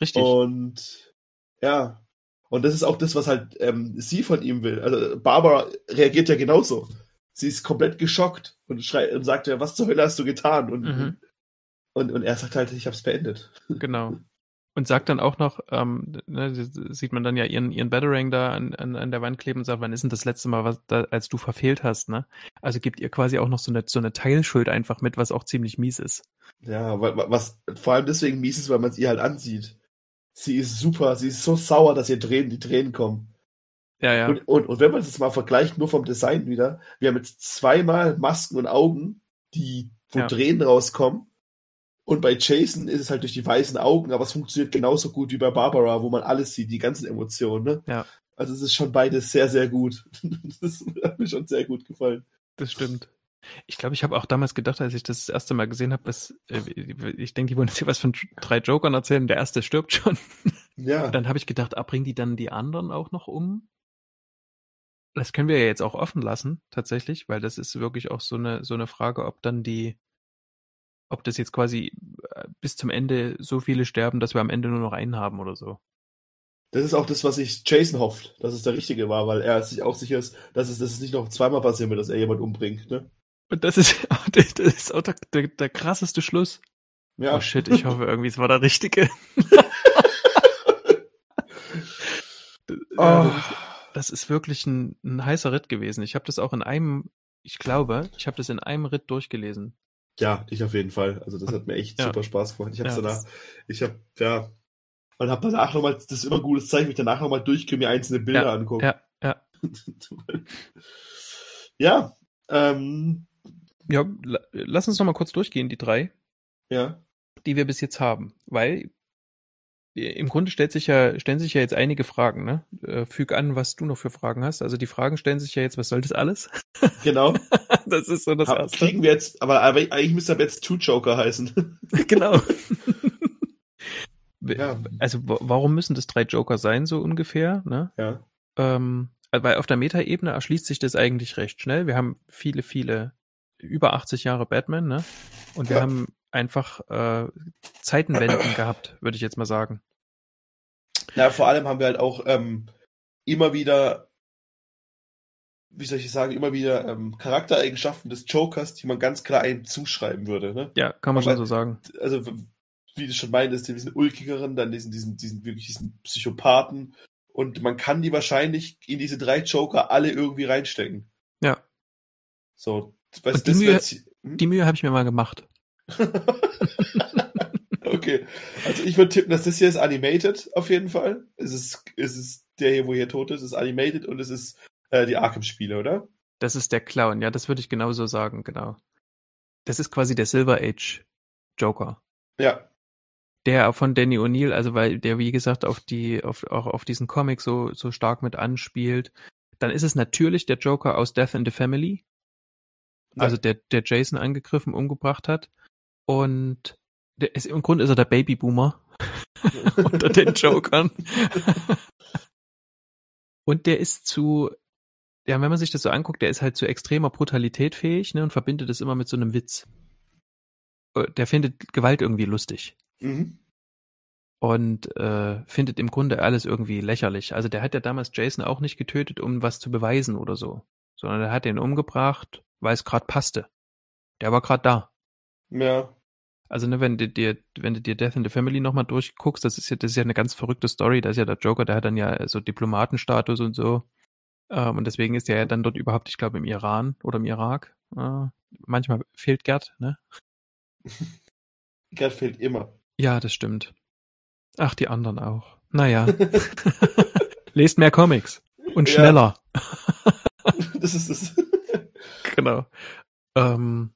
Richtig. Und ja, und das ist auch das, was halt ähm, sie von ihm will. Also Barbara reagiert ja genauso. Sie ist komplett geschockt und schreit und sagt ja, was zur Hölle hast du getan? Und, mhm. und, und er sagt halt, ich hab's beendet. Genau. *laughs* Und sagt dann auch noch, ähm, ne, sieht man dann ja ihren, ihren Batarang da an, an, an der Wand kleben und sagt, wann ist denn das letzte Mal, was da, als du verfehlt hast, ne? Also gibt ihr quasi auch noch so eine, so eine Teilschuld einfach mit, was auch ziemlich mies ist. Ja, was vor allem deswegen mies ist, weil man es ihr halt ansieht. Sie ist super, sie ist so sauer, dass ihr Tränen, die Tränen kommen. Ja, ja. Und, und, und wenn man das mal vergleicht, nur vom Design wieder, wir haben jetzt zweimal Masken und Augen, die, wo ja. Tränen rauskommen und bei Jason ist es halt durch die weißen Augen, aber es funktioniert genauso gut wie bei Barbara, wo man alles sieht, die ganzen Emotionen. Ne? Ja. Also es ist schon beides sehr, sehr gut. *laughs* das hat mir schon sehr gut gefallen. Das stimmt. Ich glaube, ich habe auch damals gedacht, als ich das, das erste Mal gesehen habe, dass äh, ich denke, die wollen jetzt hier was von drei Jokern erzählen. Der erste stirbt schon. Ja. Und dann habe ich gedacht, ah, bringen die dann die anderen auch noch um? Das können wir ja jetzt auch offen lassen, tatsächlich, weil das ist wirklich auch so eine so eine Frage, ob dann die ob das jetzt quasi äh, bis zum Ende so viele sterben, dass wir am Ende nur noch einen haben oder so. Das ist auch das, was sich Jason hofft, dass es der Richtige war, weil er sich auch sicher ist, dass es, dass es nicht noch zweimal passieren wird, dass er jemand umbringt. Ne? Und das ist, *laughs* das ist auch der, der, der krasseste Schluss. Ja. Oh shit, ich hoffe irgendwie, es war der Richtige. *laughs* *laughs* oh. Das ist wirklich ein, ein heißer Ritt gewesen. Ich habe das auch in einem, ich glaube, ich habe das in einem Ritt durchgelesen. Ja, ich auf jeden Fall. Also das hat mir echt ja. super Spaß gemacht. Ich habe ja, danach, ich habe ja und habe danach nochmal, das ist immer ein gutes Zeichen, wenn ich danach nochmal durchgehe, mir einzelne Bilder ja, angucken. Ja, ja. *laughs* ja, ähm, ja, lass uns nochmal kurz durchgehen, die drei. Ja. Die wir bis jetzt haben. Weil im Grunde stellt sich ja, stellen sich ja jetzt einige Fragen, ne? Äh, füg an, was du noch für Fragen hast. Also die Fragen stellen sich ja jetzt, was soll das alles? *laughs* Genau. das ist so das Hab, Erste. Kriegen wir jetzt, aber, aber eigentlich müsste er jetzt Two Joker heißen. *laughs* genau. *laughs* ja. Also warum müssen das drei Joker sein, so ungefähr, ne? Ja. ähm, weil auf der Metaebene erschließt sich das eigentlich recht schnell. Wir haben viele, viele über 80 Jahre Batman, ne? Und wir Ja. haben einfach äh, Zeitenwenden gehabt, würde ich jetzt mal sagen. Ja, vor allem haben wir halt auch ähm, immer wieder, wie soll ich sagen, immer wieder ähm, Charaktereigenschaften des Jokers, die man ganz klar einem zuschreiben würde. Ne? Ja, kann man Aber- schon so sagen. Also, wie du schon meintest, diesen ulkigeren, dann diesen, diesen, diesen wirklich diesen Psychopathen. Und man kann die wahrscheinlich in diese drei Joker alle irgendwie reinstecken. Ja. So, weißt, die das Mühe- hm? Die Mühe habe ich mir mal gemacht. *laughs* okay. Also ich würde tippen, dass das hier ist animated auf jeden Fall. Es ist, es ist der hier, wo hier tot ist, ist animated und es ist äh, die Arkham-Spiele, oder? Das ist der Clown, ja, das würde ich genauso sagen, genau. Das ist quasi der Silver Age Joker. Ja. Der von Danny O'Neill, also weil der, wie gesagt, auf die, auf, auch auf diesen Comic so, so stark mit anspielt. Dann ist es natürlich der Joker aus Death in the Family, also der, der Jason angegriffen, umgebracht hat. Und der ist, im Grunde ist er der Babyboomer *laughs* unter den Jokern. Und der ist zu, ja, wenn man sich das so anguckt, der ist halt zu extremer Brutalität fähig, ne, und verbindet es immer mit so einem Witz. Äh, Der findet Gewalt irgendwie lustig Mhm. und äh, findet im Grunde alles irgendwie lächerlich. Also der hat ja damals Jason auch nicht getötet, um was zu beweisen oder so, sondern er hat ihn umgebracht, weil es gerade passte. Der war gerade da. Ja. Also ne, wenn du dir, wenn du dir Death in the Family nochmal durchguckst, das ist ja, das ist ja eine ganz verrückte Story. Da ist ja der Joker, der hat dann ja so Diplomatenstatus und so. Ähm, und deswegen ist er ja dann dort überhaupt, ich glaube, im Iran oder im Irak. Äh, manchmal fehlt Gerd, ne? *laughs* Gerd fehlt immer. Ja, das stimmt. Ach, die anderen auch. Naja. *laughs* Lest mehr Comics. Und Ja. schneller. *laughs* das ist das. Genau. Ähm,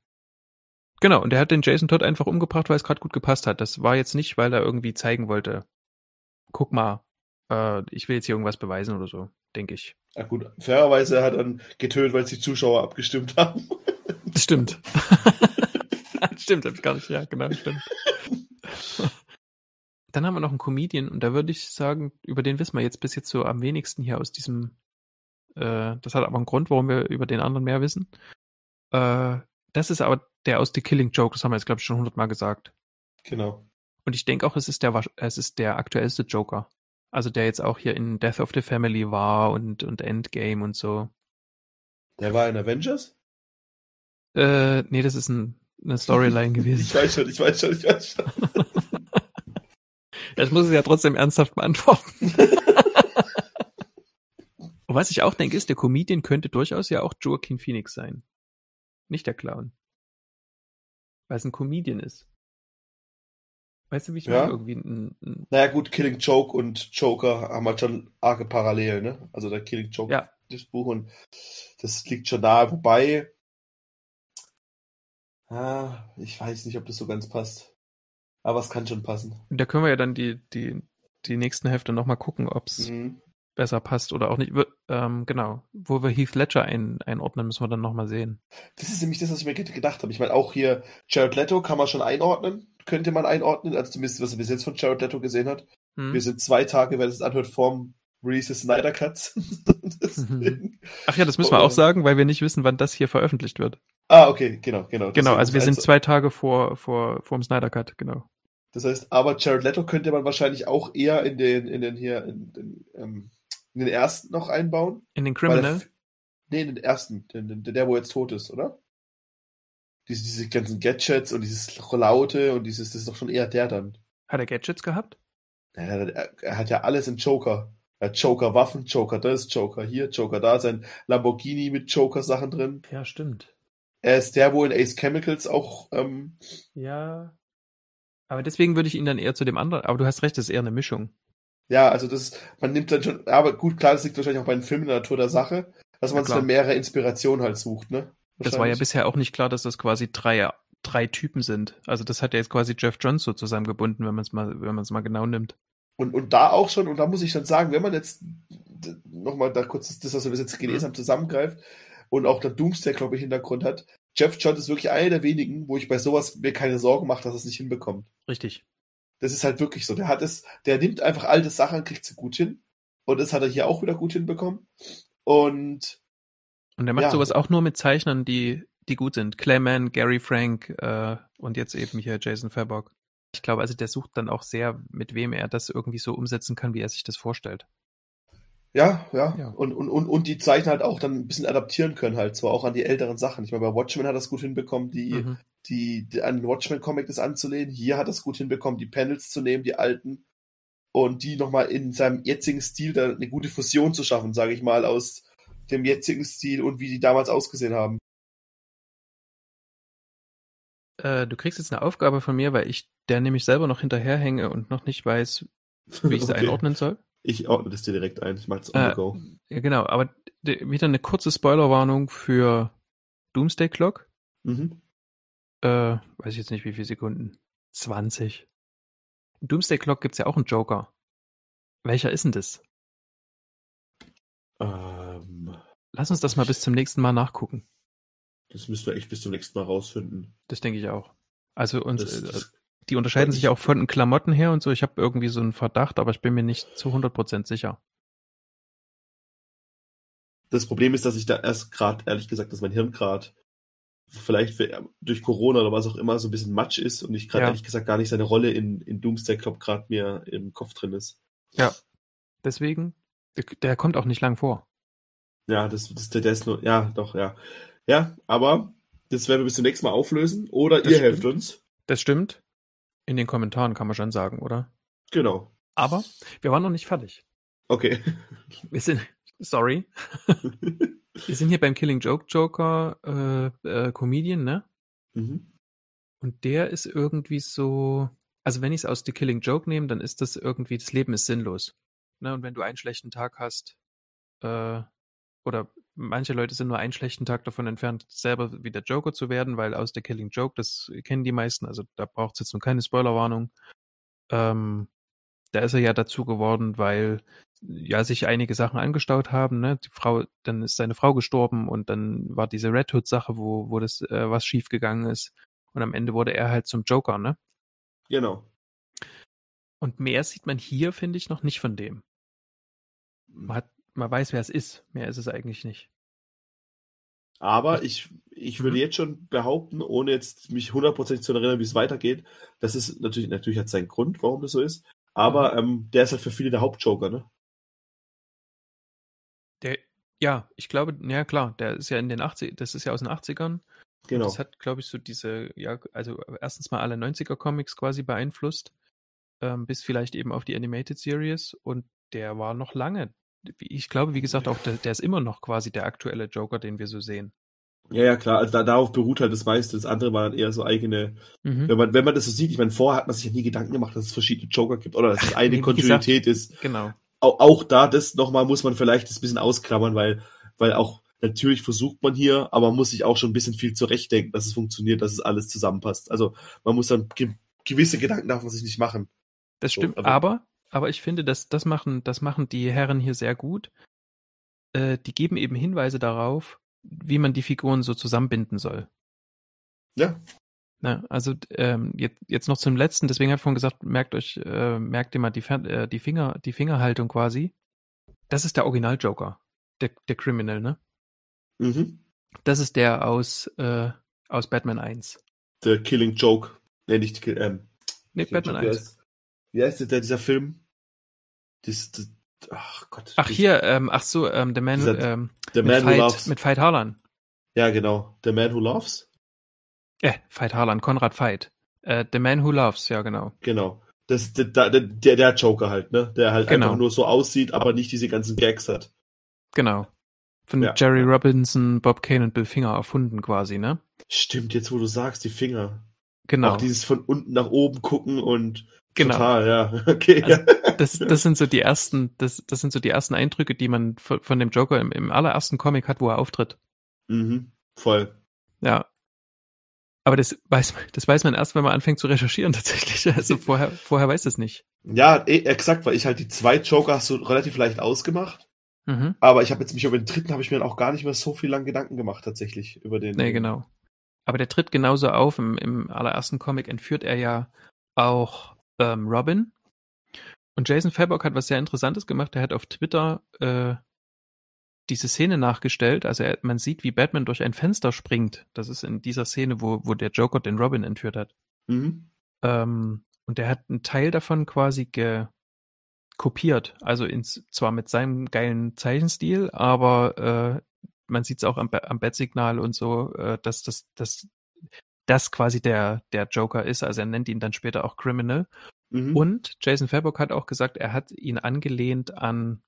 genau, und er hat den Jason Todd einfach umgebracht, weil es gerade gut gepasst hat. Das war jetzt nicht, weil er irgendwie zeigen wollte, guck mal, äh, ich will jetzt hier irgendwas beweisen oder so, denke ich. Ja gut, fairerweise hat er dann getötet, weil es die Zuschauer abgestimmt *laughs* haben. Das stimmt. *laughs* stimmt, hab ich gar nicht, ja, genau, stimmt. Dann haben wir noch einen Comedian und da würde ich sagen, über den wissen wir jetzt bis jetzt so am wenigsten hier aus diesem, äh, das hat aber einen Grund, warum wir über den anderen mehr wissen. Äh, das ist aber der aus The Killing Joke, das haben wir jetzt, glaube ich, schon hundertmal gesagt. Genau. Und ich denke auch, es ist der, es ist der aktuellste Joker. Also der jetzt auch hier in Death of the Family war und, und Endgame und so. Der war in Avengers? Äh, nee, das ist ein, eine Storyline *laughs* gewesen. Ich weiß schon, ich weiß schon, ich weiß schon. Das muss ich ja trotzdem ernsthaft beantworten. Und *laughs* was ich auch denke, ist, der Comedian könnte durchaus ja auch Joaquin Phoenix sein. Nicht der Clown. Weil es ein Comedian ist. Weißt du, wie ich Ja. meine? Irgendwie ein, ein, Naja gut, Killing Joke und Joker haben halt schon arge Parallelen, ne? Also der Killing Joke, Ja. das Buch und das liegt schon nahe, wobei ah, ich weiß nicht, ob das so ganz passt. Aber es kann schon passen. und da können wir ja dann die, die, die nächsten Hefte nochmal gucken, ob es Mhm. Besser passt oder auch nicht. Ähm, genau. Wo wir Heath Ledger ein, einordnen, müssen wir dann nochmal sehen. Das ist nämlich das, was ich mir ge- gedacht habe. Ich meine, auch hier Jared Leto kann man schon einordnen. Könnte man einordnen, also zumindest, was er bis jetzt von Jared Leto gesehen hat. Hm? Wir sind zwei Tage, wer das anhört, vorm Release des Snyder Cuts. *laughs* Deswegen- Ach ja, das müssen wir auch sagen, weil wir nicht wissen, wann das hier veröffentlicht wird. Ah, okay, genau, genau. Genau, Deswegen also wir sind eins- zwei Tage vor, vor, vor dem Snyder Cut, genau. Das heißt, aber Jared Leto könnte man wahrscheinlich auch eher in den, in den hier, in den, ähm, in den ersten noch einbauen. In den Criminal? der, nee, in den ersten, den, der, wo jetzt tot ist, oder? Diese, diese ganzen Gadgets und dieses Laute und dieses, das ist doch schon eher der dann. Hat er Gadgets gehabt? Ja, Er, er hat ja alles im Joker. Er hat Joker-Waffen, Joker das, Joker hier, Joker da, sein Lamborghini mit Joker-Sachen drin. Ja, stimmt. Er ist der, wo in Ace Chemicals auch, ähm, Ja. Aber deswegen würde ich ihn dann eher zu dem anderen, aber du hast recht, das ist eher eine Mischung. Ja, also das, man nimmt dann schon, aber gut, klar, das liegt wahrscheinlich auch bei den Filmen in der Natur der Sache, dass Ja, man sich klar. dann mehrere Inspirationen halt sucht, ne? Das war ja bisher auch nicht klar, dass das quasi drei, drei Typen sind. Also das hat ja jetzt quasi Jeff Johns so zusammengebunden, wenn man es mal, wenn man es mal genau nimmt. Und, und da auch schon, und da muss ich dann sagen, wenn man jetzt nochmal da kurz das, was wir bis jetzt gelesen Mhm. haben, zusammengreift und auch der Doomsday, glaube ich, Hintergrund hat, Jeff Johns ist wirklich einer der wenigen, wo ich bei sowas mir keine Sorgen mache, dass er es nicht hinbekommt. Richtig. Das ist halt wirklich so. Der hat es, der nimmt einfach alte Sachen, kriegt sie gut hin. Und das hat er hier auch wieder gut hinbekommen. Und Und er macht Ja. sowas auch nur mit Zeichnern, die, die gut sind. Clayman, Gary Frank äh, und jetzt eben hier Jason Fabok. Ich glaube, also der sucht dann auch sehr, mit wem er das irgendwie so umsetzen kann, wie er sich das vorstellt. Ja, ja. Ja. Und, und, und, und die Zeichner halt auch dann ein bisschen adaptieren können, halt, zwar auch an die älteren Sachen. Ich meine, bei Watchmen hat er es gut hinbekommen, die, Mhm. Die, die an den Watchmen-Comic das anzulehnen. Hier hat er es gut hinbekommen, die Panels zu nehmen, die alten, und die nochmal in seinem jetzigen Stil da eine gute Fusion zu schaffen, sage ich mal, aus dem jetzigen Stil und wie die damals ausgesehen haben. Äh, du kriegst jetzt eine Aufgabe von mir, weil ich der nämlich selber noch hinterherhänge und noch nicht weiß, wie ich es *laughs* Okay. einordnen soll. Ich ordne das dir direkt ein. Ich mach das on Äh, the go. Ja, genau, aber de- wieder eine kurze Spoilerwarnung für Doomsday Clock. Mhm. Äh, weiß ich jetzt nicht, wie viele Sekunden. 20. In Doomsday Clock gibt's ja auch einen Joker. Welcher ist denn das? Ähm, Lass uns das mal bis zum nächsten Mal nachgucken. das müssen wir echt bis zum nächsten Mal rausfinden. Das denke ich auch. Also uns, Das, äh, das, die unterscheiden ich- sich ja auch von den Klamotten her und so. Ich habe irgendwie so einen Verdacht, aber ich bin mir nicht zu 100% sicher. das Problem ist, dass ich da erst gerade, ehrlich gesagt, dass mein Hirn gerade vielleicht für- durch Corona oder was auch immer so ein bisschen Matsch ist und ich gerade Ja. ehrlich gesagt gar nicht seine Rolle in, in Doomsday Club gerade mir im Kopf drin ist. Deswegen, der, kommt auch nicht lang vor. Ja, das, das der, der ist nur, ja, doch, ja. Ja, aber das werden wir bis zum nächsten Mal auflösen oder Das ihr stimmt. helft uns. Das stimmt. In den Kommentaren kann man schon sagen, oder? Genau. Aber wir waren noch nicht fertig. Okay. Wir sind, sorry, *laughs* wir sind hier beim Killing Joke Joker äh, äh, Comedian, ne? mhm. Und der ist irgendwie so, also wenn ich es aus The Killing Joke nehme, dann ist das irgendwie, das Leben ist sinnlos. Ne? Und wenn du einen schlechten Tag hast, äh, oder manche Leute sind nur einen schlechten Tag davon entfernt, selber wie der Joker zu werden, weil aus The Killing Joke, das kennen die meisten, also da braucht es jetzt nun keine Spoilerwarnung. Ähm, da ist er ja dazu geworden, weil ja sich einige Sachen angestaut haben, ne? Die Frau, dann ist seine Frau gestorben und dann war diese Red Hood Sache, wo wo das äh, was schief gegangen ist und am Ende wurde er halt zum Joker, ne? Genau. Und mehr sieht man hier, finde ich, noch nicht von dem. Man hat, man weiß, wer es ist. Mehr ist es eigentlich nicht. Aber ich, ich würde Mhm. jetzt schon behaupten, ohne jetzt mich hundertprozentig zu erinnern, wie es weitergeht, das ist natürlich, natürlich hat seinen Grund, warum das so ist. Mhm. Aber ähm, der ist halt für viele der Hauptjoker, ne? Der, ja, ich glaube, ja klar, der ist ja in den 80 das ist ja aus den 80ern. Genau. Das hat, glaube ich, so diese, ja, also erstens mal alle 90er Comics quasi beeinflusst, ähm, bis vielleicht eben auf die Animated Series und der war noch lange. Ich glaube, wie gesagt, auch der, der ist immer noch quasi der aktuelle Joker, den wir so sehen. Ja, ja, klar. Also da, darauf beruht halt das meiste. Das andere war dann eher so eigene, Mhm. wenn man, wenn man das so sieht, ich meine, vorher hat man sich ja nie Gedanken gemacht, dass es verschiedene Joker gibt oder dass es *laughs* eine Kontinuität ist. Genau. Auch, auch da, das nochmal muss man vielleicht das bisschen ausklammern, weil, weil auch natürlich versucht man hier, aber man muss sich auch schon ein bisschen viel zurechtdenken, dass es funktioniert, dass es alles zusammenpasst. Also man muss dann ge gewisse Gedanken darf man sich nicht machen. Das So, stimmt, aber- aber, aber ich finde, dass das machen, das machen die Herren hier sehr gut. Äh, die geben eben Hinweise darauf, wie man die Figuren so zusammenbinden soll. Ja, Ne? Also ähm, jetzt, jetzt noch zum letzten, deswegen habe ich vorhin gesagt, merkt euch, äh, merkt ihr mal die, äh, die Finger, die Fingerhaltung quasi. Das ist der Original Joker, der, der Criminal, ne? mhm. Das ist der aus, äh, aus Batman 1. The Killing Joke. Nee, nicht, ähm, Nee, Batman Joke, 1. Wie heißt, wie heißt der, dieser Film? Das, das, ach Gott. Ach hier, ähm, ach so, ähm, The Man, Dieser- ähm, The mit, Man Who Fight, Loves. mit Fight Harlan. Ja, genau. The Man Who Loves. Äh, Veit Harlan, Konrad Veit. Äh, The Man Who Loves, ja genau. Genau. Das, der, der, der, der Joker halt, ne? Der halt Genau. einfach nur so aussieht, aber nicht diese ganzen Gags hat. Genau. Von Ja. Jerry Robinson, Bob Kane und Bill Finger erfunden quasi, ne? Stimmt, jetzt wo du sagst, die Finger. Genau. Auch dieses von unten nach oben gucken und Genau. total, ja. *laughs* Okay. Also, Das, das sind so die ersten, das, das sind so die ersten Eindrücke, die man von, von dem Joker im, im allerersten Comic hat, wo er auftritt. mhm. Voll. Ja. Aber das weiß, man- das weiß man erst, wenn man anfängt zu recherchieren tatsächlich. Also *laughs* vorher, vorher weiß es nicht. Ja, eh, exakt, weil ich halt die zwei Joker so relativ leicht ausgemacht. Mhm. Aber ich habe jetzt mich über den dritten habe ich mir dann auch gar nicht mehr so viel lang Gedanken gemacht tatsächlich über den. Nee, genau. Aber der tritt genauso auf. Im, im allerersten Comic entführt er ja auch ähm, Robin. Und Jason Fabok hat was sehr Interessantes gemacht. Er hat auf Twitter äh, diese Szene nachgestellt. Also er, man sieht, wie Batman durch ein Fenster springt. Das ist in dieser Szene, wo, wo der Joker den Robin entführt hat. Mhm. Ähm, und er hat einen Teil davon quasi ge kopiert. Also ins, zwar mit seinem geilen Zeichenstil, aber äh, man sieht es auch am, am Bettsignal und so, äh, dass das, das, das quasi der, der Joker ist. Also er nennt ihn dann später auch Criminal. Mhm. Und Jason Fabok hat auch gesagt, er hat ihn angelehnt an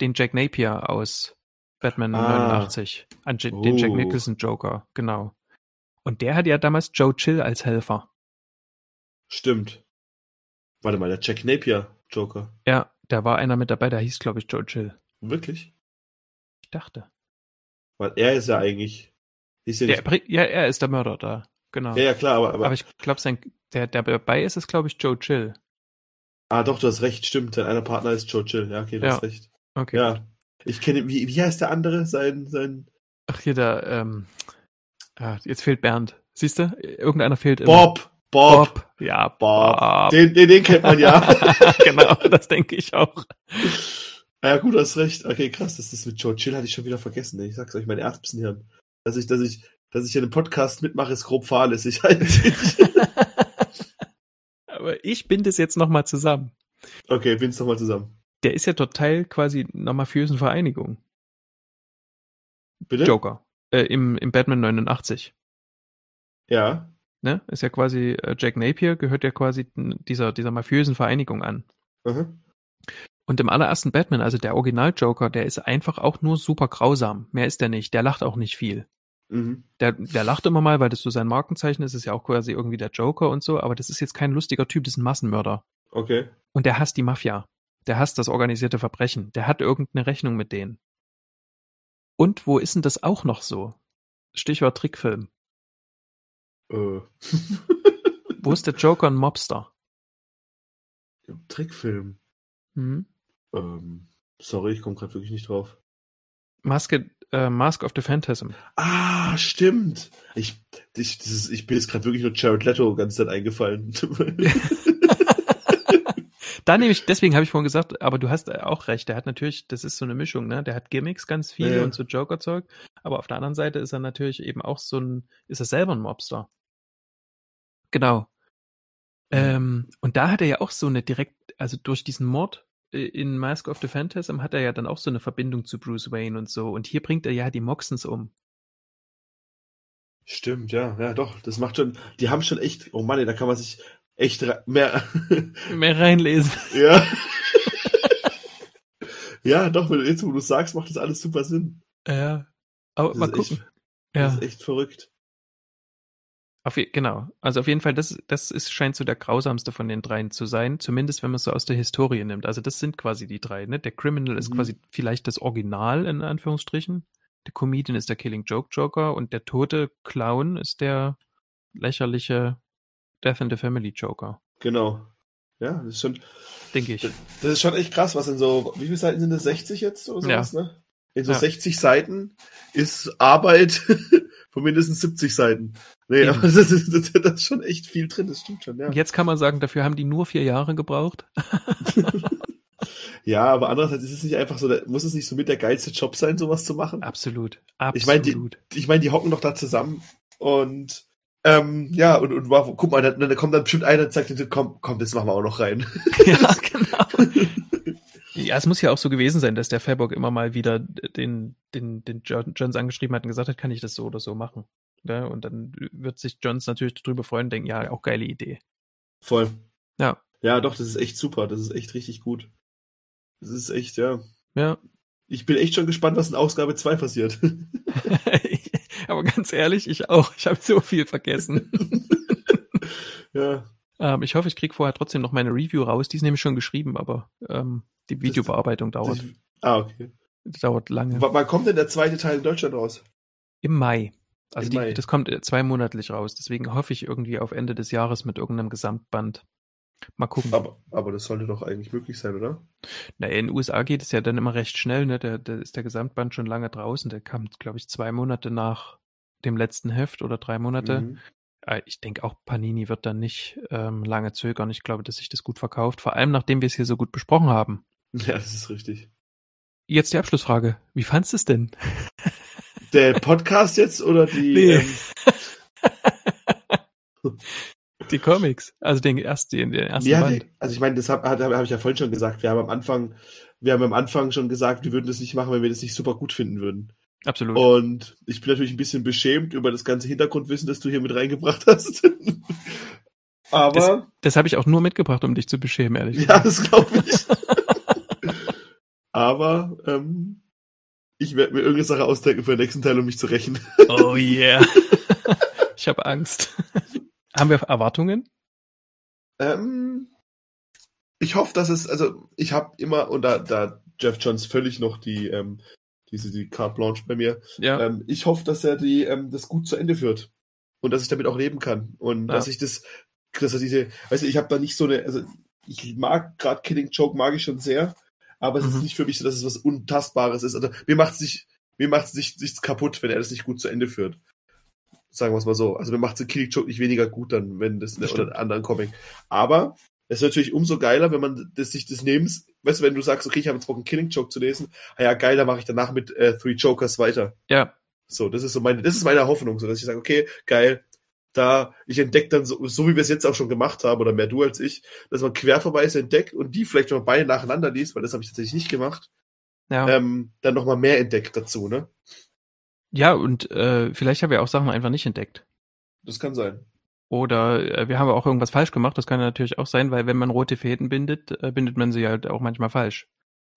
den Jack Napier aus Batman Ah. 89. An J den Jack Oh. Nicholson Joker, genau. Und der hat ja damals Joe Chill als Helfer. Stimmt. Warte mal, der Jack Napier Joker. Ja, da war einer mit dabei, der hieß, glaube ich, Joe Chill. Wirklich? Ich dachte. Weil er ist ja eigentlich. Ist ja, Der, ja, er ist der Mörder da. Genau. ja, ja, klar, aber, aber, Aber ich glaube, sein, der, der dabei ist, ist, glaube ich, Joe Chill. Ah, doch, du hast recht, stimmt. Sein einer Partner ist Joe Chill. Ja, okay, du Ja. hast recht. Okay. Ja. Ich kenne, wie, wie heißt der andere? Sein, sein Ach, hier der, ähm, ah, jetzt fehlt Bernd. Siehst du? Irgendeiner fehlt immer. Bob. Bob. Bob. Ja, Bob. Bob. Den, den, den kennt man ja. *laughs* genau, das denke ich auch. Ah, ja, gut, du hast recht. Okay, krass. Das ist mit Joe Chill hatte ich schon wieder vergessen. ey. Ich sag's euch, mein Erbsenhirn. Dass ich, dass ich, dass ich in einem Podcast mitmache, ist grob fahrlässig *laughs* eigentlich. Aber ich binde es jetzt nochmal zusammen. okay, bin's nochmal zusammen. Der ist ja dort Teil quasi einer mafiösen Vereinigung. Bitte? Joker. Äh, im, Im Batman 89. Ja. Ne? Ist ja quasi, äh, Jack Napier gehört ja quasi dieser, dieser mafiösen Vereinigung an. Aha. Und im allerersten Batman, also der Original-Joker, der ist einfach auch nur super grausam. Mehr ist der nicht. Der lacht auch nicht viel. Mhm. Der, der lacht immer mal, weil das so sein Markenzeichen ist. Ist ja auch quasi irgendwie der Joker und so. Aber das ist jetzt kein lustiger Typ, das ist ein Massenmörder. Okay. Und der hasst die Mafia. Der hasst das organisierte Verbrechen. Der hat irgendeine Rechnung mit denen. Und wo ist denn das auch noch so? Stichwort Trickfilm. Äh. *laughs* Wo ist der Joker ein Mobster? Trickfilm. Hm? Ähm, sorry, ich komme gerade wirklich nicht drauf. Maske, äh, Mask of the Phantasm. Ah, stimmt. Ich, ich, das ist, ich bin jetzt gerade wirklich nur Jared Leto ganz Zeit eingefallen. *laughs* Da nehme ich, deswegen habe ich vorhin gesagt, aber du hast äh, auch recht, der hat natürlich, das ist so eine Mischung, ne? Der hat Gimmicks ganz viel Ja, ja. und so Joker-Zeug, aber auf der anderen Seite ist er natürlich eben auch so ein, ist er selber ein Mobster. Genau. Ähm, und da hat er ja auch so eine direkt, also durch diesen Mord in Mask of the Phantasm hat er ja dann auch so eine Verbindung zu Bruce Wayne und so. Und hier bringt er ja die Moxens um. Stimmt, ja, ja, doch. Das macht schon, die haben schon echt, oh Mann, da kann man sich echt mehr, *laughs* Mehr reinlesen. ja. *laughs* ja, doch, wenn du jetzt, wo du sagst, macht das alles super Sinn. Ja. Aber Das mal gucken. echt, das Ja. ist echt verrückt. Auf, genau. Also auf jeden Fall, das, das ist, scheint so der grausamste von den dreien zu sein, zumindest wenn man es so aus der Historie nimmt. Also das sind quasi die drei, ne? Der Criminal ist Mhm. quasi vielleicht das Original in Anführungsstrichen. Der Comedian ist der Killing Joke Joker und der tote Clown ist der lächerliche Death in the Family Joker, Genau. Ja, das ist schon, denke ich. das ist schon echt krass, was in so, wie viele Seiten sind das? 60 jetzt oder sowas, ne? In so Ja. 60 Seiten ist Arbeit *laughs* von mindestens 70 Seiten. Nee, Eben. aber *laughs* das ist, das, das ist schon echt viel drin, das stimmt schon, ja. Jetzt kann man sagen, dafür haben die nur vier Jahre gebraucht. *laughs* Ja, aber andererseits ist es nicht einfach so, muss es nicht so mit der geilste Job sein, sowas zu machen? Absolut. Absolut. Ich meine, die, ich meine, die hocken doch da zusammen und ähm, ja, und, und wow, guck mal, da, da kommt dann bestimmt einer und sagt, komm, komm, das machen wir auch noch rein. *laughs* ja, genau. Ja, es muss ja auch so gewesen sein, dass der Fairbock immer mal wieder den, den, den Jones angeschrieben hat und gesagt hat, kann ich das so oder so machen. Ja, und dann wird sich Jones natürlich darüber freuen und denken, ja, auch geile Idee. Voll. Ja. Ja, doch, das ist echt super, das ist echt richtig gut. Das ist echt, ja. Ja. Ich bin echt schon gespannt, was in Ausgabe 2 passiert. *laughs* Aber ganz ehrlich, ich auch. Ich habe so viel vergessen. *laughs* ja. Ähm, ich hoffe, ich krieg vorher trotzdem noch meine Review raus. Die ist nämlich schon geschrieben, aber ähm, die Videobearbeitung dauert, Ah, okay. dauert lange. W wann kommt denn der zweite Teil in Deutschland raus? Im Mai. Also Im die, Mai. das kommt äh, zweimonatlich raus. Deswegen hoffe ich irgendwie auf Ende des Jahres mit irgendeinem Gesamtband. Mal gucken. Aber, aber das sollte doch eigentlich möglich sein, oder? Na, in den USA geht es ja dann immer recht schnell, ne? Da, da ist der Gesamtband schon lange draußen. Der kam, glaube ich, zwei Monate nach dem letzten Heft oder drei Monate. Mhm. Äh, ich denke auch Panini wird dann nicht ähm, lange zögern. Ich glaube, dass sich das gut verkauft, vor allem nachdem wir es hier so gut besprochen haben. Ja, das ist richtig. Jetzt die Abschlussfrage. Wie fandst du es denn? Der Podcast jetzt oder die? Nee. Ähm, *laughs* Die Comics, also den ersten, den ersten ja, Band. also ich meine, das habe hab, hab ich ja vorhin schon gesagt. Wir haben am Anfang, wir haben am Anfang schon gesagt, wir würden das nicht machen, wenn wir das nicht super gut finden würden. Absolut. Und ich bin natürlich ein bisschen beschämt über das ganze Hintergrundwissen, das du hier mit reingebracht hast. *laughs* Aber Das habe ich auch nur mitgebracht, um dich zu beschämen, ehrlich ja, das glaube ich. *laughs* Aber ähm, ich werde mir irgendeine Sache ausdenken für den nächsten Teil, um mich zu rächen. Oh yeah. ich habe Angst. Haben wir Erwartungen? Ähm, ich hoffe, dass es, also ich habe immer, und da, da Jeff Johns völlig noch die, ähm, diese die Carte Blanche bei mir, Ja. ähm, ich hoffe, dass er die, ähm, das gut zu Ende führt. Und dass ich damit auch leben kann. Und Ja. dass ich das, dass er diese, weißt du, ich habe da nicht so eine, also ich mag gerade Killing Joke, mag ich schon sehr, aber es Mhm. ist nicht für mich so, dass es was Untastbares ist. Also mir macht es nicht, mir macht es nicht, nichts kaputt, wenn er das nicht gut zu Ende führt. Sagen wir es mal so. Also mir macht Killing Joke nicht weniger gut dann, wenn das, Das oder stimmt. einen anderen Comic. Aber es ist natürlich umso geiler, wenn man das, sich das nimmt. Weißt du, wenn du sagst, okay, ich habe jetzt Bock, einen Killing Joke zu lesen, ah ja, geil, dann mache ich danach mit äh, Three Jokers weiter. Ja. So, das ist so meine, das ist meine Hoffnung, so dass ich sage, okay, geil, da, ich entdecke dann so, so wie wir es jetzt auch schon gemacht haben, oder mehr du als ich, dass man Querverweise entdeckt und die vielleicht noch beide nacheinander liest, weil das habe ich tatsächlich nicht gemacht, Ja. ähm, dann nochmal mehr entdeckt dazu, ne? ja, und äh, vielleicht haben wir auch Sachen einfach nicht entdeckt. Das kann sein. Oder äh, wir haben auch irgendwas falsch gemacht. Das kann natürlich auch sein, weil wenn man rote Fäden bindet, äh, bindet man sie halt auch manchmal falsch.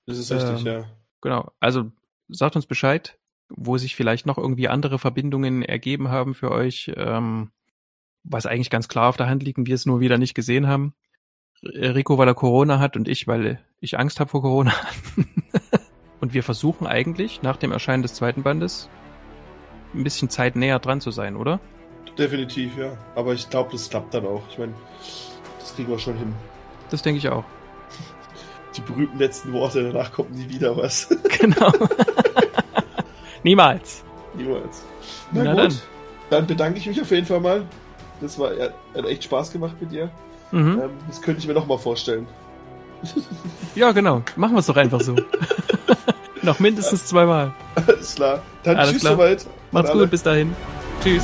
Das ist richtig, Ähm, ja. Genau. Also sagt uns Bescheid, wo sich vielleicht noch irgendwie andere Verbindungen ergeben haben für euch, ähm, was eigentlich ganz klar auf der Hand liegt und wir es nur wieder nicht gesehen haben. R- Rico, weil er Corona hat und ich, weil ich Angst habe vor Corona. *laughs* und wir versuchen eigentlich nach dem Erscheinen des zweiten Bandes ein bisschen Zeit näher dran zu sein, oder? Definitiv, ja. Aber ich glaube, das klappt dann auch. Ich meine, das kriegen wir schon hin. Das denke ich auch. Die berühmten letzten Worte, danach kommt nie wieder was. *laughs* *laughs* Genau. Niemals. Niemals. Na Na, gut, dann. dann. bedanke ich mich auf jeden Fall mal. Das war hat echt Spaß gemacht mit dir. Mhm. Ähm, das könnte ich mir noch mal vorstellen. *laughs* Ja, genau. Machen wir es doch einfach so. Noch mindestens zweimal. Alles klar. Dann Alles tschüss klar. soweit. Macht's gut, bis dahin. Tschüss.